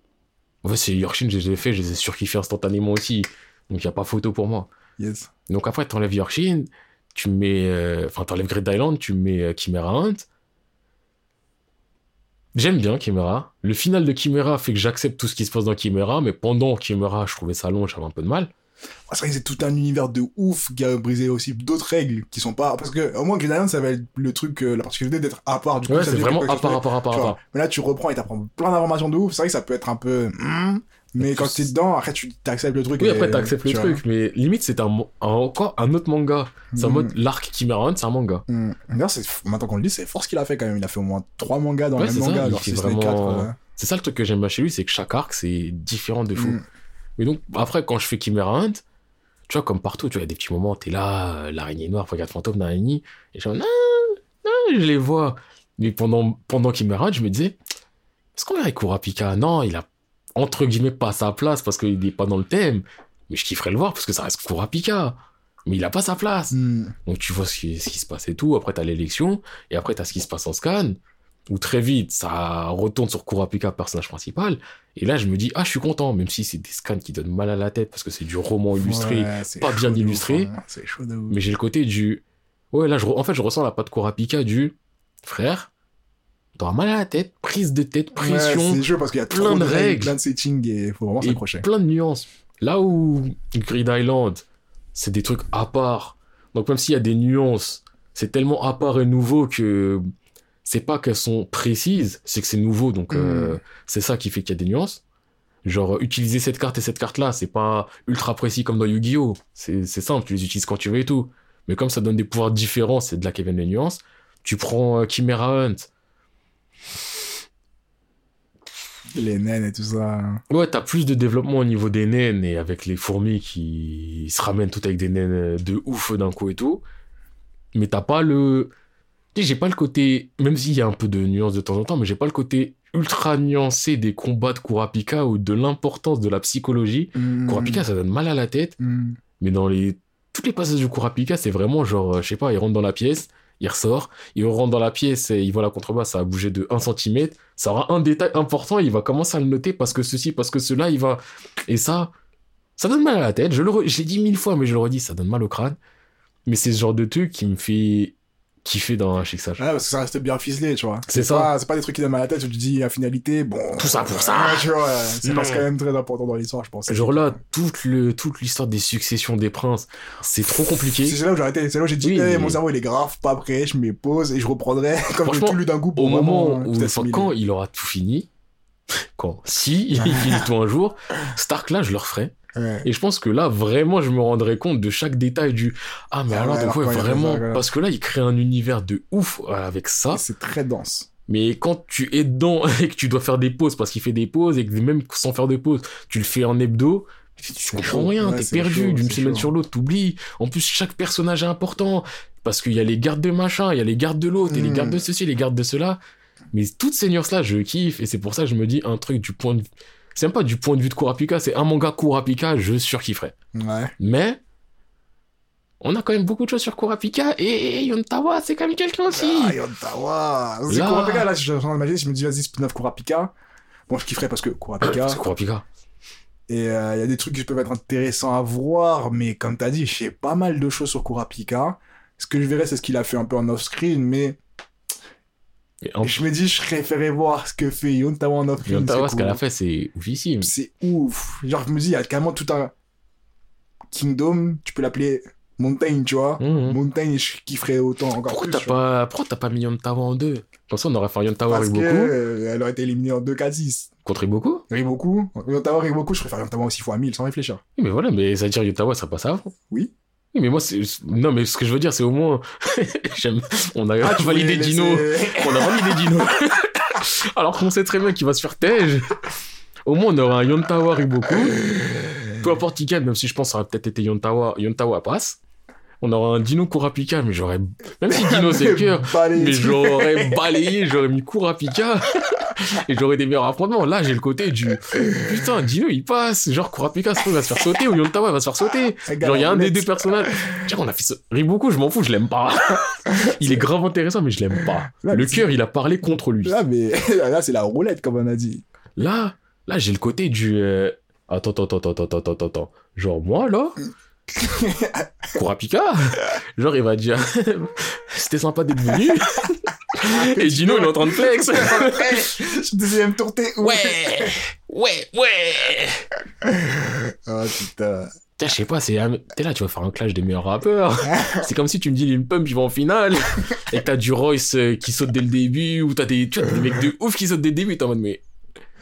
en fait, c'est Yorkshire, je les ai fait, je les ai surkiffés instantanément aussi. Donc il y a pas photo pour moi. Yes. Donc après t'enlèves Yorkshire, tu mets euh, enfin t'enlèves Great Island, tu mets euh, Chimera Hunt. J'aime bien Chimera. Le final de Chimera fait que j'accepte tout ce qui se passe dans Chimera, mais pendant Chimera, je trouvais ça long, j'avais un peu de mal. C'est vrai que c'est tout un univers de ouf qui a brisé aussi d'autres règles qui sont pas. Parce que, au moins, Green Island, ça va être le truc, euh, la particularité d'être à part. Du coup, Ouais, c'est vraiment à part, à part, à part, à. Mais là, tu reprends et t'apprends plein d'informations de ouf. C'est vrai que ça peut être un peu. hmm, mais quand t'es dedans, après, tu t'acceptes le truc. Oui, et- après t'acceptes le vois. truc, mais limite c'est un, un- encore un autre manga. C'est en Hmm. mode l'arc Hunt, c'est un manga. Hmm. D'ailleurs, c'est maintenant qu'on le dit, c'est fort ce qu'il a fait quand même. Il a fait au moins trois mangas dans Ouais, le même c'est manga. il Alors, fait si ce n'est vraiment- C'est ça le truc que j'aime bien chez lui, c'est que chaque arc c'est différent de fou. Mais donc après quand je fais Chimera Hunt, tu vois comme partout, tu vois il y a des petits moments, t'es là, euh, l'araignée noire, regarde fantôme l'araignée, et je non, non, je les vois. Mais pendant pendant Chimera Hunt, je me disais, est-ce qu'on verrait Kurapika? Non, il a entre guillemets pas sa place parce qu'il est pas dans le thème. Mais je kifferais le voir parce que ça reste Kurapika. Mais il a pas sa place. Hmm. Donc tu vois ce qui, ce qui se passe et tout. Après, t'as l'élection. Et après, t'as ce qui se passe en scan. Où très vite, ça retourne sur Kurapika, personnage principal. Et là, je me dis, ah, je suis content. Même si c'est des scans qui donnent mal à la tête parce que c'est du roman illustré. Ouais, pas bien ouf, illustré. hein. C'est chaud de ouf. Mais j'ai le côté du. Ouais, là, je en fait, je ressens la patte Kurapika du. Frère, t'auras mal à la tête, prise de tête, Ouais, pression. c'est chaud parce qu'il y a plein de de règles, règles. plein de settings et faut vraiment s'accrocher. plein de nuances. Là où Grid Island, c'est des trucs à part. Donc même s'il y a des nuances, c'est tellement à part et nouveau que c'est pas qu'elles sont précises, c'est que c'est nouveau. Donc euh, Mm. c'est ça qui fait qu'il y a des nuances. Genre euh, utiliser cette carte et cette carte là, c'est pas ultra précis comme dans Yu-Gi-Oh. C'est c'est simple, tu les utilises quand tu veux et tout. Mais comme ça donne des pouvoirs différents, c'est de là qu'elles viennent les nuances. Tu prends euh, Chimera Hunt, Les naines et tout ça. Ouais, t'as plus de développement au niveau des naines et avec les fourmis qui se ramènent toutes avec des naines de ouf d'un coup et tout. Mais t'as pas le. J'ai pas le côté. Même s'il y a un peu de nuance de temps en temps, mais j'ai pas le côté ultra nuancé des combats de Kurapika ou de l'importance de la psychologie. Hmm. Kurapika, ça donne mal à la tête, Hmm. mais dans les. Toutes les passages de Kurapika, c'est vraiment genre, euh, je sais pas, il rentre dans la pièce, il ressort, il rentre dans la pièce et il voit la contrebasse, ça a bougé de 1 cm. Ça aura un détail important, il va commencer à le noter parce que ceci, parce que cela, il va. Et ça, ça donne mal à la tête. Je le re- je l'ai dit mille fois, mais je le redis, ça donne mal au crâne. Mais c'est ce genre de truc qui me fait kiffer dans un fixage. Ouais, parce que ça reste bien ficelé, tu vois. C'est ça. C'est pas des trucs qui donnent mal à la tête où tu dis, la finalité, bon. Tout ça pour ça. Tu vois, c'est parce quand même très important dans l'histoire, je pense. Genre là, toute, le, toute l'histoire des successions des princes, c'est trop compliqué. C'est là où j'ai arrêté, c'est là où j'ai dit, Oui, mais- mon cerveau il est grave, pas prêt, je me pose et je reprendrai comme j'ai Franchement, tout lu d'un coup pour Au moment où, enfin, assimiler. quand il aura tout fini, quand, si il finit tout un jour, Stark là, je le referai. Ouais. Et je pense que là, vraiment, je me rendrai compte de chaque détail du Ah, mais Ah alors, ouais, donc, vraiment. Parce que là, il crée un univers de ouf euh, avec ça. C'est très dense. Mais quand tu es dedans et que tu dois faire des pauses parce qu'il fait des pauses et que même sans faire de pause, tu le fais en hebdo, tu comprends chaud. rien, t'es perdu d'une semaine chaud. sur l'autre, t'oublies. En plus, chaque personnage est important parce qu'il y a les gardes de machin, il y a les gardes de l'autre, et les gardes de ceci, les gardes de cela. Mais toutes ces nuances-là, je kiffe et c'est pour ça que je me dis un truc du point de vue. C'est même pas du point de vue de Kurapika, c'est un manga Kurapika, je surkifferais. Ouais. Mais on a quand même beaucoup de choses sur Kurapika et Yontawa, c'est quand même quelqu'un aussi. Ah, Yontawa. C'est Là. Kurapika, là, je suis en train d'imaginer, je me dis, vas-y, spin-off Kurapika. Bon, je kifferais parce que Kurapika. c'est Kurapika. Et euh, il y a des trucs qui peuvent être intéressants à voir, mais comme t'as dit, je sais pas mal de choses sur Kurapika. Ce que je verrais, c'est ce qu'il a fait un peu en off-screen, mais Et en je me dis, je préférais voir ce que fait Yontawa en off-screen. Yontawa, ce qu'elle a fait, c'est oufissime. C'est ouf. Genre, je me dis, il y a carrément tout un kingdom, tu peux l'appeler Mountain, tu vois. Mhm. Mountain, je kifferais autant encore Pourquoi plus. pas, pourquoi t'as pas mis Yontawa en deux? Comme ça, on aurait fait Yontawa Parce que Riboku euh, elle aurait été éliminée en 2K6. contre Riboku? Riboku, Yontawa, Riboku, je préfère Yontawa aussi fois 1000 sans réfléchir. Oui, mais voilà, mais ça veut dire Yontawa serait pas ça avant. Oui. Mais moi, c'est. Non, mais ce que je veux dire, c'est au moins. J'aime. On a Ah, tu validé Dino. On a validé Dino. Alors qu'on sait très bien qu'il va se faire tège. Au moins, on aura un Yontawa Riboku. Peu importe qui gagne, même si je pense que ça aurait peut-être été Yontawa, Yontawa passe. On aura un Dino Kurapika, mais j'aurais. Même si Dino c'est le cœur, mais j'aurais balayé, j'aurais mis Kurapika. Et j'aurais des meilleurs affrontements. Là, j'ai le côté du. Putain, Dino il passe. Genre Kurapika, ça se trouve, il va se faire sauter ou Yontawa va se faire sauter. Genre, il y a un des deux personnages. Tiens, on a fait ce. Riboku, je m'en fous, je l'aime pas. Il est grave intéressant, mais je l'aime pas. Là, Le cœur, il a parlé contre lui. Là, mais là, c'est la roulette, comme on a dit. Là, là, j'ai le côté du. euh, Attends, attends, attends, attends, attends, attends, attends. Genre, moi, là. Kurapika Genre, il va dire. C'était sympa d'être venu. Et Dino, il est en train de flex. Deuxième tour, t'es où? Ouais Ouais, ouais Oh putain. Je sais pas, c'est. T'es là, tu vas faire un clash des meilleurs rappeurs. C'est comme si tu me dis Lil Pump, il va en finale. Et que t'as du Royce euh, qui saute dès le début, ou t'as des, tu vois, des mecs de ouf qui sautent dès le début. T'es en mode, mais.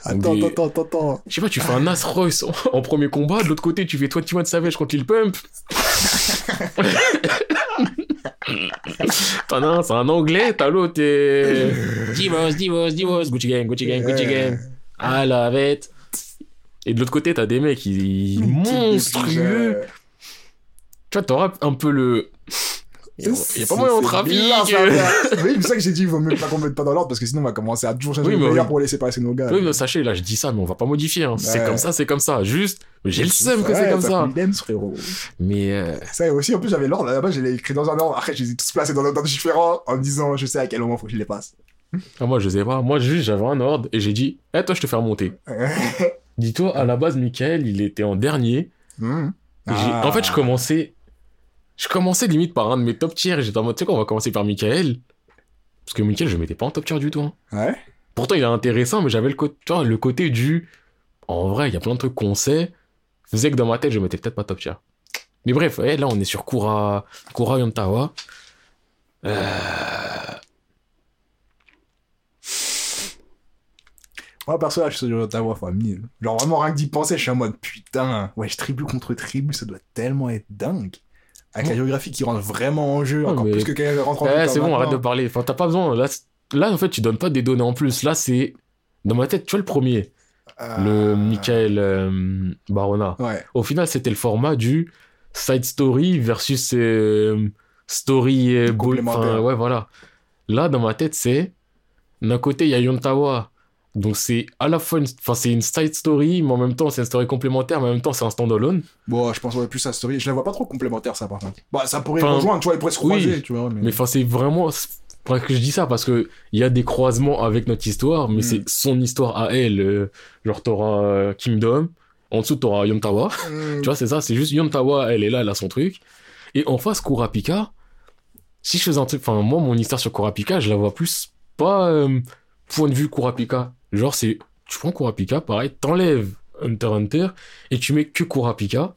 Attends, Des- attends, attends, attends. Je sais pas, tu fais un As Royce en, en premier combat, de l'autre côté, tu fais 21 Savage contre Lil Pump. T'en as un, c'est un anglais, t'as l'autre, t'es. Divos, Divos, Divos, Gucci Gang, Gucci Gang, Gucci Gang. Ah la bête. Et de l'autre côté, t'as des mecs ils- monstrueux. Tu vois, t'auras un peu le. Il y a- pas moyen en trafic. Oui, c'est ça que j'ai dit, il vaut mieux pas qu'on mette pas dans l'ordre parce que sinon on va commencer à toujours changer Oui, le meilleur oui. pour laisser passer nos gars. Oui, mais sachez, là, je dis ça, mais on va pas modifier. hein. C'est comme ça, c'est comme ça. Juste, j'ai le seum que c'est comme ça. dance, frérot. Mais euh, Ça aussi, en plus, j'avais l'ordre. Là-bas, je l'ai écrit dans un ordre. Après, je les ai tous placés dans un ordre différent en me disant, je sais à quel moment faut que je les passe. ah, moi, je sais pas. Moi, juste, j'avais un ordre et j'ai dit, eh, toi, je te fais remonter. Dis-toi, à la base, Michael, il était en dernier. J'ai- Ah. En fait, je commençais. Je commençais limite par un de mes top tiers. et J'étais en mode, tu sais quoi, on va commencer par Michael. Parce que Michael, je mettais pas en top tier du tout. hein. Ouais. Pourtant, il est intéressant, mais j'avais le, côté tu vois, le côté du. En vrai, il y a plein de trucs qu'on sait. Faisait que dans ma tête, je mettais peut-être pas top tier. Mais bref, ouais, là, on est sur Kura, Kura Yontawa. Euh, Moi, perso, là, je suis sur ta voix fois 1000. Genre, vraiment, rien que d'y penser, je suis en mode, putain, ouais, je tribu contre tribu, ça doit tellement être dingue. Avec la géographie qui rentre vraiment en jeu, Ouais, encore mais- plus que quand elle rentre en jeu. Eh, c'est bon, arrête de parler. Enfin, t'as pas besoin. Là, là, en fait, tu donnes pas des données en plus. Là, c'est. Dans ma tête, tu vois le premier, Euh, le Michael euh, Barona. Ouais. Au final, c'était le format du side story versus euh, story Complémentaire. ouais, voilà. Là, dans ma tête, c'est d'un côté, il y a Yontawa Donc c'est à la fois une, enfin c'est une side story, mais en même temps c'est une story complémentaire, mais en même temps c'est un standalone. Bon, je pense ouais, plus à story. Je la vois pas trop complémentaire, ça, par contre. Bah, ça pourrait rejoindre, tu vois, ils pourraient se oui, croiser, tu vois. Mais... Mais enfin c'est vraiment, pour que je dis ça parce que il y a des croisements avec notre histoire, mais Mm. c'est son histoire à elle. euh, genre t'auras euh, Kingdom, en dessous t'auras Yontawa. Hmm, Tu vois, c'est ça, c'est juste Yontawa, elle est là, elle a son truc. Et en face, Kurapika, si je faisais un truc, enfin, moi, mon histoire sur Kurapika, je la vois plus pas euh, point de vue Kurapika. Genre, c'est, tu prends Kurapika, pareil, t'enlèves Hunter Hunter et tu mets que Kurapika.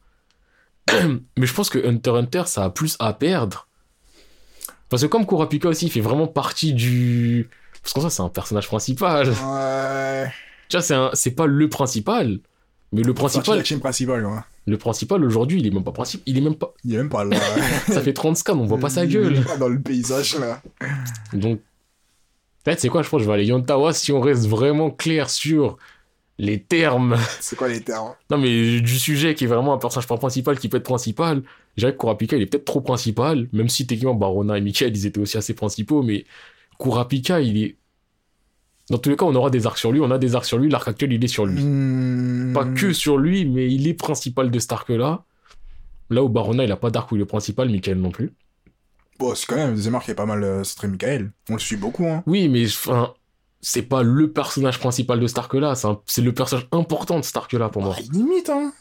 Mais je pense que Hunter Hunter, ça a plus à perdre. Parce que comme Kurapika aussi, il fait vraiment partie du. Parce qu'en ça, c'est un personnage principal. Ouais. Tu vois, c'est un- c'est pas le principal. Mais le Principal. principal, team principale, ouais. le principal aujourd'hui, il est même pas principal, il est même pas. Il est même pas là. Ça fait 30 scans, on voit pas sa Il est gueule. pas dans le paysage, là. Donc, peut-être c'est quoi, je pense que je vais aller Yontawa si on reste vraiment clair sur les termes. C'est quoi les termes? Non, mais du sujet qui est vraiment un personnage pas principal qui peut être principal. Que Kurapika, il est peut-être trop principal, même si techniquement Barona et Michael, ils étaient aussi assez principaux, mais Kurapika, il est. Dans tous les cas, on aura des arcs sur lui, on a des arcs sur lui, l'arc actuel, il est sur lui. Hmm. Pas que sur lui, mais il est principal de cet arc-là. Là où Barona, il a pas d'arc où il est principal, Michael non plus. Bon, c'est quand même, arc qui est pas mal, euh, c'est très Michael. On le suit beaucoup, hein. Oui, mais enfin, c'est pas le personnage principal de cet arc-là, c'est le personnage important de cet arc-là pour moi. Ah, limite, hein.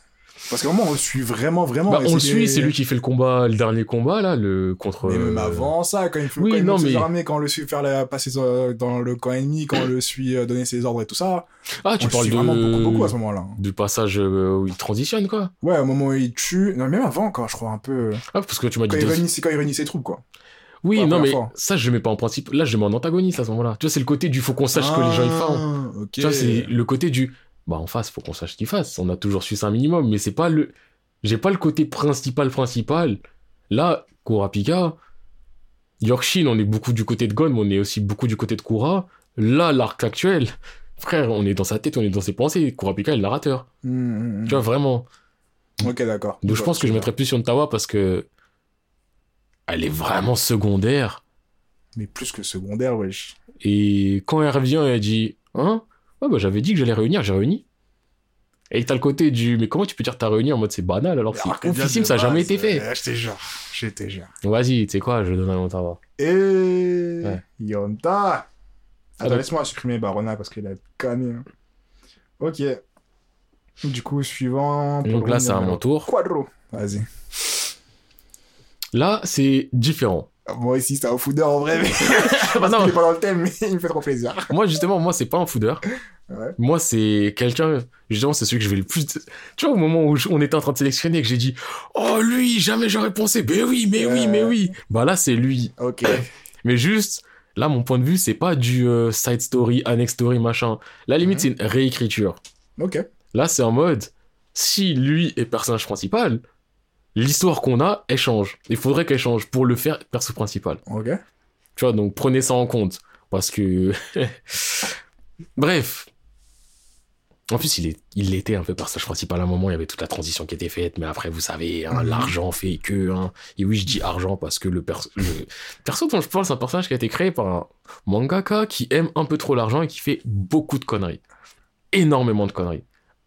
Parce qu'à un moment, on le suit vraiment, vraiment. Bah, on le suit, c'est lui qui fait le combat, le dernier combat là, le contre. Mais même euh, avant ça, quand il fait oui, quand il non, mais- on le suit faire la, passer euh, dans le camp ennemi, quand on le suit euh, donner ses ordres et tout ça, Ah, on tu le parles suit de vraiment beaucoup, beaucoup à ce moment-là. du passage où il transitionne quoi. Ouais, au moment où il tue, non, même avant, quand je crois un peu, Ah, parce que tu m'as dit. quand il deux- réunit, c'est quand il réunit ses troupes, quoi. Oui, non, mais fois. ça je mets pas en principe. Là, je mets en antagoniste à ce moment-là. Tu vois, c'est le côté du faut qu'on sache ce que les gens y font. Ah. Tu vois, c'est le côté du bah en face, faut qu'on sache ce qu'ils fassent. On a toujours su ça un minimum, mais c'est pas le. J'ai pas le côté principal principal. Là, Kurapika, Yorkshin, on est beaucoup du côté de Gon, mais on est aussi beaucoup du côté de Kura. Là, l'arc actuel, frère, on est dans sa tête, on est dans ses pensées. Kurapika est le narrateur. Hmm, hmm, hmm. Tu vois, vraiment. Ok, d'accord. Donc je pense que je mettrais plus sur Ntawa parce que. Elle est vraiment secondaire. Mais plus que secondaire, wesh. Et quand elle revient, elle dit Hein? Ouais, bah j'avais dit que j'allais réunir, j'ai réuni. Et t'as le côté du Mais comment tu peux dire t'as réuni en mode c'est banal alors que c'est oufissime, ça a jamais été fait. euh, Je te jure, je te jure. Vas-y, tu sais quoi, je donne un Ntawa. Et... Ouais. Yonta Attends, laisse-moi supprimer Barona parce qu'il a canné. hein. Ok. Du coup, suivant... Donc là, c'est à mon tour. Quadro. Vas-y. Là, c'est différent. Moi aussi, c'est un foudeur en vrai, mais Bah non, il est pas dans le thème, mais il me fait trop plaisir. moi, justement, moi, c'est pas un foudeur. Ouais. Moi, c'est quelqu'un, justement, c'est celui que je vais le plus. Tu vois, au moment où on était en train de sélectionner, que j'ai dit Oh, lui, jamais j'aurais pensé. Mais oui, mais oui, mais oui. Bah là, c'est lui. Ok. Mais juste, là, mon point de vue, c'est pas du euh, side story, annex story, machin. La limite, c'est une réécriture. Ok. Là, c'est en mode, si lui est personnage principal, l'histoire qu'on a, elle change. Il faudrait qu'elle change pour le faire perso principal. Ok. Tu vois, donc prenez ça en compte. Parce que. Bref. En plus, il, est, il était un peu personnage principal à un moment, il y avait toute la transition qui était faite, mais après, vous savez, hein, Mhm. l'argent fait que. hein. Et oui, je dis argent parce que le, perso le perso dont je parle, c'est un personnage qui a été créé par un mangaka qui aime un peu trop l'argent et qui fait beaucoup de conneries. Énormément de conneries.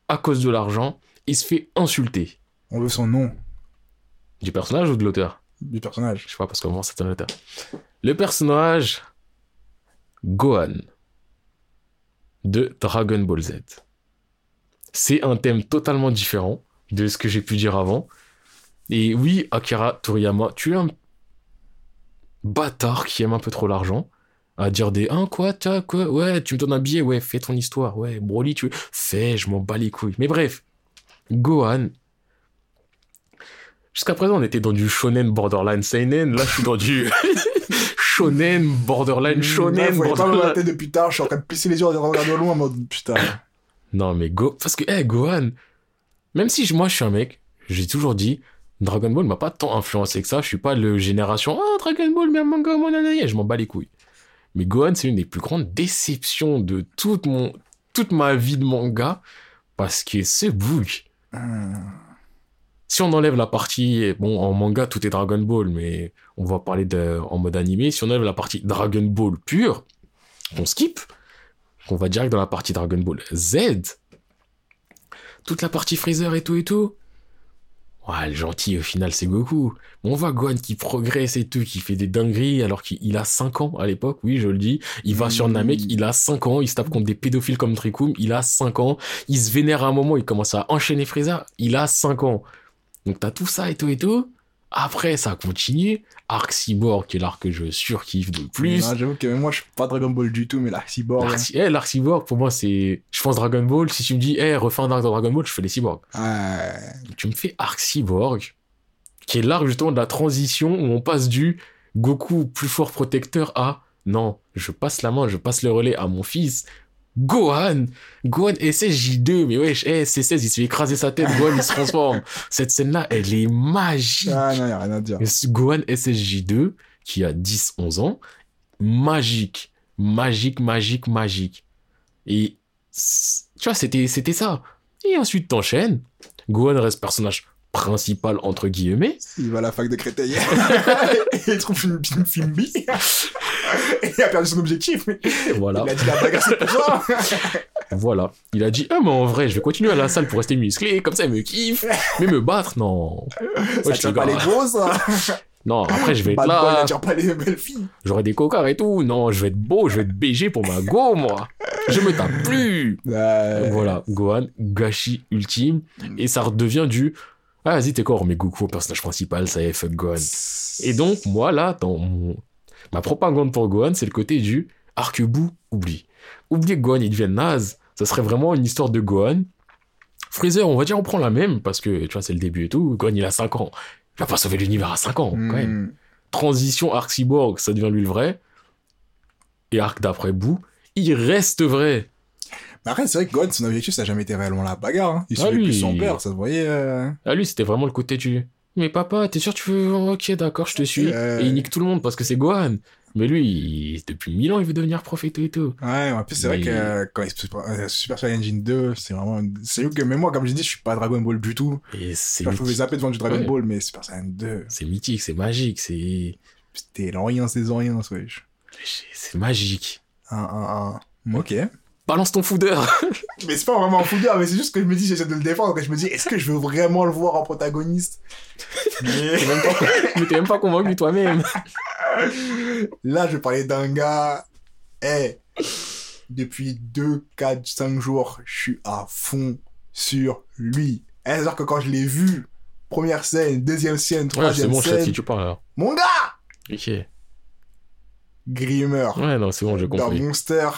À cause de l'argent, il se fait insulter. On veut son nom Du personnage ou de l'auteur du personnage. Je sais pas, parce que moi, c'est un auteur. Le personnage Gohan de Dragon Ball Z. C'est un thème totalement différent de ce que j'ai pu dire avant. Et oui, Akira Toriyama, tu es un bâtard qui aime un peu trop l'argent. À dire des hein quoi t'as quoi ouais tu me donnes un billet ouais fais ton histoire ouais Broly tu fais je m'en bats les couilles mais bref Gohan jusqu'à présent on était dans du shonen borderline seinen là je suis dans du shonen borderline Là, shonen pas me la tête depuis tard, je suis en train de plisser les yeux en regardant de loin en mode putain. Non, mais Go... Parce que, hey, Gohan, même si je- moi je suis un mec, j'ai toujours dit, Dragon Ball m'a pas tant influencé que ça, je suis pas le génération, ah, Dragon Ball, mais un manga, nanana, je m'en bats les couilles. Mais Gohan, c'est une des plus grandes déceptions de toute, mon... toute ma vie de manga, parce que ce bug, Hum. Si on enlève la partie, bon, en manga, tout est Dragon Ball, mais on va parler de, en mode animé, si on enlève la partie Dragon Ball pure, on skip, on va direct dans la partie Dragon Ball Z. Toute la partie Freezer et tout et tout. Ouais, le gentil, au final, c'est Goku. On voit Gohan qui progresse et tout, qui fait des dingueries alors qu'il a 5 ans à l'époque, oui, je le dis. Il va sur Mm. Namek, il a 5 ans, il se tape contre des pédophiles comme Tricoum, il a 5 ans. Il se vénère à un moment, il commence à enchaîner Freezer, il a 5 ans. Donc t'as tout ça et tout et tout. Après, ça continue. Arc Cyborg, qui est l'arc que je surkiffe de plus. Non, J'avoue que moi, je suis pas Dragon Ball du tout, mais là, Cyborg. L'arc l'arc Cyborg, pour moi, c'est. Je pense Dragon Ball. Si tu me dis, eh, refais un arc dans Dragon Ball, je fais les cyborgs. Ouais. Tu me fais Arc Cyborg, qui est l'arc justement de la transition où on passe du Goku plus fort protecteur à non, je passe la main, je passe le relais à mon fils. Gohan Gohan SSJ2, mais wesh, eh, C16, il se fait écraser sa tête, Gohan, il se transforme. Cette scène-là, elle est magique. Ah non, y a rien à dire. Gohan SSJ2, qui a 10-11 ans, magique, magique, magique, magique. Et tu vois, c'était, c'était ça. Et ensuite, t'enchaînes. Gohan reste personnage principal, entre guillemets. Il va à la fac de Créteil. et il trouve une, une fille bi. et il a perdu son objectif. Voilà, il a dit la pas ça. voilà. Il a dit, ah, mais en vrai, je vais continuer à la salle pour rester musclé, comme ça, il me kiffe. Mais me battre, non. Ça tire les pas les gros, ça. Non, après, je vais être là. pas les belles filles. J'aurai des cocards et tout. Non, je vais être beau, je vais être BG pour ma go, moi. Je me tape plus. Ouais. Voilà, Gohan, gâchis ultime. Et ça redevient du. Ah, vas-y, t'es quoi, on remet Goku au personnage principal, ça y est, fuck Gohan. Et donc, moi, là, dans mon... ma propagande pour Gohan, c'est le côté du arc-bout, oublie. Oublie que Gohan, il devienne naze. Ça serait vraiment une histoire de Gohan. Freezer, on va dire, on prend la même, parce que, tu vois, c'est le début et tout. Gohan, il a 5 ans. Il va pas sauver l'univers à 5 ans, quand même. Hmm. Transition Arc Cyborg, ça devient lui le vrai. Et Arc d'après bout, il reste vrai. Mais après, c'est vrai que Gohan, son objectif, ça n'a jamais été réellement la bagarre. Hein. Il Ah, suivait lui, plus son père, ça se voyait. euh. Ah, lui, c'était vraiment le côté du. Mais papa, t'es sûr tu veux. Ok, d'accord, je te suis. Euh. Et il nique tout le monde parce que c'est Gohan. Mais lui, il- depuis mille ans, il veut devenir prof et tout et tout. Ouais, en plus, c'est vrai que euh, quand il se euh, Super Saiyan Engine 2, c'est vraiment. C'est que, mais moi, comme je dis, je suis pas Dragon Ball du tout. Et c'est. Enfin, je pouvais mythique. zapper devant du Dragon Ouais. Ball, mais Super Saiyan 2, C'est mythique, c'est magique, c'est. c'était l'Orient, c'est l'Orient, wesh. C'est magique. Un, un, un. Ok. Balance ton foudeur Mais c'est pas vraiment un foudeur, mais c'est juste que je me dis, j'essaie de le défendre, et je me dis, est-ce que je veux vraiment le voir en protagoniste? Mais T'es même pas, même convaincu toi-même. là, je parlais d'un gars, eh, depuis 2, 4, 5 jours, je suis à fond sur lui. Eh, C'est-à-dire que quand je l'ai vu, première scène, deuxième scène, Ouais, c'est troisième bon, je sais qui scène, tu parles là. mon gars Ok. Grimmer. Ouais, non, c'est bon, j'ai Dans compris. Monster.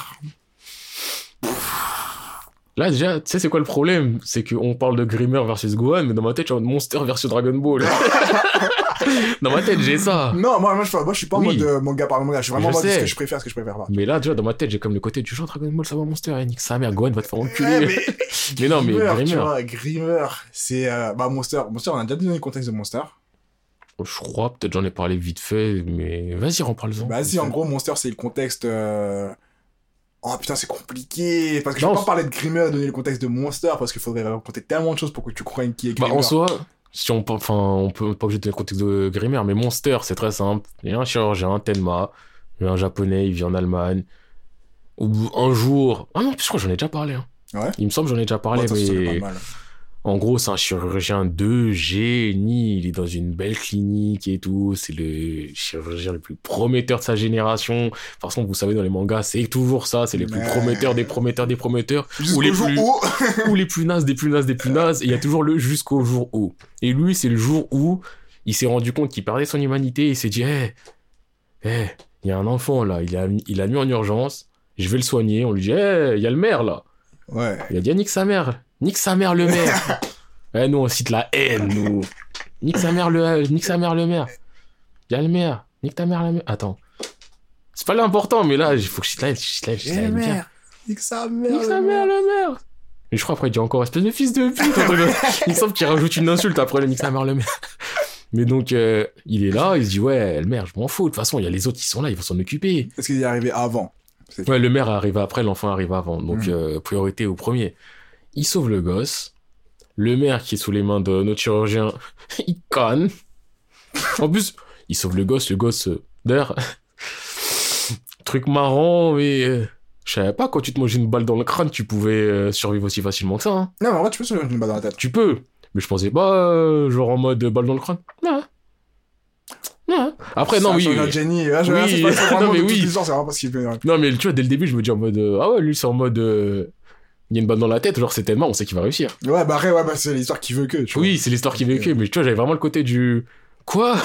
Là, déjà, tu sais, c'est quoi le problème? C'est qu'on parle de Grimmer versus Gohan, mais dans ma tête, j'ai un Monster versus Dragon Ball. dans ma tête, j'ai ça. Non, moi, moi, je, moi, je suis pas en Oui. mode euh, manga par manga. Je suis vraiment en mode ce que je préfère, ce que je préfère pas. Mais là, déjà, dans ma tête, j'ai comme le côté du genre Dragon Ball, ça va Monster, et nique sa mère, Gohan va te faire Ouais, enculer. mais, Mais non, mais tu Grimmer. vois, Grimmer, c'est euh, bah Monster. Monster, on a déjà donné le contexte de Monster. Je crois, peut-être j'en ai parlé vite fait, mais vas-y, reparle-en. Bah si, en gros, Monster, c'est le contexte. euh, Oh putain, c'est compliqué. Parce que je Non, peux pas parler de Grimmer, donner le contexte de Monster, parce qu'il faudrait raconter tellement de choses pour que tu croies qui est Bah, Grimmer. en soi, si on, peut- enfin, on peut pas obligé de donner le contexte de Grimmer, mais Monster, c'est très simple. Il y a un chirurgien, un Tenma, il y a un japonais, il vit en Allemagne. Ou un jour. Ah non, je crois que j'en ai déjà parlé. hein. Ouais. Il me semble que j'en ai déjà parlé, Ouais, mais. En gros, c'est un chirurgien de génie. Il est dans une belle clinique et tout. C'est le chirurgien le plus prometteur de sa génération. De toute façon, vous savez, dans les mangas, c'est toujours ça. C'est les plus prometteurs des prometteurs des prometteurs. Jusqu'au les jour plus- ou les plus nazes des plus nazes des plus nazes. Et il y a toujours le jusqu'au jour où. Et lui, c'est le jour où il s'est rendu compte qu'il perdait son humanité. Il s'est dit, hé, hé, il y a un enfant là. Il a, il a mis en urgence. Je vais le soigner. On lui dit, hé, il y a le maire là. Ouais. Il a dit, nique sa mère. Nique sa mère le maire. Eh, nous, on cite la haine, nous. Nique sa mère le, nique sa mère le maire. Il y a le maire. Nique ta mère la mère. Attends. C'est pas l'important, mais là, il faut que je cite la haine. Je cite la haine, je cite la Eh haine bien. merde. Nique sa mère. Nique sa mère le maire. Et je crois après, il dit encore espèce de fils de pute. il me semble qu'il rajoute une insulte après le nique sa mère le maire. Mais donc, euh, il est là, il se dit, ouais, le maire, je m'en fous. De toute façon, il y a les autres qui sont là, ils vont s'en occuper. Parce qu'il est arrivé avant. Ouais, le maire arrive après, l'enfant arrive avant. Donc, Mm. euh, priorité au premier. Il sauve le gosse. Le maire qui est sous les mains de notre chirurgien, il conne. En plus, il sauve le gosse. Le gosse, euh, d'ailleurs, truc marrant, mais euh, Je savais pas, quand tu te manges une balle dans le crâne, tu pouvais euh, survivre aussi facilement que ça. hein. Non, mais en vrai, tu peux mettre une balle dans la tête. Tu peux. Mais je pensais pas, euh, genre en mode balle dans le crâne. Non. Non. Après, non, oui. oui. génie. Là, je Oui. c'est pas- Non, mais oui. Non, tu vois, dès le début, je me dis en mode. ah ouais, lui, c'est en mode. Euh, Il y a une balle dans la tête, genre c'est tellement, on sait qu'il va réussir. Ouais, bah ouais, bah, c'est l'histoire qui veut que. tu vois. Oui, c'est l'histoire qui vécu, mais tu vois, j'avais vraiment le côté du. Quoi?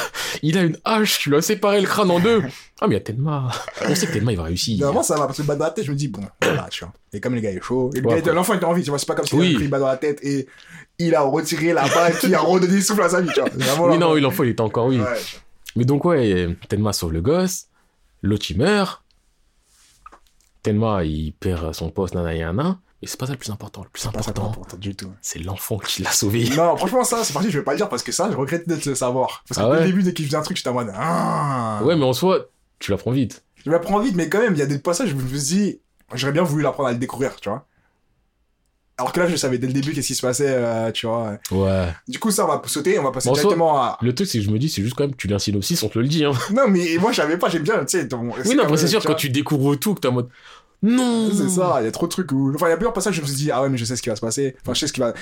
Il a une hache, tu lui as séparé le crâne en deux. Ah, mais il y a Tenma. On sait que Tenma, il va réussir. Mais avant, ça va, parce que le balle dans la tête, je me dis, bon, voilà, tu vois. Et comme le gars est chaud, et le Ouais, gars était- après. l'enfant était en vie, tu vois, c'est pas comme s'il Oui. avait pris une balle dans la tête et il a retiré la balle qui a redonné le souffle à sa vie, tu vois. Vraiment, Oui, non, oui, l'enfant, il était encore, oui. Ouais. Mais donc, ouais, Tenma sauve le gosse. L'autre, il meurt. Tenma, il perd son poste, nanana. Mais c'est pas ça le plus important. Le plus important, important du tout. c'est l'enfant qui l'a sauvé. Non, franchement, ça, c'est parti, je vais pas le dire parce que ça, je regrette de le savoir. Parce que Ah dès ouais le début, dès qu'il faisait un truc, j'étais en mode, ah. Ouais, mais en soi, tu l'apprends vite. Je l'apprends vite, mais quand même, il y a des passages où je me dit, j'aurais bien voulu l'apprendre à le découvrir, tu vois. Alors que là, je savais dès le début qu'est-ce qui se passait, euh, tu vois. Ouais. Du coup, ça, on va sauter, on va passer Bon, soit- directement à. Le truc, c'est que je me dis, c'est juste quand même, tu lis un synopsis, on te le dit, hein. Non, mais moi, je savais pas, j'aime bien, tu sais. ton- Oui, non, après, c'est sûr, quand tu découvres tout, que t'es en mode. Non C'est ça, il y a trop de trucs où. Enfin, il y a plusieurs passages où je me suis dit, ah ouais, mais je sais ce qui va se passer. Enfin, je sais ce qui va.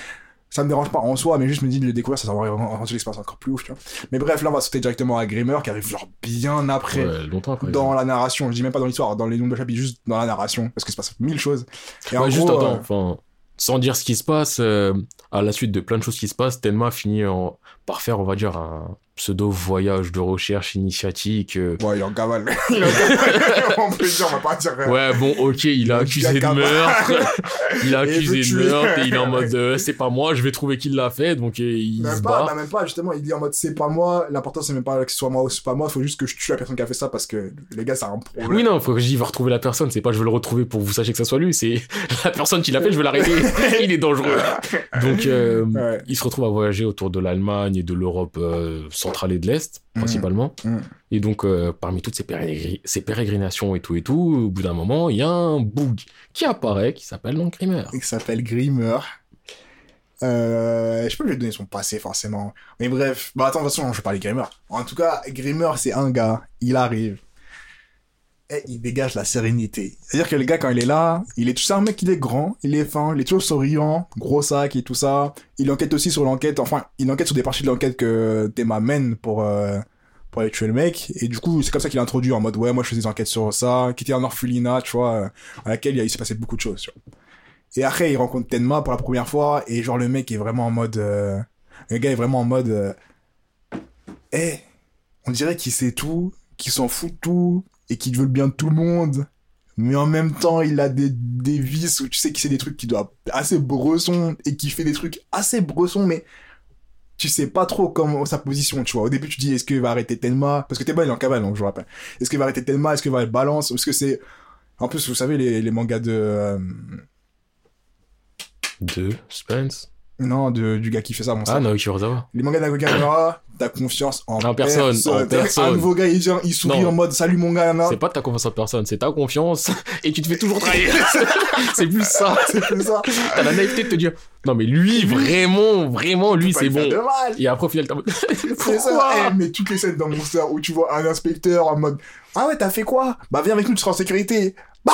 Ça me dérange pas en soi, mais juste me dis de le découvrir, ça va rendre l'expérience encore plus ouf, tu vois. Mais bref, là, on va sauter directement à Grimmer, qui arrive genre bien après. Ouais, longtemps après. Dans la narration, je dis même pas dans l'histoire, dans les noms de chapitres, juste dans la narration, parce qu'il se passe mille choses. Et en juste gros, attends, euh, enfin, sans dire ce qui se passe, euh, à la suite de plein de choses qui se passent, Tenma finit en- par faire, on va dire, un pseudo voyage de recherche initiatique. euh. Bon, il est en cavale. il en cavale. on peut dire, on va pas dire. euh, Ouais, bon, ok, il a accusé de meurtre. il a il accusé de meurtre et il est en mode, euh, c'est pas moi, je vais trouver qui l'a fait, donc euh, il se Même pas, bat. bah, même pas, justement, il dit en mode c'est pas moi, l'important c'est même pas que ce soit moi ou c'est pas moi, faut juste que je tue la personne qui a fait ça parce que les gars, ça a un problème. Oui, non, faut que j'y va retrouver la personne. C'est pas je veux le retrouver pour que vous sachiez que ça soit lui. C'est la personne qui l'a fait, je veux l'arrêter. il est dangereux. Donc, euh, Ouais. il se retrouve à voyager autour de l'Allemagne et de l'Europe euh, centrale et de l'Est, Mhm. principalement. Mhm. Et donc, euh, parmi toutes ces, pérégri- ces pérégrinations et tout et tout, au bout d'un moment, il y a un boug qui apparaît qui s'appelle donc Grimmer. Il s'appelle Grimmer. Euh, je peux lui donner son passé forcément. Mais bref, bah attends, de toute façon, je vais parler de Grimmer. En tout cas, Grimmer, c'est un gars, il arrive. Et il dégage la sérénité. C'est-à-dire que le gars, quand il est là, il est ça, un mec, il est grand, il est fin, il est toujours souriant, gros sac et tout ça. Il enquête aussi sur l'enquête, enfin, il enquête sur des parties de l'enquête que Théma mène pour, euh, pour aller tuer le mec. Et du coup, c'est comme ça qu'il a introduit en mode, ouais, moi je fais des enquêtes sur ça, qui était en orphelinat, tu vois, euh, à laquelle il, il s'est passé beaucoup de choses. Et après, il rencontre Tenma pour la première fois, et genre, le mec est vraiment en mode. euh, Le gars est vraiment en mode. Eh, on dirait qu'il sait tout, qu'il s'en fout de tout, et qu'il veut le bien de tout le monde. Mais en même temps, il a des, des vices où tu sais qu'il sait des trucs qui doivent assez bressons, et qui fait des trucs assez bressons, mais tu sais pas trop comment sa position, tu vois. Au début, tu dis, est-ce qu'il va arrêter Tenma Parce que Tenma, il est en cavale, donc je vous rappelle. Est-ce qu'il va arrêter Tenma Est-ce qu'il va le balance? Est-ce que c'est. En plus, vous savez, les, les mangas de. euh, De Spence? Non, de, du gars qui fait ça, mon Ah. Naoki Urasawa. Les mangas d'Agogamura, t'as confiance en, En personne, en personne. Un nouveau gars, il vient, il sourit Non. en mode salut mon gars. C'est pas ta confiance en personne, c'est ta confiance et tu te fais toujours trahir. c'est plus ça. C'est plus ça. T'as la naïveté de te dire, non mais lui, vraiment, vraiment, lui, c'est bon. Et après, au final, t'as C'est ça. Eh, mais toutes les scènes dans Monster où tu vois un inspecteur en mode Ah ouais, t'as fait quoi? Bah viens avec nous, tu seras en sécurité. Bah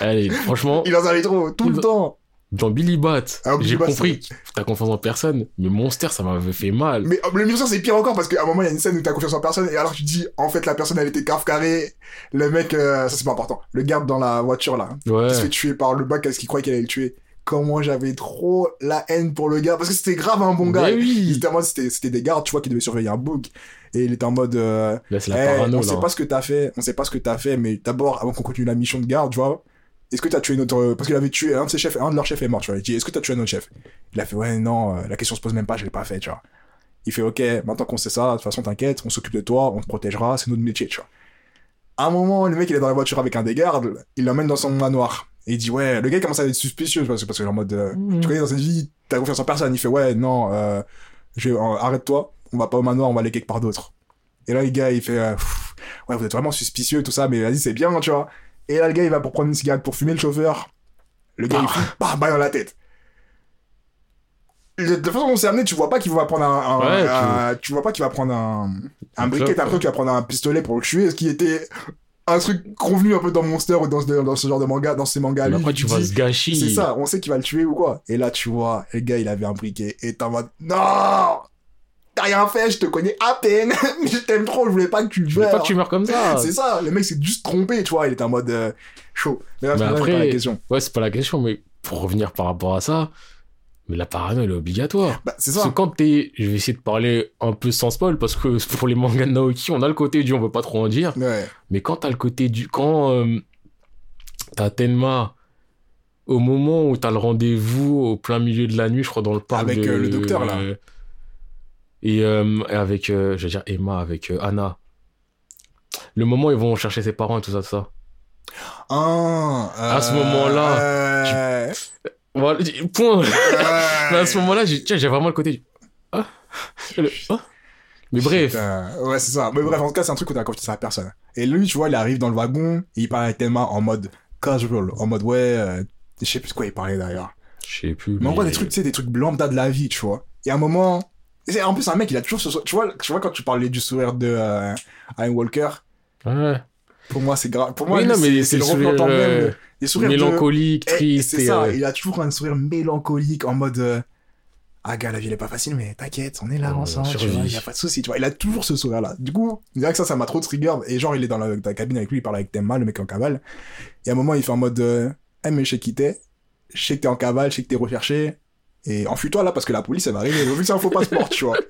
Allez, franchement, Il en avait trop, tout le temps. Dans Billy Bat, Ah, j'ai compris t'as confiance en personne, mais Monster, ça m'avait fait mal. Mais oh, le Monster, c'est pire encore parce qu'à un moment, il y a une scène où t'as confiance en personne et alors tu dis En fait, la personne, elle était cave carré. Le mec, euh, ça c'est pas important. Le garde dans la voiture là, Ouais. qui se fait tuer par le bac parce qu'il croyait qu'elle allait le tuer. Comment j'avais trop la haine pour le gars parce que c'était grave un bon gars. Mais Il oui. c'était, c'était des gardes, tu vois, qui devaient surveiller un bug. Et il était en mode, euh, Là, la Eh, parano, on là. sait pas ce que t'as fait, on sait pas ce que t'as fait, mais d'abord, avant qu'on continue la mission de garde, tu vois, est-ce que t'as tué notre, parce qu'il avait tué un de ses chefs, un de leurs chefs est mort, tu vois. Il dit, est-ce que t'as tué notre chef? Il a fait, ouais, non, euh, la question se pose même pas, je l'ai pas fait, tu vois. Il fait, ok, maintenant qu'on sait ça, de toute façon, t'inquiète, on s'occupe de toi, on te protégera, c'est notre métier, tu vois. À un moment, le mec, il est dans la voiture avec un des gardes, il l'emmène dans son manoir. Et il dit, ouais, le gars commence à être suspicieux, parce que, parce que en mode, euh, Mhm. tu connais dans cette vie, t'as confiance en personne. Il fait, ouais, non, euh, je, euh, arrête-toi, on va pas au manoir, on va aller quelque part d'autre. Et là, le gars, il fait, euh, ouais, vous êtes vraiment suspicieux, tout ça, mais vas-y, c'est bien, tu vois. Et là, le gars, il va pour prendre une cigarette pour fumer le chauffeur. Le gars, il Ah. fume, bah, balle dans la tête. De la façon dont c'est amené, tu vois pas qu'il va prendre un, un- Ouais, un- tu... vois pas qu'il va prendre un, un briquet, l'impression qu'il va prendre un pistolet pour le tuer, ce qui était un truc convenu un peu dans Monster ou dans ce, dans ce genre de manga, dans ces mangas. Mais après, tu dit, ce gâchis. C'est ça, on sait qu'il va le tuer ou quoi. Et là, tu vois, le gars, il avait un briquet. Et t'es en mode, non! T'as rien fait, je te connais à peine. Mais je t'aime trop, je voulais pas que tu Je meurs. pas que tu meurs comme ça. C'est ça, le mec s'est juste trompé, tu vois. Il était en mode euh, chaud. Mais, là, Mais c'est pas après- la question. Ouais, c'est pas la question, mais pour revenir par rapport à ça, mais la parano, elle est obligatoire. Bah, c'est Parce ça. que quand t'es, je vais essayer de parler un peu sans spoil, parce que pour les mangas de Naoki, on a le côté du on veut pas trop en dire, Ouais. mais quand t'as le côté du, quand euh, t'as Tenma, au moment où t'as le rendez-vous au plein milieu de la nuit, je crois, dans le parc Avec, de- euh, le docteur, là. Et, euh, et avec, euh, je veux dire, Emma, avec euh, Anna. Le moment où ils vont chercher ses parents et tout ça, tout ça. Ah, À ce moment-là, euh, Voilà, point. Mais à ce moment-là, j'ai vraiment le côté du... Ah Le- ah Mais bref, Putain, ouais, c'est ça. Mais bref, en tout cas, c'est un truc où t'as confiance à personne. Et lui, tu vois, il arrive dans le wagon, et il parle avec Thelma en mode casual, en mode ouais, je sais plus de quoi il parlait d'ailleurs. je sais plus. Mais en gros, des trucs, tu sais, des trucs lambda de la vie, tu vois. Et à un moment, c'est- en plus, un mec, il a toujours ce sourire. Tu vois, tu vois, quand tu parlais du sourire de euh, Ian Walker, Ouais. pour moi, c'est grave. Pour moi, Oui, lui, non, mais c'est le représentant sourire même. euh, le- Les sourires de- mélancolique, Eh, triste. C'est ça, euh, il a toujours un sourire mélancolique en mode. euh, ah, gars, la vie, elle est pas facile, mais t'inquiète, on est là On ensemble, tu vois, il y a pas de souci, tu vois. Il a toujours ce sourire-là. Du coup, je dirais que ça, ça m'a trop trigger. Et genre, il est dans la, dans la cabine avec lui, il parle avec Thelma, le mec en cavale. Et à un moment, il fait en mode, eh, mais je sais qui t'es, je sais que t'es en cavale, je sais que t'es recherché. Et enfuis-toi là, parce que la police, elle va arriver. Vu que c'est un faux passeport, tu vois.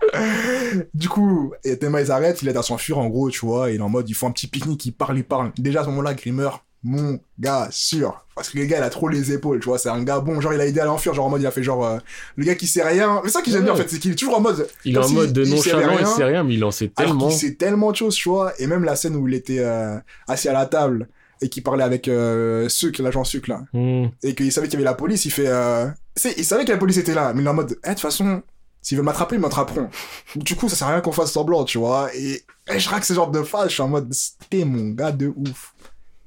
Du coup, et Thelma, ils arrêtent, il est à s'enfuir, en gros, tu vois. Il est en mode, ils font un petit pique-nique, ils parlent, ils parlent. Déjà, à ce moment-là, Grimmer, mon gars, sûr. Parce que le gars, il a trop les épaules, tu vois. C'est un gars bon, genre, il a aidé à l'enfuir, genre, en mode, il a fait genre, euh, le gars qui sait rien. Mais ça que j'aime bien, en fait, c'est qu'il est toujours en mode, Il est en mode de il nonchalant, il sait rien, mais il en sait tellement. qu'il sait tellement de choses, tu vois. Et même la scène où il était euh, assis à la table et qu'il parlait avec euh, Sucre, l'agent Sucre, là. Hmm. Et qu'il savait qu'il y avait la police, il fait, euh... c'est- il savait que la police était là, mais il est en mode, eh, de toute façon, s'ils veulent m'attraper, ils m'attraperont. Du coup, ça sert à rien qu'on fasse semblant, tu vois. Et, et je raque ce genre de phase, je suis en mode, c'était mon gars de ouf.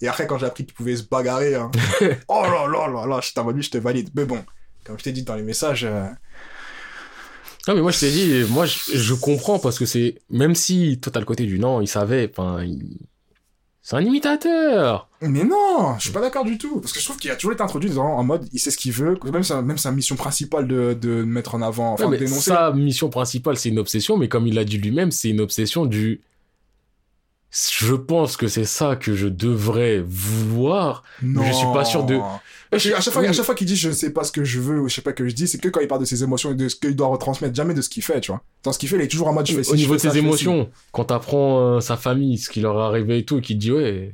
Et après, quand j'ai appris qu'il pouvait se bagarrer, hein, oh là là là là, j'étais en mode, lui, je te valide. Mais bon, comme je t'ai dit dans les messages, euh, Non, mais moi, je t'ai dit, moi, je, je comprends parce que c'est, même si toi, t'as le côté du non, il savait, enfin, il- c'est un imitateur. Mais non, je suis pas d'accord du tout. Parce que je trouve qu'il a toujours été introduit dans, en mode, il sait ce qu'il veut. Même sa, même sa mission principale de, de mettre en avant, enfin, Ouais, de mais dénoncer. sa mission principale, c'est une obsession, mais comme il l'a dit lui-même, c'est une obsession du. Je pense que c'est ça que je devrais vouloir. Non. je suis pas sûr de- À chaque fois, Oui. à chaque fois qu'il dit je ne sais pas ce que je veux ou je sais pas que je dis, c'est que quand il parle de ses émotions et de ce qu'il doit retransmettre, jamais de ce qu'il fait, tu vois. Dans ce qu'il fait, il est toujours en mode je fais Au je niveau de ses émotions, quand t'apprends euh, sa famille, ce qui leur est arrivé et tout, et qu'il te dit ouais,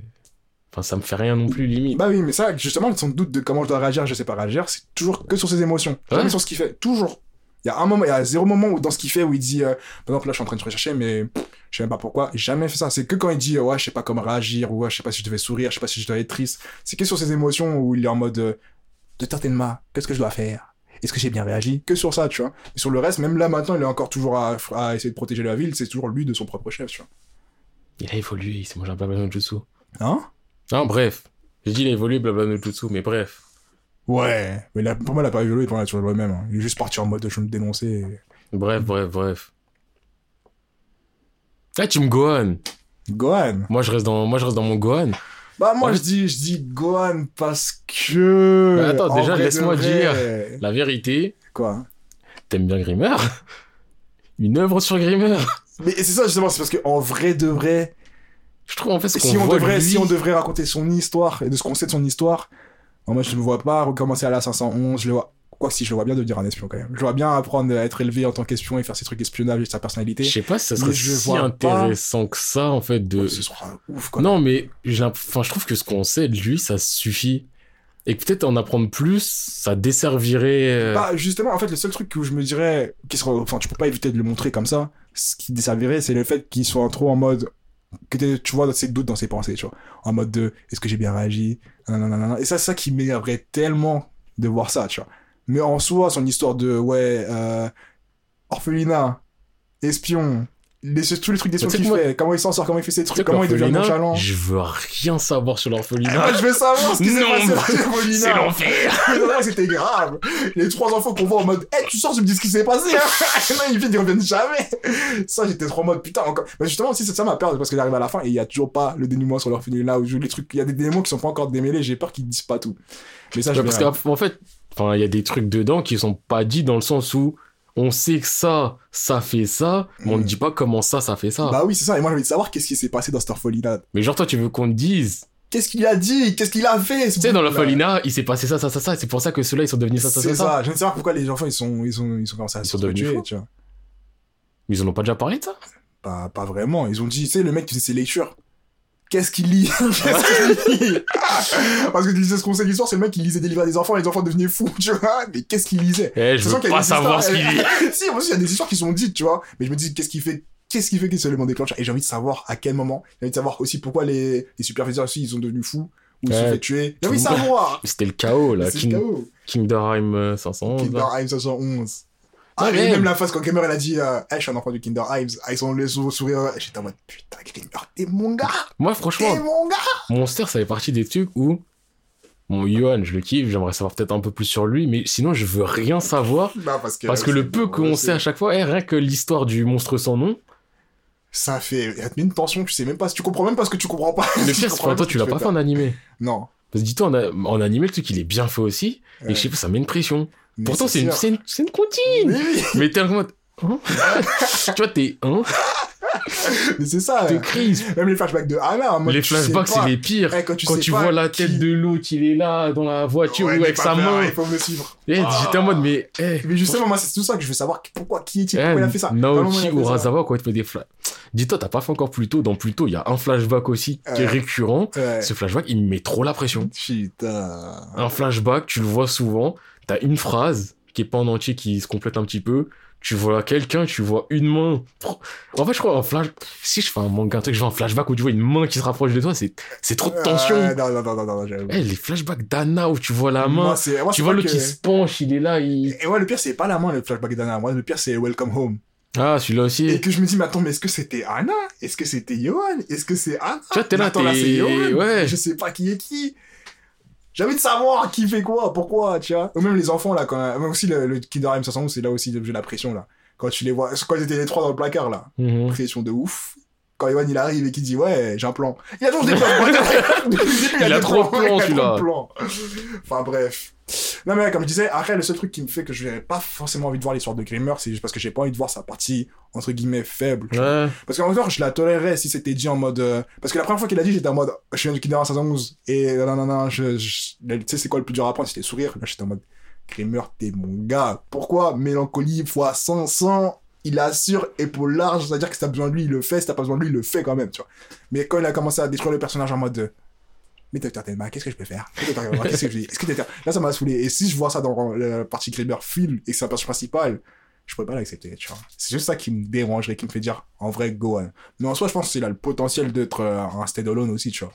enfin ça me fait rien non plus limite. Bah oui, mais ça, justement, son doute de comment je dois réagir, je sais pas réagir, c'est toujours que sur ses émotions. Jamais sur ce qu'il fait. Toujours. Il y a un moment, il y a zéro moment où dans ce qu'il fait où il dit, euh, par exemple, là, je suis en train de rechercher, mais pff, je sais même pas pourquoi. Jamais fait ça. C'est que quand il dit, ouais, je sais pas comment réagir, ou ouais, je sais pas si je devais sourire, je sais pas si je dois être triste. C'est que sur ses émotions où il est en mode, euh, de certainement, qu'est-ce que je dois faire? Est-ce que j'ai bien réagi? Que sur ça, tu vois. Mais sur le reste, même là, maintenant, il est encore toujours à, à essayer de protéger la ville, c'est toujours lui de son propre chef, tu vois. Il a évolué, il s'est mangé un blabla no jutsu. Hein? Non, bref. J'ai dit il a évolué blabla no jutsu, mais bref. Ouais. Mais là, pour moi, il a pas évolué, pour moi, il est toujours le même. hein. Il est juste parti en mode, je vais me dénoncer. et- Bref, bref, bref. Ah, tu me Gohan. Gohan. Moi, je reste dans, moi, je reste dans mon Gohan. Bah moi Ouais. je dis je dis Gohan parce que Mais attends, en déjà, laisse-moi vrai- La vérité, quoi? T'aimes bien Grimmer Une œuvre sur Grimmer Mais c'est ça justement c'est parce que en vrai de vrai Je trouve en fait ce si on voit devrait lui- si on devrait raconter son histoire et de ce qu'on sait de son histoire moi je ne me vois pas recommencer à la 511 je le vois quoi si je le vois bien devenir un espion quand même je vois bien apprendre à être élevé en tant qu'espion et faire ses trucs espionnage et sa personnalité Je sais pas si ça serait je si pas- intéressant que ça, en fait, de... ce sera ouf quoi Non, mais enfin, je trouve que ce qu'on sait de lui, ça suffit. Et que peut-être en apprendre plus, ça desservirait... euh, Bah, justement, en fait, le seul truc que je me dirais, qui sera, enfin, tu peux pas éviter de le montrer comme ça, ce qui desservirait, c'est le fait qu'il soit trop en mode, que tu vois, ses doutes dans ses pensées, tu vois. En mode de, est-ce que j'ai bien réagi? Et ça, c'est ça qui m'énerverait tellement de voir ça, tu vois. Mais en soi, son histoire de, ouais, euh, orphelinat, espion, les, tous les trucs des Tu sais qu'il que fait, comment il s'en sort, comment il fait ses trucs, que comment il devient nonchalant. je veux rien savoir sur l'orphelinat. Ah, je veux savoir ce qui s'est passé c'est l'orphelinat. l'enfer. C'était grave. Les trois enfants qu'on voit en mode, eh, tu sors, tu me dis ce qui s'est passé, hein. non, ils viennent, ils reviennent jamais. Ça, j'étais trop en mode, putain, encore. Mais justement, aussi, ça ma peur, parce qu'il arrive à la fin et il y a toujours pas le dénouement sur l'orphelinat où je- les trucs, il y a des démons qui sont pas encore démêlés, j'ai peur qu'ils disent pas tout. Mais ça, je Ouais, parce verrai. qu'en fait, enfin, il y a des trucs dedans qui sont pas dits dans le sens où on sait que ça, ça fait ça, mais on ne Mm. dit pas comment ça, ça fait ça. Bah oui, c'est ça. Et moi, j'ai envie de savoir qu'est-ce qui s'est passé dans cette orphelinat. Mais genre, toi, tu veux qu'on te dise, Qu'est-ce qu'il a dit? Qu'est-ce qu'il a fait? tu sais, dans l'orphelinat, il s'est passé ça, ça, ça, ça, et c'est pour ça que ceux-là, ils sont devenus ça, ça, C'est ça, ça. ça. Je ne sais pas pourquoi les enfants, ils sont, ils sont, ils sont commencés à Ils sont devenus fous. tu vois. Mais ils en ont pas déjà parlé de ça? Pas, pas vraiment. Ils ont dit, tu sais, le mec qui faisait ses lectures. Qu'est-ce qu'il lit Qu'est-ce qu'il lit Parce que tu lisais ce conseil d'histoire, c'est le mec qui lisait des livres à des enfants et les enfants devenaient fous, tu vois. Mais qu'est-ce qu'il lisait Eh, je veux pas savoir ce qu'il est. si, aussi, il y a des histoires qui sont dites, tu vois. Mais je me dis, qu'est-ce qui fait Qu'est-ce qui fait que c'est l'élément déclencheur Et j'ai envie de savoir à quel moment. J'ai envie de savoir aussi pourquoi les, les superviseurs aussi, ils sont devenus fous ou ils se sont Ouais. fait tuer. J'ai envie de le savoir C'était le chaos, là. C'est le King- chaos. Kinderheim euh, 511. Kinder là. Hives 511. Ah, et même la phase quand Gamer elle a dit euh, hey, je suis un enfant du Kinder Hives avec son le sou- sourire j'étais en mode putain Gamer t'es mon gars Moi, franchement, mon gars Monster, ça fait partie des trucs où. Bon, Johan, je le kiffe, j'aimerais savoir peut-être un peu plus sur lui, mais sinon, je veux rien savoir. Non, parce que, Parce que le peu qu'on sait à chaque fois, eh, rien que l'histoire du monstre sans nom, ça fait il y a une tension tu sais même pas si tu comprends même pas ce que tu comprends pas le pire, c'est que toi, tu l'as pas fait en animé. non Parce que dis-toi, en, animé, le truc, il est bien fait aussi, et je sais pas, ça met une pression. Mais Pourtant, c'est une, une, une comptine. Oui, Mais t'es en mode. hein tu vois, t'es. Hein mais c'est ça euh, crise. même les flashbacks de Anna en mode, Les flashbacks, c'est les pires. Eh, quand tu, Quand sais tu pas vois la qui- tête de l'autre, il est là dans la voiture Ouais, ou avec sa main. il faut me suivre Eh, Ah. J'étais en mode, mais. Eh, mais justement moi c'est tout ça que je veux savoir pourquoi qui est-il? Pourquoi il a fait ça? Naoki Urasawa, quand il te fait des flashs. Dis-toi, t'as pas fait encore plus tôt. Dans plus tôt, il y a un flashback aussi qui est récurrent. Ouais. Ce flashback, il me met trop la pression. putain Un flashback, tu le vois souvent. T'as une phrase qui est pas en entier, qui se complète un petit peu. Tu vois quelqu'un, tu vois une main. En fait, je crois en flash. Si je fais un manga, un truc, je vois un flashback où tu vois une main qui se rapproche de toi, c'est c'est trop de tension. Ouais, non non non non non j'avoue. Eh, les flashbacks d'Anna où tu vois la main. Moi, c'est- moi, tu vois le que- qui se penche, il est là, il. Et ouais, le pire, c'est pas la main, le flashback d'Anna. Moi, le pire, c'est Welcome Home. Ah, celui-là aussi. Et que je me dis, mais attends, mais est-ce que c'était Anna? Est-ce que c'était Johan? Est-ce que c'est Anna? Tu vois, t'es là, t'es- c'est Johan. ouais. Je sais pas qui est qui. J'ai envie de savoir qui fait quoi, pourquoi, tu vois. Ou même les enfants, là, quand, même aussi le, le Kinder M 511, c'est là aussi j'ai la pression, là. Quand tu les vois, quand ils étaient les trois dans le placard, là. Mhm. Pression de ouf. Quand Johan, il arrive et qu'il dit, ouais, j'ai un plan. Il a toujours des plans. Début, Il a trop de plans, il a trop de celui-là. plans. Enfin, bref. Non, mais comme je disais, après, le seul truc qui me fait que je n'ai pas forcément envie de voir l'histoire de Grimmer, c'est juste parce que j'ai pas envie de voir sa partie, entre guillemets, faible. tu vois. Ouais. Parce qu'encore, je la tolérerais si c'était dit en mode. euh, Parce que la première fois qu'il a dit, j'étais en mode. Je suis un Kinder à 511. Et non, non, non, je, je- tu sais, c'est quoi le plus dur à apprendre? C'était sourire. Là, j'étais en mode. Grimmer, t'es mon gars. Pourquoi? Mélancolie fois 500. Il assure, épaule large, c'est-à-dire que si t'as besoin de lui, il le fait, si t'as pas besoin de lui, il le fait quand même, tu vois. Mais quand il a commencé à détruire le personnage en mode. euh, Mais Dr. Telma, qu'est-ce que je peux faire? Qu'est-ce que je dis. Là, ça m'a saoulé. Et si je vois ça dans la partie Grimmer film et que c'est un personnage principal, je pourrais pas l'accepter, tu vois. C'est juste ça qui me dérangerait, qui me fait dire, en vrai, Gohan. Mais en soi, je pense qu'il a le potentiel d'être euh, un stand-alone aussi, tu vois.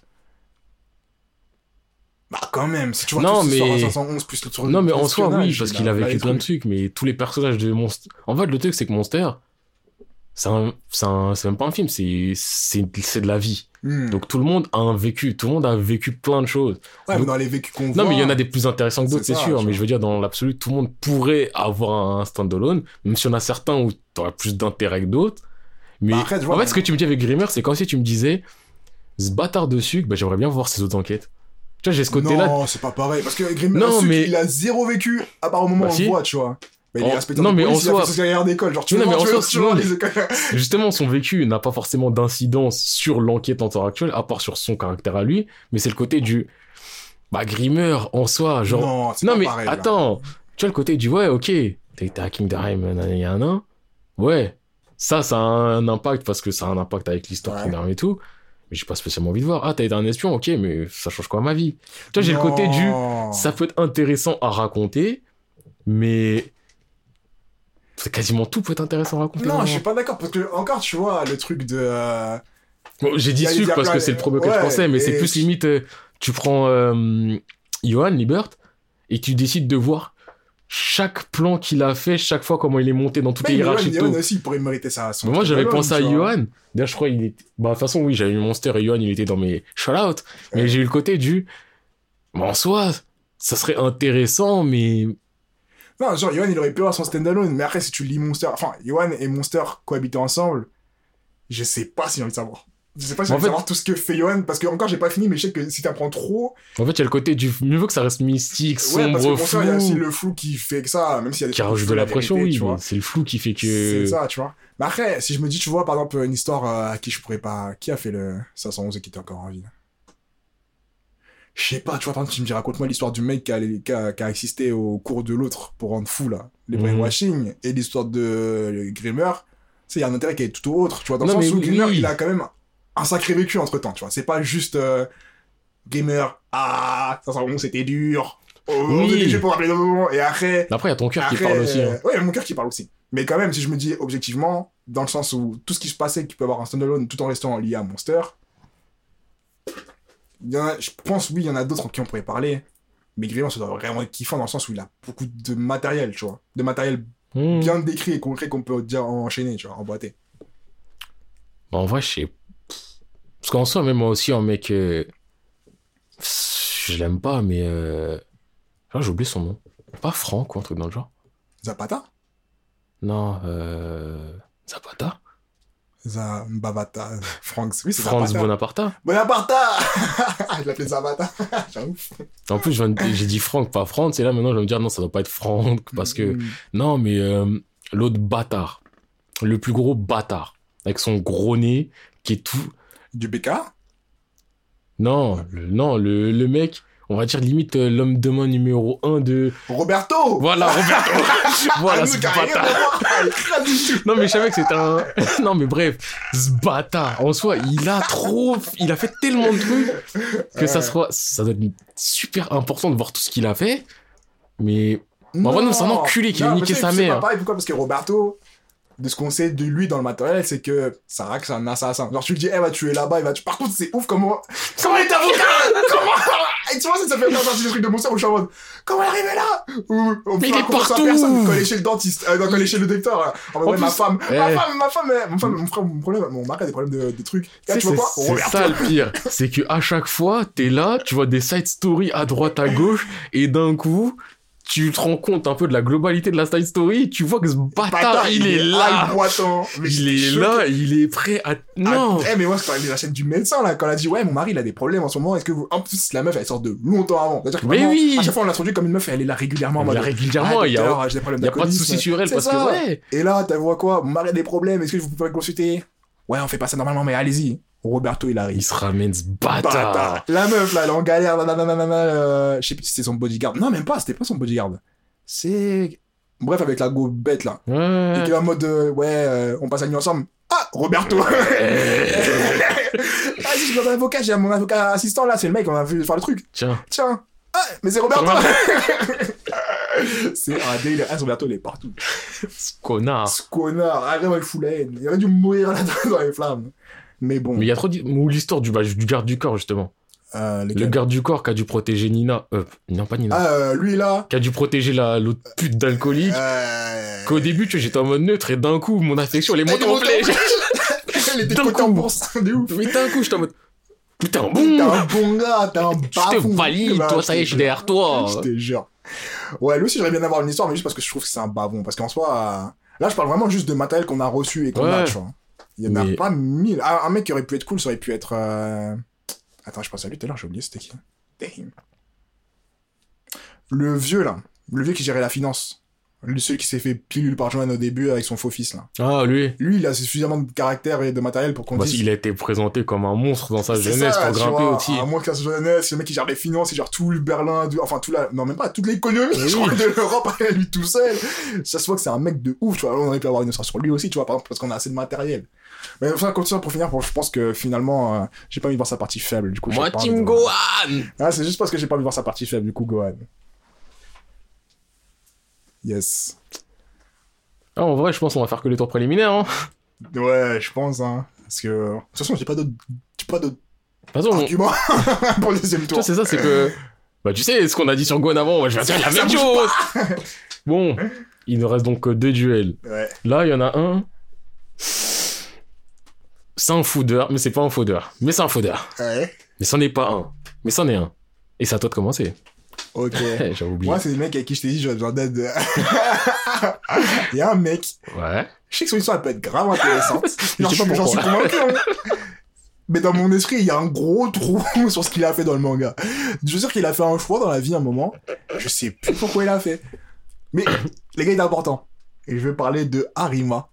Bah, quand même, si tu vois Non, tout mais- à 511 plus le tour Non, mais en soi, oui, parce il qu'il a il vécu plein de trucs. mais tous les personnages de Monster. En fait, le truc, c'est que Monster, c'est même pas un film, c'est, de la vie. Hmm. Donc tout le monde a un vécu, tout le monde a vécu plein de choses. ouais, mais donc- dans les vécus qu'on voit. Non, mais il y en a des plus intéressants que d'autres, C'est sûr, mais je veux dire, dans l'absolu, tout le monde pourrait avoir un stand-alone, même si on a certains où t'auras plus d'intérêt que d'autres. Mais Bah, après, tu vois, en fait, mais- ce que tu me dis avec Grimmer, c'est comme si tu me disais, ce bâtard de sucre, bah, j'aimerais bien voir ses autres enquêtes. Tu vois, j'ai ce côté-là. Non, c'est pas pareil. Parce que Grim, Non, mais- il a zéro vécu, à part au moment Bah, où on si. le voit, tu vois. Mais il est En- inspecteur non, mais en police, il a fait d'école. Genre, tu non, mais en soi, les écoles. Justement, son vécu n'a pas forcément d'incidence sur l'enquête en temps actuel, à part sur son caractère à lui, mais c'est le côté du. Bah, Grimmer en soi, genre. Non, c'est Non, pas mais pareil, là. attends, tu vois le côté du ouais, ok, t'as été à Kingdom nanana, ouais, ça, ça a un impact parce que ça a un impact avec l'histoire Ouais. Kingdom et tout, mais j'ai pas spécialement envie de voir. Ah, t'as été un espion, ok, mais ça change quoi à ma vie? Tu vois, j'ai le côté du ça peut être intéressant à raconter, mais c'est quasiment tout peut être intéressant à raconter. Non, je suis pas d'accord. Parce que, encore, tu vois, le truc de. euh, Bon, j'ai dit sucre parce que c'est le premier que je ouais, pensais, mais et- c'est plus limite, euh, tu prends euh, Johan Libert et tu décides de voir chaque plan qu'il a fait, chaque fois comment il est monté dans toutes les Mais Yohan, hiérarchies. aussi, il pourrait mériter ça. son moi, j'avais pensé à. Yohan. D'ailleurs, je crois qu'il était. Bah, de toute façon, oui, j'avais eu Monster et Yohan, il était dans mes shout-out. Mais Ouais. j'ai eu le côté du. Bah, en soi, ça serait intéressant, mais. Non, genre, Yohan, il aurait pu avoir son standalone, mais après, si tu lis Monster, enfin, Yohan et Monster cohabiter ensemble, je sais pas si j'ai envie de savoir. Je sais pas si envie de fait- savoir tout ce que fait Yohan, parce que encore, j'ai pas fini, mais je sais que si t'apprends trop, En fait, il y a le côté du. Mieux vaut que ça reste mystique, ouais, parce que sombre, Monster, il y a aussi le flou qui fait que ça, même s'il y a des Qui rajoute de la la pression, vérité, oui, tu vois. mais c'est le flou qui fait que. C'est ça, tu vois. Mais après, si je me dis, tu vois, par exemple, une histoire euh, à qui je pourrais pas. Qui a fait le 511 et qui était encore en vie Je sais pas, tu vois, par exemple, tu me dis, raconte-moi l'histoire du mec qui a, qui, a, qui a au cours de l'autre pour rendre fou, là. Les Mhm. brainwashing et l'histoire de Grimmer. Tu sais, il y a un intérêt qui est tout autre, tu vois, dans le sens où oui, Grimmer, il a quand même un sacré vécu entre temps, tu vois. C'est pas juste euh, Grimmer, ah, 511 c'était dur. Oh, on Oui. pour rappeler nos moments. Et après, Après, il y a ton cœur qui parle aussi. hein. Ouais, mon cœur qui parle aussi. Mais quand même, si je me dis objectivement, dans le sens où tout ce qui se passait, qui peut avoir un standalone tout en restant lié à Monster, y en a- je pense, oui, il y en a d'autres en qui on pourrait parler. Mais Grimmer, ça doit vraiment être kiffant dans le sens où il a beaucoup de matériel, tu vois. De matériel Hmm. bien décrit et concret qu'on peut dire enchaîner, tu vois, emboîté. Bah, en vrai, je sais. Parce qu'en soi, même moi aussi, un mec. euh, Je l'aime pas, mais. euh, j'ai oublié son nom. Pas Franck ou un truc dans le genre. Zapata? Non, euh. Zapata? Zabavata, Franks, oui, c'est Franz Zapata. Bonaparta Bonaparta Je l'appelais Zapata, j'avoue. En plus, j'ai dit Franck, pas Franz, et là maintenant je vais me dire non, ça doit pas être Franck, parce que. Mm. Non, mais euh, l'autre bâtard. Le plus gros bâtard. Avec son gros nez, qui est tout. Du BK Non, le, non, le, le mec, on va dire limite euh, l'homme de main numéro 1 de. Roberto Voilà, Roberto Voilà, ce bâtard. Non, mais je savais que c'était un. non, mais bref, ce bâtard, en soi, il a trop. Il a fait tellement de trucs que ça soit. Ça doit être super important de voir tout ce qu'il a fait. Mais. Bon, en vrai, non, c'est un enculé qui a Non, niqué sa mère. pas pareil, pourquoi? Parce que Roberto, de ce qu'on sait de lui dans le matériel, c'est que Sarah, c'est un assassin. Genre, tu lui dis, eh, va tuer là-bas, il va tuer. Par contre, c'est ouf comment. Comment il est avocat Comment Et tu vois, ça, ça fait partie des trucs de monster où je suis en mode, comment elle est arrivée là? Ou, on Mais peut il est raconter personne quand elle est chez le dentiste, euh, non, quand elle est chez le docteur. euh, En mode, En ouais, ma plus, femme, eh. ma femme, ma femme, euh, mon, femme, mon frère, mon problème, mon mari a des problèmes de, de trucs. Et là, C'est tu vois quoi? c'est- ça le pire. C'est que à chaque fois, t'es là, tu vois des side stories à droite, à gauche, et d'un coup, tu te rends compte un peu de la globalité de la side story, tu vois que ce bâtard, Bâtard, il, est là. Mais Il est choqué. là, il est prêt à. Non! Ah, eh, mais moi, c'est la chaîne du médecin, là, quand elle a dit, ouais, mon mari, il a des problèmes en ce moment, est-ce que vous. En plus, la meuf, elle sort de longtemps avant. C'est-à-dire que Mais vraiment, oui. À chaque fois, on l'introduit comme une meuf, elle est là régulièrement y mode. a régulièrement, ah, il y a, des problèmes il y a pas de soucis sur elle parce ça. que ouais. Et là, t'as vois quoi? Mon mari a des problèmes, est-ce que vous pouvez consulter? Ouais, on fait pas ça normalement, mais allez-y. Roberto, il Il arrive. se ramène ce Bâtard. bâtard. La meuf, là, elle est en galère, euh, je sais plus si c'était son bodyguard. Non, même pas, c'était pas son bodyguard. C'est. Bref, avec la go bête, là. Et qui est en mode, euh, ouais, euh, on passe la nuit ensemble. Ah, Roberto Vas-y, je suis un avocat, j'ai mon avocat assistant là, c'est le mec, on a vu faire le truc. Tiens. Tiens. Ah, mais c'est Roberto. C'est un délire. Ah, Roberto, il est partout. Ce connard. Ce connard, ah, il fout la haine. Il aurait dû mourir là dans les flammes. Mais bon. Mais il y a trop ou l'histoire du, bah, du garde du corps, justement. Euh, Le garde du corps qui a dû protéger Nina. Euh, non, pas Nina. Ah, euh, lui là. Qui a dû protéger la, l'autre pute d'alcoolique. Euh... Qu'au début, tu vois, j'étais en mode neutre et d'un coup, mon affection, elle est montée Elle en flèche. il était en bourse, de ouf. Mais d'un coup, j'étais en mode. Putain, T'es boum un bon gars, t'es un Je te bafou. valide, Bah, toi, ça y est, je suis derrière toi. Je te jure. Ouais, lui aussi, j'aimerais bien avoir une histoire, mais juste parce que je trouve que c'est un bavon. Parce qu'en soi, euh, là, je parle vraiment juste de matériel qu'on a reçu et qu'on a, tu vois. Il y en a pas mille. Ah, un mec qui aurait pu être cool, ça aurait pu être. euh, Attends, je pense à lui tout à l'heure, j'ai oublié, c'était qui? Damn. Le vieux, là. Le vieux qui gérait la finance. Le celui qui s'est fait pilule par Joanne au début avec son faux fils, là. Ah, lui. Lui, il a suffisamment de caractère et de matériel pour qu'on Bah, dise. il a été présenté comme un monstre dans sa jeunesse ça, pour grimper vois, aussi. À moins que sa jeunesse, le mec qui gère les finances, il gère tout le Berlin, de- enfin tout la, non même pas toute l'économie, Oui. de l'Europe à lui tout seul. Ça se voit que c'est un mec de ouf, tu vois. On aurait pu avoir une histoire sur lui aussi, tu vois, par exemple, parce qu'on a assez de matériel. Mais enfin, ça, pour finir, pour- je pense que finalement, euh, j'ai pas envie de voir sa partie faible, du coup. Moi, Team de Gohan Ah, c'est juste parce que j'ai pas envie de voir sa partie faible, du coup, Gohan. Yes. Ah, en vrai, je pense qu'on va faire que les tours préliminaires. Hein. Ouais, je pense, hein. Parce que, de toute façon, j'ai pas d'autres, j'ai pas d'autres façon, on- arguments pour le deuxième tour. c'est ça, c'est que. Bah, tu sais, ce qu'on a dit sur Gon avant, moi, je vais dire la même chose. Bon, il nous reste donc que deux duels. Ouais. Là, il y en a un. C'est un foudeur, mais c'est pas un foudeur. Mais c'est un foudeur. Ouais? Mais c'en est pas un. Mais c'en est un. Et c'est à toi de commencer. Ok. J'avais oublié. Moi, c'est des mecs avec qui je t'ai dit, j'aurais besoin d'aide. Il y a un mec, Ouais. je sais que son histoire elle peut être grave intéressante. Je Genre, pas J'en suis convaincu. hein. Mais dans mon esprit, il y a un gros trou sur ce qu'il a fait dans le manga. Je veux dire qu'il a fait un choix dans la vie à un moment. Je sais plus pourquoi il a fait. Mais les gars, il est important. Et je vais parler de Harima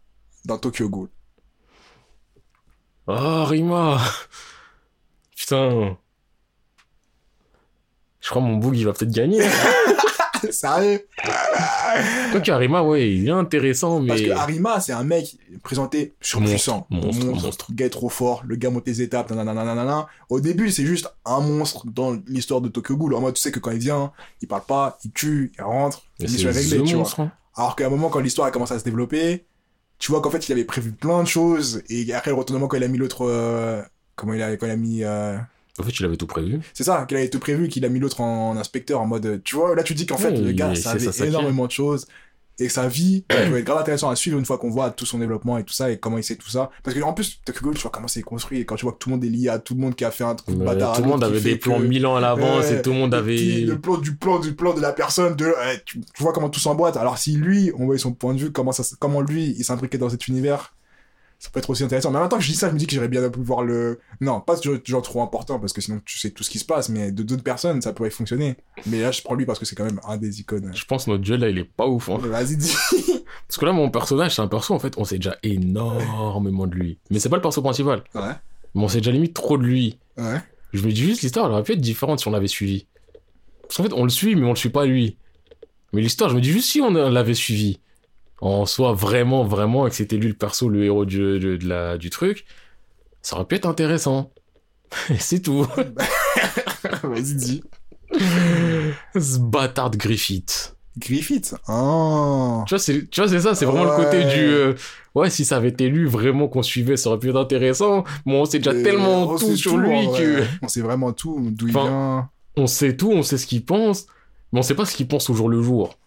dans Tokyo Ghoul. Oh, Rima. Putain. Je crois mon boug, il va peut-être gagner. Sérieux Quoique Rima, ouais, il est intéressant, mais. Parce que Harima, c'est un mec présenté surpuissant. Monstre, monstre, monstre. Le gars est trop fort, le gars monte les étapes, nanana, nanana. Au début, c'est juste un monstre dans l'histoire de Tokyo Ghoul. En mode, tu sais que quand il vient, il parle pas, il tue, il rentre, mission est The tu vois. monstre. hein. Alors qu'à un moment, quand l'histoire a commencé à se développer, tu vois qu'en fait, il avait prévu plein de choses. Et après, le retournement, quand il a mis l'autre... euh, Comment il a, quand il a mis... euh, En fait, il avait tout prévu. C'est ça, qu'il avait tout prévu, qu'il a mis l'autre en, inspecteur en mode... Tu vois, là, tu dis qu'en fait, le gars ça, ça énormément de choses. Et sa vie, peut être grave intéressant à suivre une fois qu'on voit tout son développement et tout ça, et comment il sait tout ça. Parce que en plus, Tokyo Ghoul, tu vois comment c'est construit, et quand tu vois que tout le monde est lié à tout le monde qui a fait un truc de bâtard tout le monde avait des plans que- mille ans à l'avance Ouais, et tout le monde avait. le plan du plan du plan de la personne de ouais, tu, tu vois comment tout s'emboîte alors si lui on voit son point de vue comment ça comment lui il s'imbriquait dans cet univers ça peut être aussi intéressant mais en même temps que je dis ça je me dis que j'aurais bien pu voir le non pas genre, genre trop important parce que sinon tu sais tout ce qui se passe mais de d'autres personnes ça pourrait fonctionner mais là je prends lui parce que c'est quand même un des icônes Je pense que notre duel là, il est pas ouf. hein. vas-y dis Parce que là, mon personnage, c'est un perso, en fait, on sait déjà énormément de lui. Mais c'est pas le perso principal. ouais Mais on sait déjà limite trop de lui. ouais Je me dis juste, l'histoire, elle aurait pu être différente si on l'avait suivi. Parce qu'en fait, on le suit, mais on le suit pas lui. Mais l'histoire, je me dis juste si on l'avait suivi. En soi, vraiment, vraiment, et que c'était lui le perso, le héros du, de, de la, du truc, ça aurait pu être intéressant. C'est tout. vas-y dis Ce bâtard de Griffith. Griffith oh Tu vois, c'est, tu vois, c'est ça, c'est vraiment le côté du. euh, ouais, si ça avait été lui vraiment qu'on suivait, ça aurait pu être intéressant. Mais on sait déjà Et tellement on tout sur tout, lui que. on sait vraiment tout d'où il vient On sait tout, on sait ce qu'il pense, mais on sait pas ce qu'il pense au jour le jour.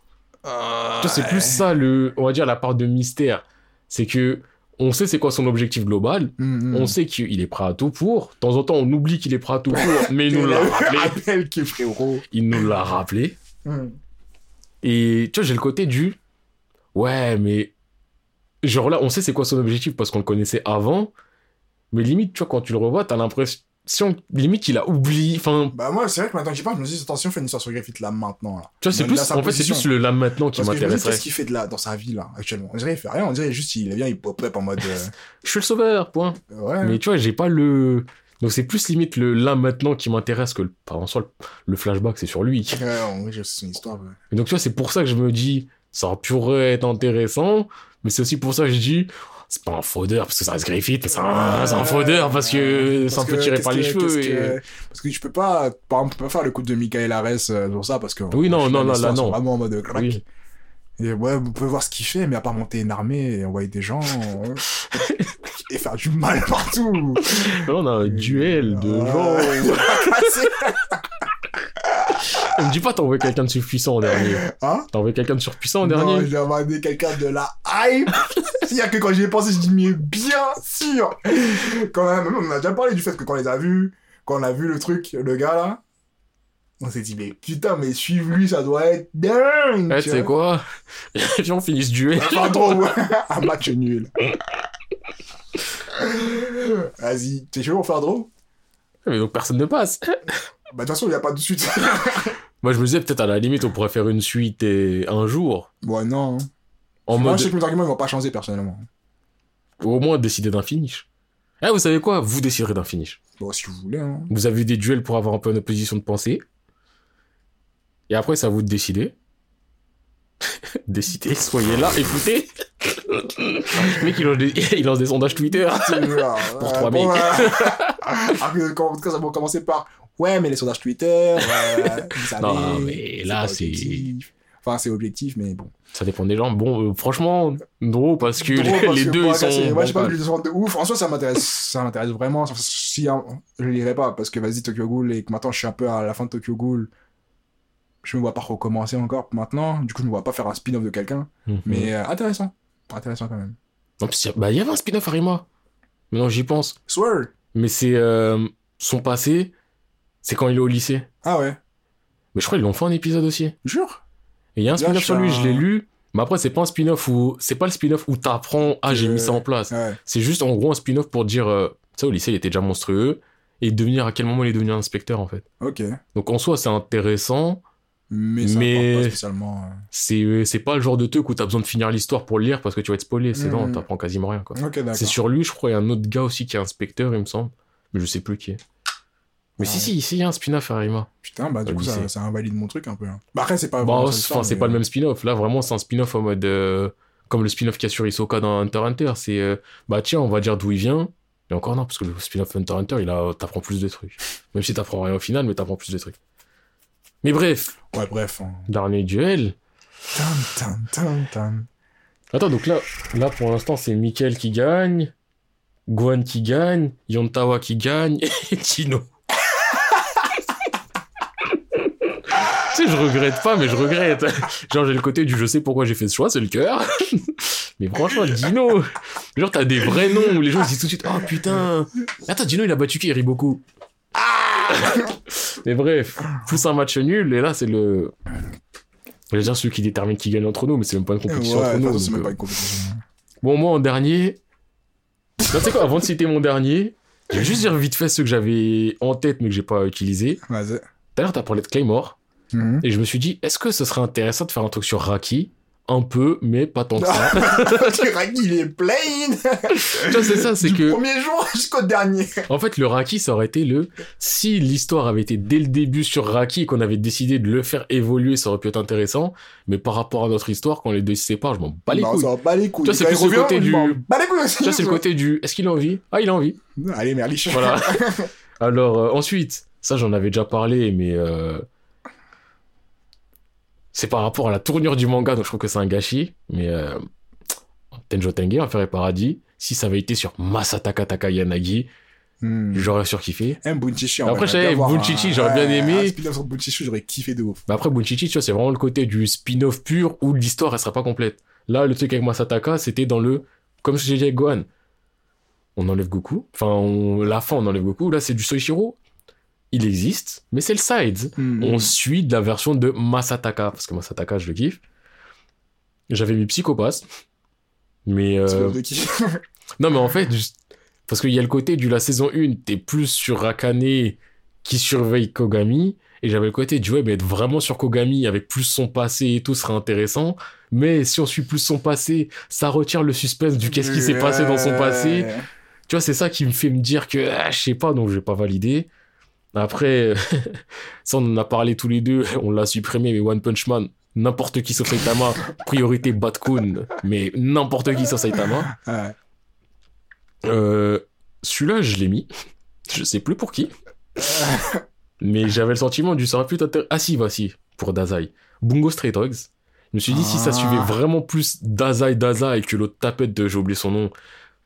Tu vois, c'est plus ça, le, on va dire, la part de mystère. C'est que on sait c'est quoi son objectif global, Mm, mm. on sait qu'il est prêt à tout pour. De temps en temps, on oublie qu'il est prêt à tout pour, mais il nous l'a rappelé. frérot Il nous l'a rappelé. Et tu vois, j'ai le côté du. Ouais, mais. Genre là, on sait c'est quoi son objectif parce qu'on le connaissait avant. Mais limite, tu vois, quand tu le revois, t'as l'impression. Limite, il a oublié. Enfin, Bah moi, c'est vrai que maintenant que j'y pense, je me dis attention, fais une histoire sur Griffith là maintenant là. tu vois, c'est plus. En fait, c'est plus le là maintenant qui m'intéresserait. qu'est-ce qu'il fait de là dans sa vie là actuellement? On dirait il fait rien, on dirait juste il vient, il pop up en mode euh, Je suis le sauveur, point. ouais. Mais tu vois, j'ai pas le. Donc c'est plus limite le là maintenant qui m'intéresse que le. Par en soi, le, flashback, c'est sur lui. Ouais, en j'ai son histoire. ouais. Et donc tu vois, c'est pour ça que je me dis, ça pourrait être intéressant, mais c'est aussi pour ça que je dis, c'est pas un faudeur parce que ça reste Griffith, c'est un, un faudeur parce que c'est un peu tiré par les cheveux. qu'est-ce et- que- Parce que tu peux pas, par exemple, peux pas faire le coup de Michael Ares euh, sur ça parce que. Oui, non, final, non, là, non. Vraiment en mode crack. Oui. Et ouais, vous pouvez voir ce qu'il fait, mais à part monter une armée et envoyer des gens euh, et faire du mal partout. Là, on a un duel de Ouais. gens. Me dis pas envoyé quelqu'un de surpuissant en dernier. Hein? Envoyé quelqu'un de surpuissant en Non, dernier j'ai demandé quelqu'un de la hype. A que quand j'y ai pensé, je dis, mais bien sûr. Quand même, on a déjà parlé du fait que quand on les a vus, quand on a vu le truc, le gars là, on s'est dit, mais putain, mais suivre lui, ça doit être dingue. Eh, tu sais quoi? On finit ce duel. Ah, Pardon, un match nul. Vas-y, t'es chaud pour faire draw Mais donc personne ne passe. Bah, de toute façon, il n'y a pas de suite. Moi, je me disais peut-être à la limite, on pourrait faire une suite et un jour. bon, non. En Moi, mode, je sais que mes arguments, ils vont pas changer personnellement. au moins décider d'un finish. Eh, vous savez quoi? Vous déciderez d'un finish. Bon, si vous voulez, hein. Vous avez eu des duels pour avoir un peu une opposition de pensée. Et après, c'est à vous de décider. Décidez, soyez là, écoutez. Le mec, il lance des, il lance des sondages Twitter. Pour trois mecs. Après, quand- en tout cas, ça va commencer par ouais, mais les sondages Twitter, ouais, vous savez, Non, mais là, pas c'est-. Enfin, c'est objectif, mais bon. Ça dépend des gens. Bon, euh, franchement, drôle parce que Drôle, les, parce les que deux, ils sont. Moi, j'ai pas bancals. vu les de ouf. En soi, ça m'intéresse, ça m'intéresse vraiment. Si hein, je lirai pas, parce que vas-y, Tokyo Ghoul, et que maintenant je suis un peu à la fin de Tokyo Ghoul, je me vois pas recommencer encore maintenant. Du coup, je me vois pas faire un spin-off de quelqu'un. Mhm. Mais euh, intéressant. Intéressant quand même. Il a- bah, il y avait un spin-off Arima. Maintenant, j'y pense. Swear. Mais c'est euh, son passé, c'est quand il est au lycée. Ah ouais. Mais je crois qu'ils l'ont fait un épisode aussi. Et Jure. il y a un spin-off sur lui, je l'ai lu. Mais après, c'est pas un spin-off où. C'est pas le spin-off où t'apprends, ah, j'ai mis ça en place. Ouais. C'est juste en gros un spin-off pour dire, euh, tu sais, au lycée, il était déjà monstrueux. Et devenir, à quel moment il est devenu inspecteur, en fait. Ok. Donc en soi, c'est intéressant. Mais ça Mais- pas spécialement. euh. C'est c'est pas le genre de truc où t'as besoin de finir l'histoire pour le lire parce que tu vas être spoilé. C'est non, Mhm. t'apprends quasiment rien, quoi. C'est sur lui, je crois, il y a un autre gars aussi qui est inspecteur, il me semble. Mais je sais plus qui est. Mais si, si, ici, il y a un spin-off à Arima. Putain, bah du coup, ça, ça invalide mon truc un peu. hein. Bah après, c'est pas. Bah, enfin, c'est mais- pas le même spin-off. Là, vraiment, c'est un spin-off en mode. euh, comme le spin-off qu'il y a sur Isoka dans Hunter Hunter. C'est. euh, bah, tiens, on va dire d'où il vient. Et encore non, parce que le spin-off Hunter Hunter, il a, t'apprends plus de trucs. Même si t'apprends rien au final, mais t'apprends plus de trucs. Mais bref, Ouais, bref. hein. dernier duel. Tan, tan, tan. Attends, donc là, là pour l'instant, c'est Mikel qui gagne, Guan qui gagne, Yontawa qui gagne, et Tino. tu sais, je regrette pas, mais je regrette. Genre, j'ai le côté du je sais pourquoi j'ai fait ce choix, c'est le cœur. mais franchement, Dino, genre, t'as des vrais noms où les gens se disent tout de suite, oh putain. Attends, Dino, il a battu qui? Rit beaucoup. mais bref, plus un match nul, et là, c'est le. Je veux dire, celui qui détermine qui gagne entre nous, mais c'est même pas une compétition Ouais, entre nous. toute façon, c'est donc, même pas euh, une compétition. Bon, moi, en dernier. Tu sais quoi, avant de citer mon dernier, je vais juste dire vite fait ceux que j'avais en tête mais que j'ai pas utilisé. Vas-y. Tout à l'heure, t'as parlé de Claymore. Mhm. Et je me suis dit, est-ce que ce serait intéressant de faire un truc sur Raki? Un peu, mais pas tant que ça. Le Raki, il est plain tu vois, c'est ça, c'est Du que. premier jour jusqu'au dernier. En fait, le Raki, ça aurait été le. Si l'histoire avait été dès le début sur Raki et qu'on avait décidé de le faire évoluer, ça aurait pu être intéressant. Mais par rapport à notre histoire, quand les deux se séparent, je m'en bats les non, couilles. ça va pas les couilles. Tu vois, c'est Quand plus le côté du- aussi. Ça, c'est le côté du. Est-ce qu'il a envie? Ah, il a envie. Allez, merliche. Voilà. Alors, euh, ensuite, ça j'en avais déjà parlé, mais euh, c'est par rapport à la tournure du manga, donc je trouve que c'est un gâchis. Mais euh, Tenjo Tenge, Enfer et Paradis, si ça avait été sur Masataka Takayanagi, Hmm. j'aurais surkiffé. Aime Bunchichi. en Après, je voir Bunchichi, un- j'aurais bien aimé. Un spin-off sur Bunchichi, j'aurais kiffé de ouf. Mais après, Bunchichi, tu vois, c'est vraiment le côté du spin-off pur où l'histoire, elle sera pas complète. Là, le truc avec Masataka, c'était dans le. Comme j'ai dit avec Gohan. On enlève Goku. Enfin, on- la fin, on enlève Goku. Là, c'est du Soichiro. Il existe, mais c'est le side. Hmm. On suit de la version de Masataka, parce que Masataka, je le kiffe. J'avais mis Psychopathe. Mais. euh, non, mais en fait, juste- parce qu'il y a le côté du la saison 1, t'es plus sur Akane qui surveille Kogami. Et j'avais le côté du web être vraiment sur Kogami avec plus son passé et tout serait intéressant. Mais si on suit plus son passé, ça retire le suspense du qu'est-ce qui s'est passé dans son passé. Tu vois, c'est ça qui me fait me dire que ah, je sais pas, donc je vais pas valider. Après, ça on en a parlé tous les deux, on l'a supprimé, mais One Punch Man, n'importe qui sauf Saitama, priorité Batkun, mais n'importe qui sauf Saitama. Ouais. Euh, Celui-là, je l'ai mis, je sais plus pour qui, mais j'avais le sentiment du ça aurait pu intér- Ah si, voici, pour Dazai. Bungo Stray Dogs. Je me suis dit, si ça Ah. suivait vraiment plus Dazai Dazai que l'autre tapette de, j'ai oublié son nom,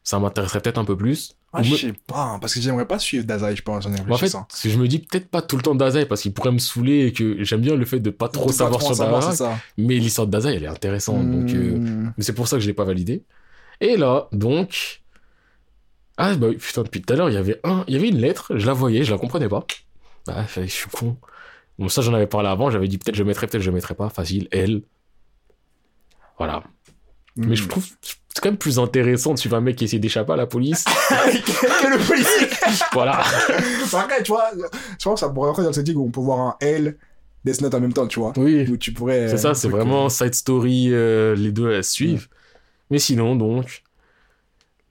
ça m'intéresserait peut-être un peu plus. Ah, je me- sais pas, hein, parce que j'aimerais pas suivre Dazai, je pense, en fait, c'est que je me dis peut-être pas tout le temps Dazai parce qu'il pourrait me saouler et que j'aime bien le fait de pas trop Pas savoir trop en sur Dazai. Mais l'histoire de Dazai, elle est intéressante. Donc, euh, Hmm. mais c'est pour ça que je l'ai pas validé. Et là, donc. Ah, bah putain, depuis tout à l'heure, il y avait un. Il y avait une lettre, je la voyais, je la comprenais pas. Ah, je suis con. Bon, ça, j'en avais parlé avant, j'avais dit peut-être je mettrais, peut-être je mettrais pas. Facile, elle. Voilà. Mais je Hmm. trouve. C'est quand même plus intéressant de suivre un mec qui essaie d'échapper à la police. que le policier. voilà. Après, tu vois, je pense que ça pourrait rentrer dans cette où on peut voir un L, Death Note en même temps, tu vois. Oui. Où tu pourrais. C'est ça, c'est truc, vraiment euh, side story, euh, les deux se suivent. Mais sinon, donc,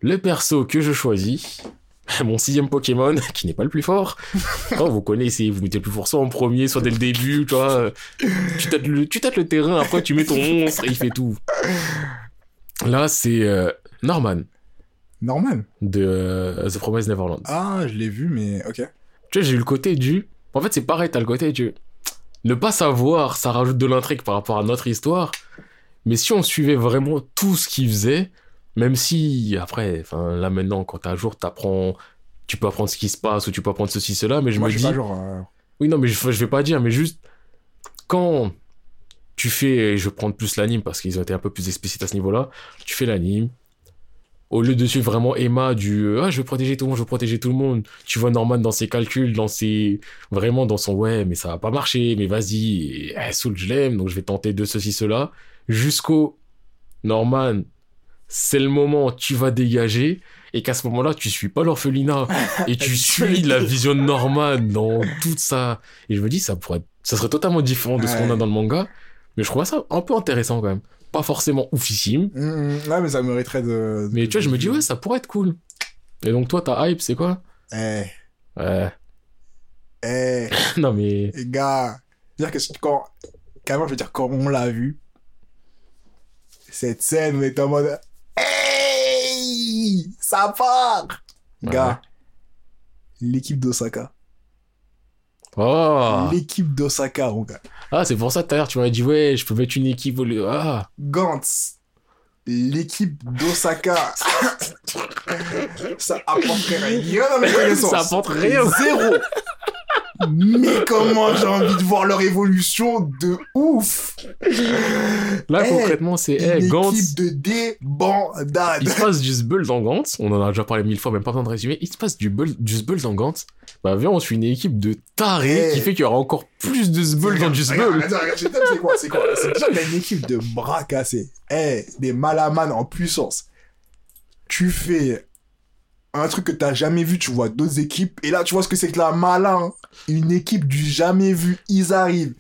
le perso que je choisis, mon sixième Pokémon, qui n'est pas le plus fort. Oh, vous connaissez, vous mettez le plus fort soit en premier, soit dès le début, tu vois. euh, Tu tâtes le, tu tâtes le terrain, après tu mets ton monstre et il fait tout. Là, c'est euh, Norman Normal. de euh, The Promised Neverland. Ah, je l'ai vu, mais ok. Tu vois, j'ai eu le côté du. En fait, c'est pareil, t'as le côté du. Ne pas savoir, ça rajoute de l'intrigue par rapport à notre histoire. Mais si on suivait vraiment tout ce qu'il faisait, même si, après, enfin, là maintenant, quand t'es à jour, t'apprends. Tu peux apprendre ce qui se passe ou tu peux apprendre ceci, cela, mais je Moi, me je dis. suis pas genre. euh, Oui, non, mais je, je vais pas dire, mais juste. quand tu fais, je vais prendre plus l'anime parce qu'ils ont été un peu plus explicites à ce niveau-là, tu fais l'anime, au lieu de suivre vraiment Emma du euh, ah je veux protéger tout le monde, je veux protéger tout le monde, tu vois Norman dans ses calculs, dans ses vraiment dans son ouais mais ça va pas marcher, mais vas-y, et, eh, Soul je l'aime donc je vais tenter de ceci cela. Jusqu'au Norman, c'est le moment tu vas dégager et qu'à ce moment-là tu suis pas l'orphelinat. Et tu suis la vision de Norman dans tout ça et je me dis ça pourrait être- ça serait totalement différent de ce qu'on a dans le manga, mais je trouve ça un peu intéressant quand même. Pas forcément oufissime, Hum, ouais, mais ça mériterait de. mais tu vois, je me dis, ouais, ça pourrait être cool. Et donc, toi, ta hype, c'est quoi? Eh, Ouais. eh, non, mais. les gars. dire que quand. Carrément, je veux dire, quand on l'a vu, cette scène, on est en mode. Hey Ça part Gars, l'équipe d'Osaka. Oh L'équipe d'Osaka, mon gars. Ah, c'est pour ça, tout à l'heure, tu m'as dit, ouais, je peux mettre une équipe au lieu. Ah Gantz, l'équipe d'Osaka, ça apporterait rien à mes connaissances. Ça apporte rien. Zéro. Mais comment j'ai envie de voir leur évolution de ouf. Là, Eh, concrètement, c'est, Une eh, Gantz. équipe de débandade. Il se passe du Zbull dans Gantz. On en a déjà parlé mille fois, même pas besoin de résumer. Il se passe du, Bull, du dans Gantz. Bah, viens, on suit une équipe de tarés Eh. qui fait qu'il y aura encore plus de Zbull dans du Regarde, Zbull. regarde, c'est quoi, c'est quoi C'est déjà une équipe de bras cassés. Eh, des malamans en puissance. Tu fais un truc que t'as jamais vu, tu vois d'autres équipes, et là tu vois ce que c'est que la malin. Une équipe du jamais vu, ils arrivent.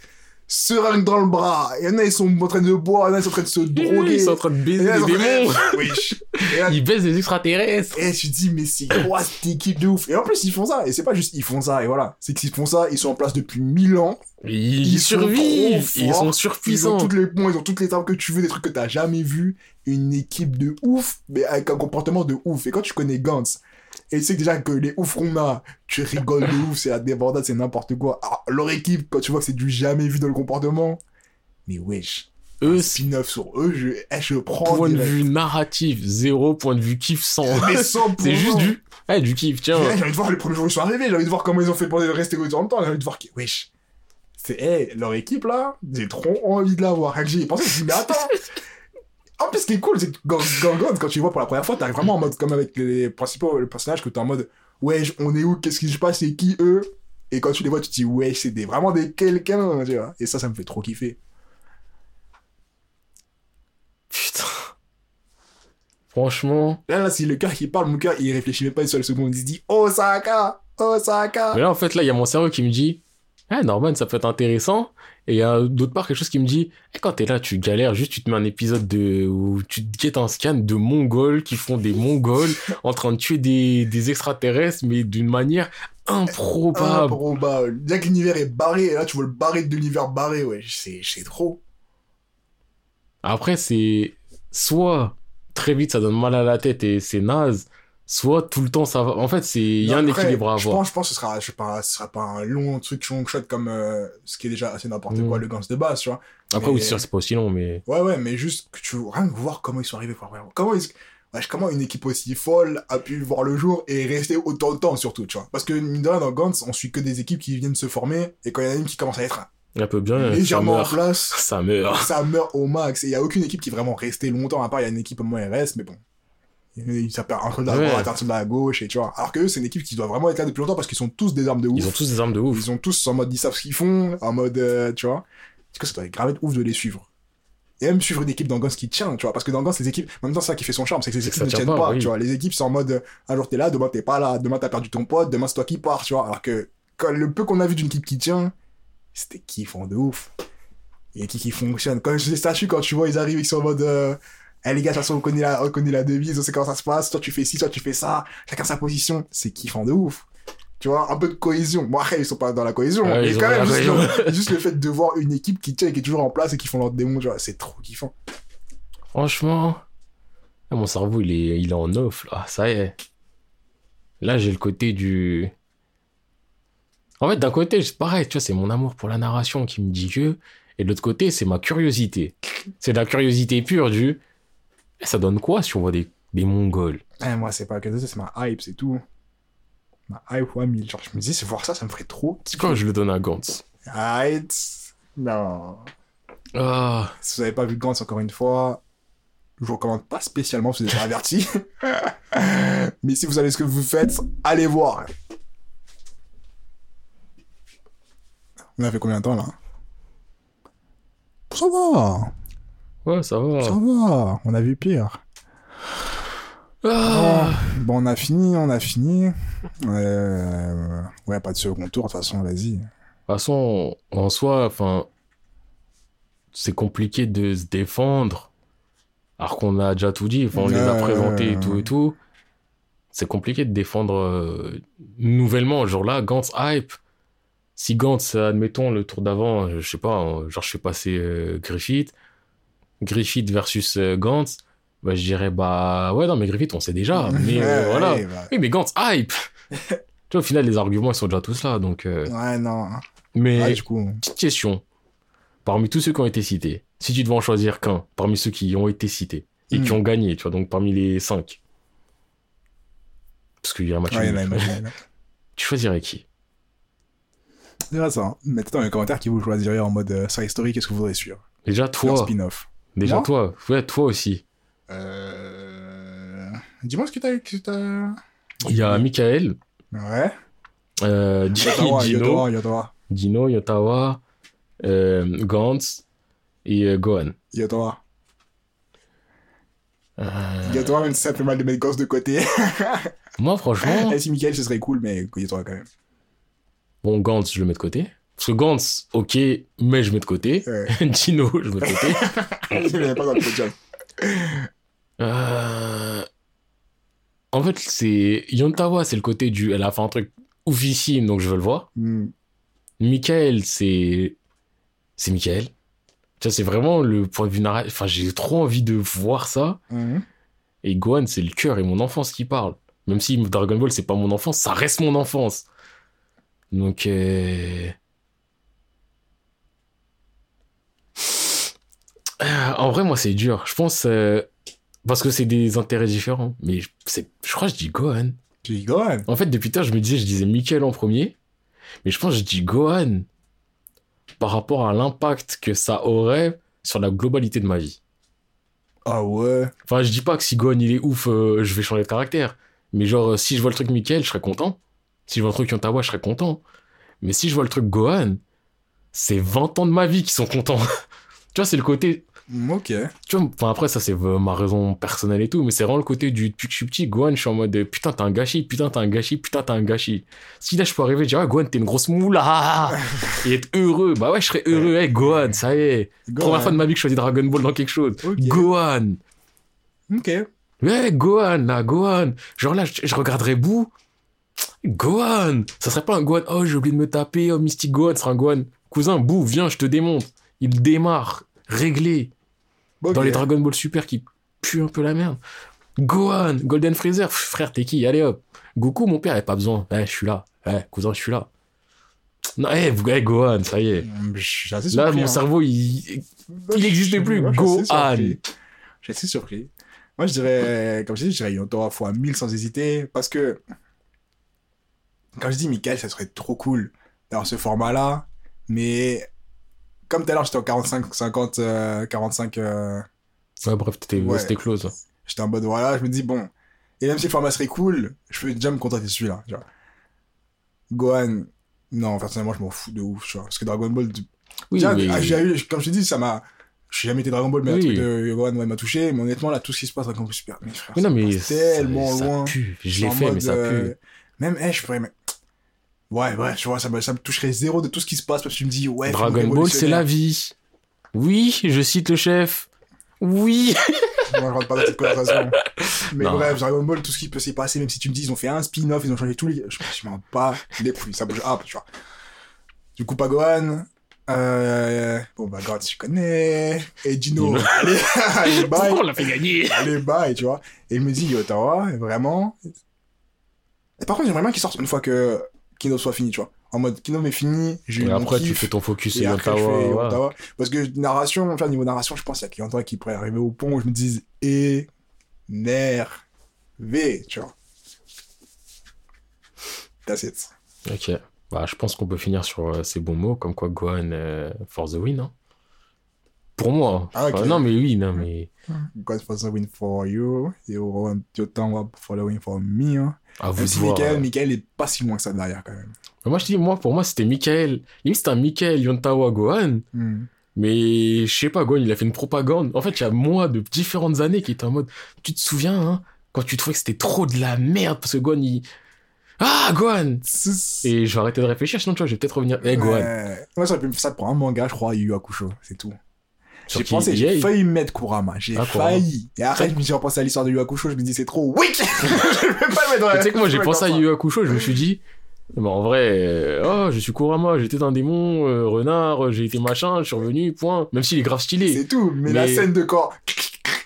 Seringue dans le bras. Il y en a, ils sont en train de boire, il y en a, ils sont en train de se droguer. Ils sont en train de baiser des démons. Ils baisent des extraterrestres. et tu te dis, mais c'est quoi cette équipe de ouf? Et en plus, ils font ça. Et c'est pas juste ils font ça, et voilà. C'est qu'ils font ça, ils sont en place depuis 1000 ans. Ils, survivent. Ils sont Ils ont surpuissants. toutes les points, ils ont toutes les armes que tu veux, des trucs que t'as jamais vu. Une équipe de ouf, mais avec un comportement de ouf. Et quand tu connais Gantz, et tu sais déjà que les qu'on a, tu rigoles de ouf, c'est la débandade, c'est n'importe quoi. Alors, leur équipe, quand tu vois que c'est du jamais vu dans le comportement, mais wesh. Eux, spin-off sur eux, je, eh, je prends point de vue narratif, zéro point de vue kiff 100. Mais 100%. C'est juste du, eh, du kiff, tiens. Eh, J'ai envie de voir les premiers jours où ils sont arrivés, j'ai envie de voir comment ils ont fait pour rester autant de temps, j'ai envie de voir qui... Wesh. C'est, eh, leur équipe là, j'ai trop envie de la voir. Rien que j'y ai pensé, mais attends. En plus, ce qui est cool, c'est que Gangan, quand tu les vois pour la première fois, t'arrives vraiment en mode, comme avec les principaux personnages, que t'es en mode, wesh, on est où, qu'est-ce qui se passe, c'est qui eux? Et quand tu les vois, tu te dis, wesh, c'est des, vraiment des quelqu'un, tu vois. Et ça, ça me fait trop kiffer. Putain. Franchement. Là, là, c'est le cœur qui parle, mon cœur, il réfléchit même pas une seule seconde, il se dit, Osaka, Osaka. Mais là, en fait, là, il y a mon cerveau qui me dit, eh, Norman, ça peut être intéressant. Et il y a d'autre part quelque chose qui me dit, eh, quand t'es là, tu galères, juste tu te mets un épisode de, où tu te guettes un scan de Mongols qui font des Mongols en train de tuer des, des extraterrestres, mais d'une manière improbable. Improbable. Bien que l'univers est barré, et là, tu vois le barré de l'univers barré, ouais, c'est, c'est trop. Après, c'est soit très vite ça donne mal à la tête et c'est naze, soit tout le temps ça va. En fait, c'est il y a un équilibre à je avoir. pense, je pense que ce sera, je sais pas, ce sera pas un long truc long shot comme euh, ce qui est déjà assez n'importe Mm. quoi, le Gans de base, tu vois. Après, mais- oui, c'est sûr, c'est pas aussi long, mais Ouais, ouais, mais juste que tu rien que voir comment ils sont arrivés. Comment ils, wesh, comment une équipe aussi folle a pu voir le jour et rester autant de temps, surtout, tu vois. Parce que, mine de rien, dans Gantz, on suit que des équipes qui viennent se former, et quand il y en a une qui commence à être un peu bien, ça légèrement en place, Ça meurt. ça meurt au max. Et il y a aucune équipe qui est vraiment restée longtemps, à part il y a une équipe au moins RS, mais bon. Il- Ça perd un truc de la Ouais. droite, un de la gauche, et tu vois. Alors que eux, c'est une équipe qui doit vraiment être là depuis longtemps parce qu'ils sont tous des armes de ouf. Ils ont tous des armes de ouf. Ils ont tous en mode, ils savent ce qu'ils font, en mode, euh, tu vois. Est-ce que ça doit être grave être ouf de les suivre? Et même suivre une équipe dans qui tient, tu vois. Parce que dans les équipes, en même temps, c'est ça qui fait son charme, c'est que les équipes ne tiennent pas, pas, oui. tu vois. Les équipes, c'est en mode, un jour t'es là, demain t'es pas là, demain t'as perdu ton pote, demain c'est toi qui pars, tu vois. Alors que, quand le peu qu'on a vu d'une équipe qui tient, c'était kiffant de ouf. Et qui, qui fonctionne. Quand les statues, quand tu vois, ils arrivent, ils sont en mode, euh, eh les gars, de toute façon, on connaît la, on connaît la devise, on sait comment ça se passe, toi tu fais ci, toi tu fais ça, chacun sa position, c'est kiffant de ouf. Tu vois, un peu de cohésion. Bon, après, ils sont pas dans la cohésion, Ouais, mais quand même, juste le, juste le fait de voir une équipe qui tient et qui est toujours en place et qui font leur démon, c'est trop kiffant. Franchement, ah, mon cerveau, il est, il est en off, là. Ça y est. Là, j'ai le côté du. En fait, d'un côté, c'est pareil, tu vois, c'est mon amour pour la narration qui me dit que. Et de l'autre côté, c'est ma curiosité. C'est de la curiosité pure du. Ça donne quoi si on voit des, des Mongols? Eh, moi, c'est pas que ça, c'est ma hype, c'est tout. Ma hype fois 1000. Genre, je me dis, c'est voir ça, ça me ferait trop C'est quand je le donne à Gantz? Arrête. Non. Ah, Si vous n'avez pas vu Gantz encore une fois, je vous recommande pas spécialement si vous êtes averti. Mais si vous savez ce que vous faites, allez voir. On a fait combien de temps là? Ça va, ouais, ça va. ça va. On a vu pire. Ah. Bon, on a fini, on a fini. Euh, Ouais, pas de second tour, de toute façon, vas-y. De toute façon, en soi, enfin, c'est compliqué de se défendre. Alors qu'on a déjà tout dit, enfin, on les a présentés et tout et tout. C'est compliqué de défendre euh, nouvellement, genre là, Gantz hype. Si Gantz, admettons, le tour d'avant, euh, je sais pas, euh, genre je fais passer euh, Griffith, Griffith versus euh, Gantz, bah je dirais, bah ouais, non, mais Griffith, on sait déjà. Mais euh, voilà. ouais, bah. Oui, mais Gantz hype Tu vois, au final, les arguments, ils sont déjà tous là, donc... euh, Ouais, non. Mais... Ouais, du coup. Petite question. Parmi tous ceux qui ont été cités, si tu devais en choisir qu'un, parmi ceux qui ont été cités et qui Hmm. ont gagné, tu vois, donc parmi les cinq. Parce qu'il y a un match Ouais. Tu choisirais qui? C'est ça. hein. Mettez dans les commentaires qui vous choisiriez en mode euh, side story, qu'est-ce que vous voudrez suivre? Déjà toi. spin-off. Déjà Moi toi. Ouais, toi aussi. Euh... Dis-moi ce que t'as. Il y a Michael, Ouais. euh, Yotawa, Dino, Yotawa, Yotawa. Dino, Yotawa, euh, Gantz et Gohan. Yotawa. Yotawa, même si ça fait mal de mettre gosse de côté. moi, franchement, Et si Michael, ce serait cool, mais Yotawa quand même. bon, Gantz, je le mets de côté. Parce que Gantz, ok, mais je mets de côté. Ouais. Dino, je mets de côté. Il n'est pas dans le podium. Euh, En fait, c'est Yontawa, c'est le côté du. Elle a fait un truc oufissime, donc je veux le voir. Hmm. Michael, c'est. C'est Michael. Tu vois, c'est vraiment le point de vue narratif. Enfin, j'ai trop envie de voir ça. Mhm. Et Gohan, c'est le cœur et mon enfance qui parle. Même si Dragon Ball, c'est pas mon enfance, ça reste mon enfance. Donc. euh, euh, En vrai, moi, c'est dur. Je pense. euh, Parce que c'est des intérêts différents. Mais je- c'est... je crois que je dis Gohan. Tu dis Gohan. En fait, depuis tard, je me disais, je disais Michael en premier. Mais je pense que je dis Gohan. Par rapport à l'impact que ça aurait sur la globalité de ma vie. Ah ouais. Enfin, je dis pas que si Gohan il est ouf, euh, je vais changer de caractère. Mais genre, si je vois le truc Michael, je serais content. Si je vois le truc Yontawa, je serais content. Mais si je vois le truc Gohan, c'est 20 ans de ma vie qui sont contents. tu vois, c'est le côté. Ok. Tu vois, enfin après, ça c'est euh, ma raison personnelle et tout, mais c'est vraiment le côté du depuis que je suis petit, Gohan, je suis en mode euh, putain, t'as un gâchis, putain, t'as un gâchis, putain, t'as un gâchis. Si là je peux arriver et dire, ouais, Gohan, t'es une grosse moula, et être heureux, bah ouais, je serais heureux, hey, Gohan, ça y est. Première fois de ma vie que je choisis Dragon Ball dans quelque chose. Ok. Gohan, Ok. Ouais, Gohan, là, Gohan. Genre là, je, je regarderais Boo. Gohan. Ça serait pas un Gohan. Oh, j'ai oublié de me taper. Oh, Mystic Gohan. Ce sera un Gohan. Cousin, Boo, viens, je te démonte. Il démarre. Réglé. Dans les Dragon Ball Super qui puent un peu la merde. Gohan. Golden Freezer. Frère, t'es qui? Allez hop. Goku, mon père, il a pas besoin. Eh, je suis là. Eh, cousin, je suis là. Non, eh, vous- eh, Gohan, ça y est. Assez Là, surpris, mon hein. cerveau, il. N'existait plus. moi, Gohan. suis assez surpris. Moi, je dirais, comme je dis, je dirais Yontawa fois 1000 sans hésiter, parce que, quand je dis Michael, ça serait trop cool d'avoir ce format-là, mais, comme tout à l'heure, j'étais en 45, 50, euh, 45, euh, Ouais, bref, t'étais- Ouais. c'était close. j'étais en mode, voilà, je me dis, bon, et même si le format serait cool, je peux déjà me contenter celui-là. Gohan, non, personnellement, je m'en fous de ouf, tu vois, parce que Dragon Ball, Oui, Déjà, mais- ah, j'ai eu, comme je te dis, ça m'a. Je jamais été Dragon Ball, mais Oui. le truc de Gohan ouais, m'a touché. Mais honnêtement, là, tout ce qui se passe Dragon Ball Super, Mais non, ça mais ça- tellement ça loin. pue. Je l'ai fait, mais mode, ça euh, pue. Même, eh, je pourrais. Ouais, ouais, tu vois, ça me, ça me toucherait zéro de tout ce qui se passe parce que tu me dis, ouais, Dragon Ball, c'est la vie. Oui, je cite le chef. Oui. Moi, je rentre pas dans cette conversation. Mais Non. bref, Dragon Ball, tout ce qui peut s'y passer, même si tu me dis, ils ont fait un spin-off, ils ont changé tous les. Je, je m'en bats les couilles, ça bouge up, tu vois. Du coup, pas Gohan. Euh, bon, bah, Gohan, tu connais. Et Dino, Dino. allez, allez, bye. On l'a fait gagner allez, bye, tu vois. Et il me dit, Yotawa, vraiment. Et par contre, j'aimerais bien qu'il sorte une fois que Kino soit fini, tu vois. En mode, Kino est fini, j'ai eu Et après, tu fais ton focus et sur après, je fais. Yotawa. Parce que narration, vois, niveau narration, je pense qu'il y a Yotawa qui pourrait arriver au pont où je me dise, énervé, tu vois. That's it. Ok. Bah, je pense qu'on peut finir sur euh, ces bons mots, comme quoi Gohan euh, for the win. hein. Pour moi. Ah, ok. Enfin, non, mais oui, non, mais. God for the win for you. You want your tongue for the win for me. Hein. À vous Même de si voir, Michael. Michael est pas si loin que ça derrière quand même. Mais Moi, je dis, moi, pour moi, c'était Michael. Limite, c'était un Michael Yontawa Gohan. Hmm. Mais je sais pas, Gohan, il a fait une propagande. En fait, il y a moi de différentes années qui étaient en mode. Tu te souviens, hein, quand tu trouvais que c'était trop de la merde parce que Gohan, il. Ah, Gohan Et je vais arrêter de réfléchir, sinon, tu vois, je vais peut-être revenir. Eh, Gohan. Ouais. Moi, j'aurais pu me faire ça pour un manga, je crois, Yu Yu Hakusho, c'est tout. J'ai pensé, j'ai failli mettre Kurama, j'ai Ah, failli. Et après, je me suis repensé à l'histoire de Yu Hakusho, je me dis c'est trop weak Je vais pas le mettre dans la- Tu sais que moi, j'ai pensé à Yu Hakusho, je me suis dit. bah, en vrai, euh, oh, je suis Kurama, j'étais un démon, euh, renard, j'ai été machin, je suis revenu, point. Même s'il est grave stylé. C'est tout, mais, la scène de quand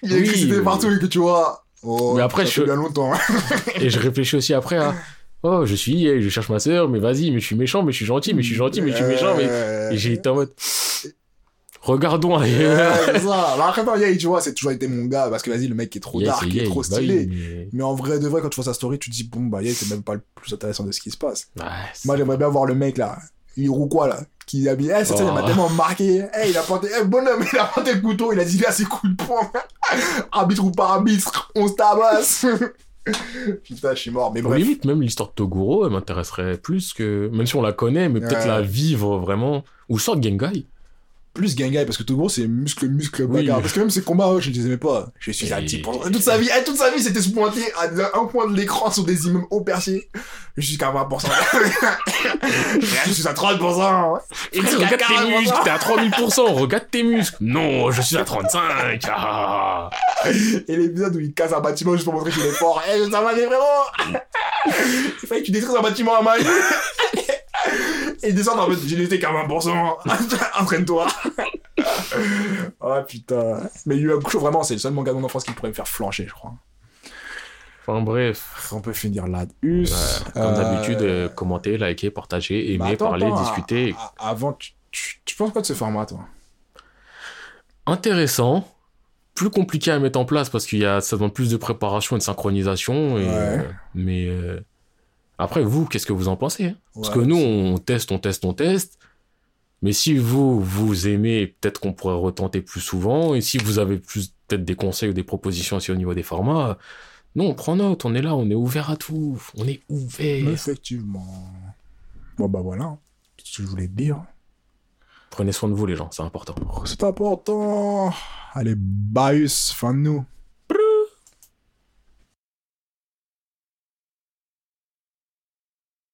il y a Oui, partout et que tu vois. Oh, Mais après, ça je- fait bien longtemps. hein. Et je réfléchis aussi après à. Oh, je suis, eh, je cherche ma sœur, mais vas-y, mais je suis méchant, mais je suis gentil, mais je suis gentil, mais je suis méchant, mais. Euh, Et j'ai été en mode. Regardons ailleurs. c'est ça. Alors après, non, Yay, tu vois, c'est toujours été mon gars, parce que vas-y, le mec est trop Yeah, dark, c'est il est trop bah stylé. mais- Mais en vrai, de vrai, quand tu vois sa story, tu te dis, bon, bah, Yay, c'est même pas le plus intéressant de ce qui se passe. Ouais, Moi, j'aimerais bien voir le mec, là. Il roule quoi, là Qui habille. Eh, cette scène, elle m'a Oh. tellement marqué. Eh, il a planté. Eh, bonhomme, il a planté le couteau, il a dit, là, ses coups de poing. arbitre ou pas arbitre, on se tabasse. Putain, je suis mort. Mais bref. limite, même l'histoire de Toguro, elle m'intéresserait plus que. Même si on la connaît, mais peut-être la vivre vraiment. Ou sort de Gengai. Plus Gengai, parce que tout gros, c'est muscle, muscle, Oui. bagarre. Parce que même ses combats, je les aimais pas. Je suis un Et- type. Toute sa vie, eh, toute sa vie, c'était se pointer à un point de l'écran sur des immeubles haut perchés. Je suis qu'à 20%. je suis à 30%. Et regarde tes muscles, t'es à 3000%, regarde tes muscles. Non, je suis à 35. Ah. Et l'épisode où il casse un bâtiment juste pour montrer qu'il est fort. Eh, ça va aller vraiment. Il fallait que tu détruises un bâtiment à main. Et il descend en mode, j'ai laissé qu'à 20%. Entraîne-toi. oh putain. Mais Yu Yu Hakusho, vraiment, c'est le seul manga de mon enfance qui pourrait me faire flancher, je crois. Enfin bref, On peut finir là-dessus. Ouais, comme d'habitude, euh, commentez, likez, partagez, bah, aimez, attends, parlez, attends, discutez. a- a- Avant, tu, tu, tu penses quoi de ce format, toi? Intéressant, plus compliqué à mettre en place parce qu'il y a ça demande plus de préparation et de synchronisation. Et, Ouais. euh, mais euh, après, vous, qu'est-ce que vous en pensez hein? Parce que nous, on teste, on teste, on teste. Mais si vous, vous aimez, peut-être qu'on pourrait retenter plus souvent. Et si vous avez plus peut-être des conseils ou des propositions aussi au niveau des formats, non, on prend note, on est là, on est ouvert à tout. On est ouvert. Effectivement. Bon, bah voilà. C'est ce que je voulais te dire. Prenez soin de vous, les gens, c'est important. C'est important. Allez, Baius, fin de nous.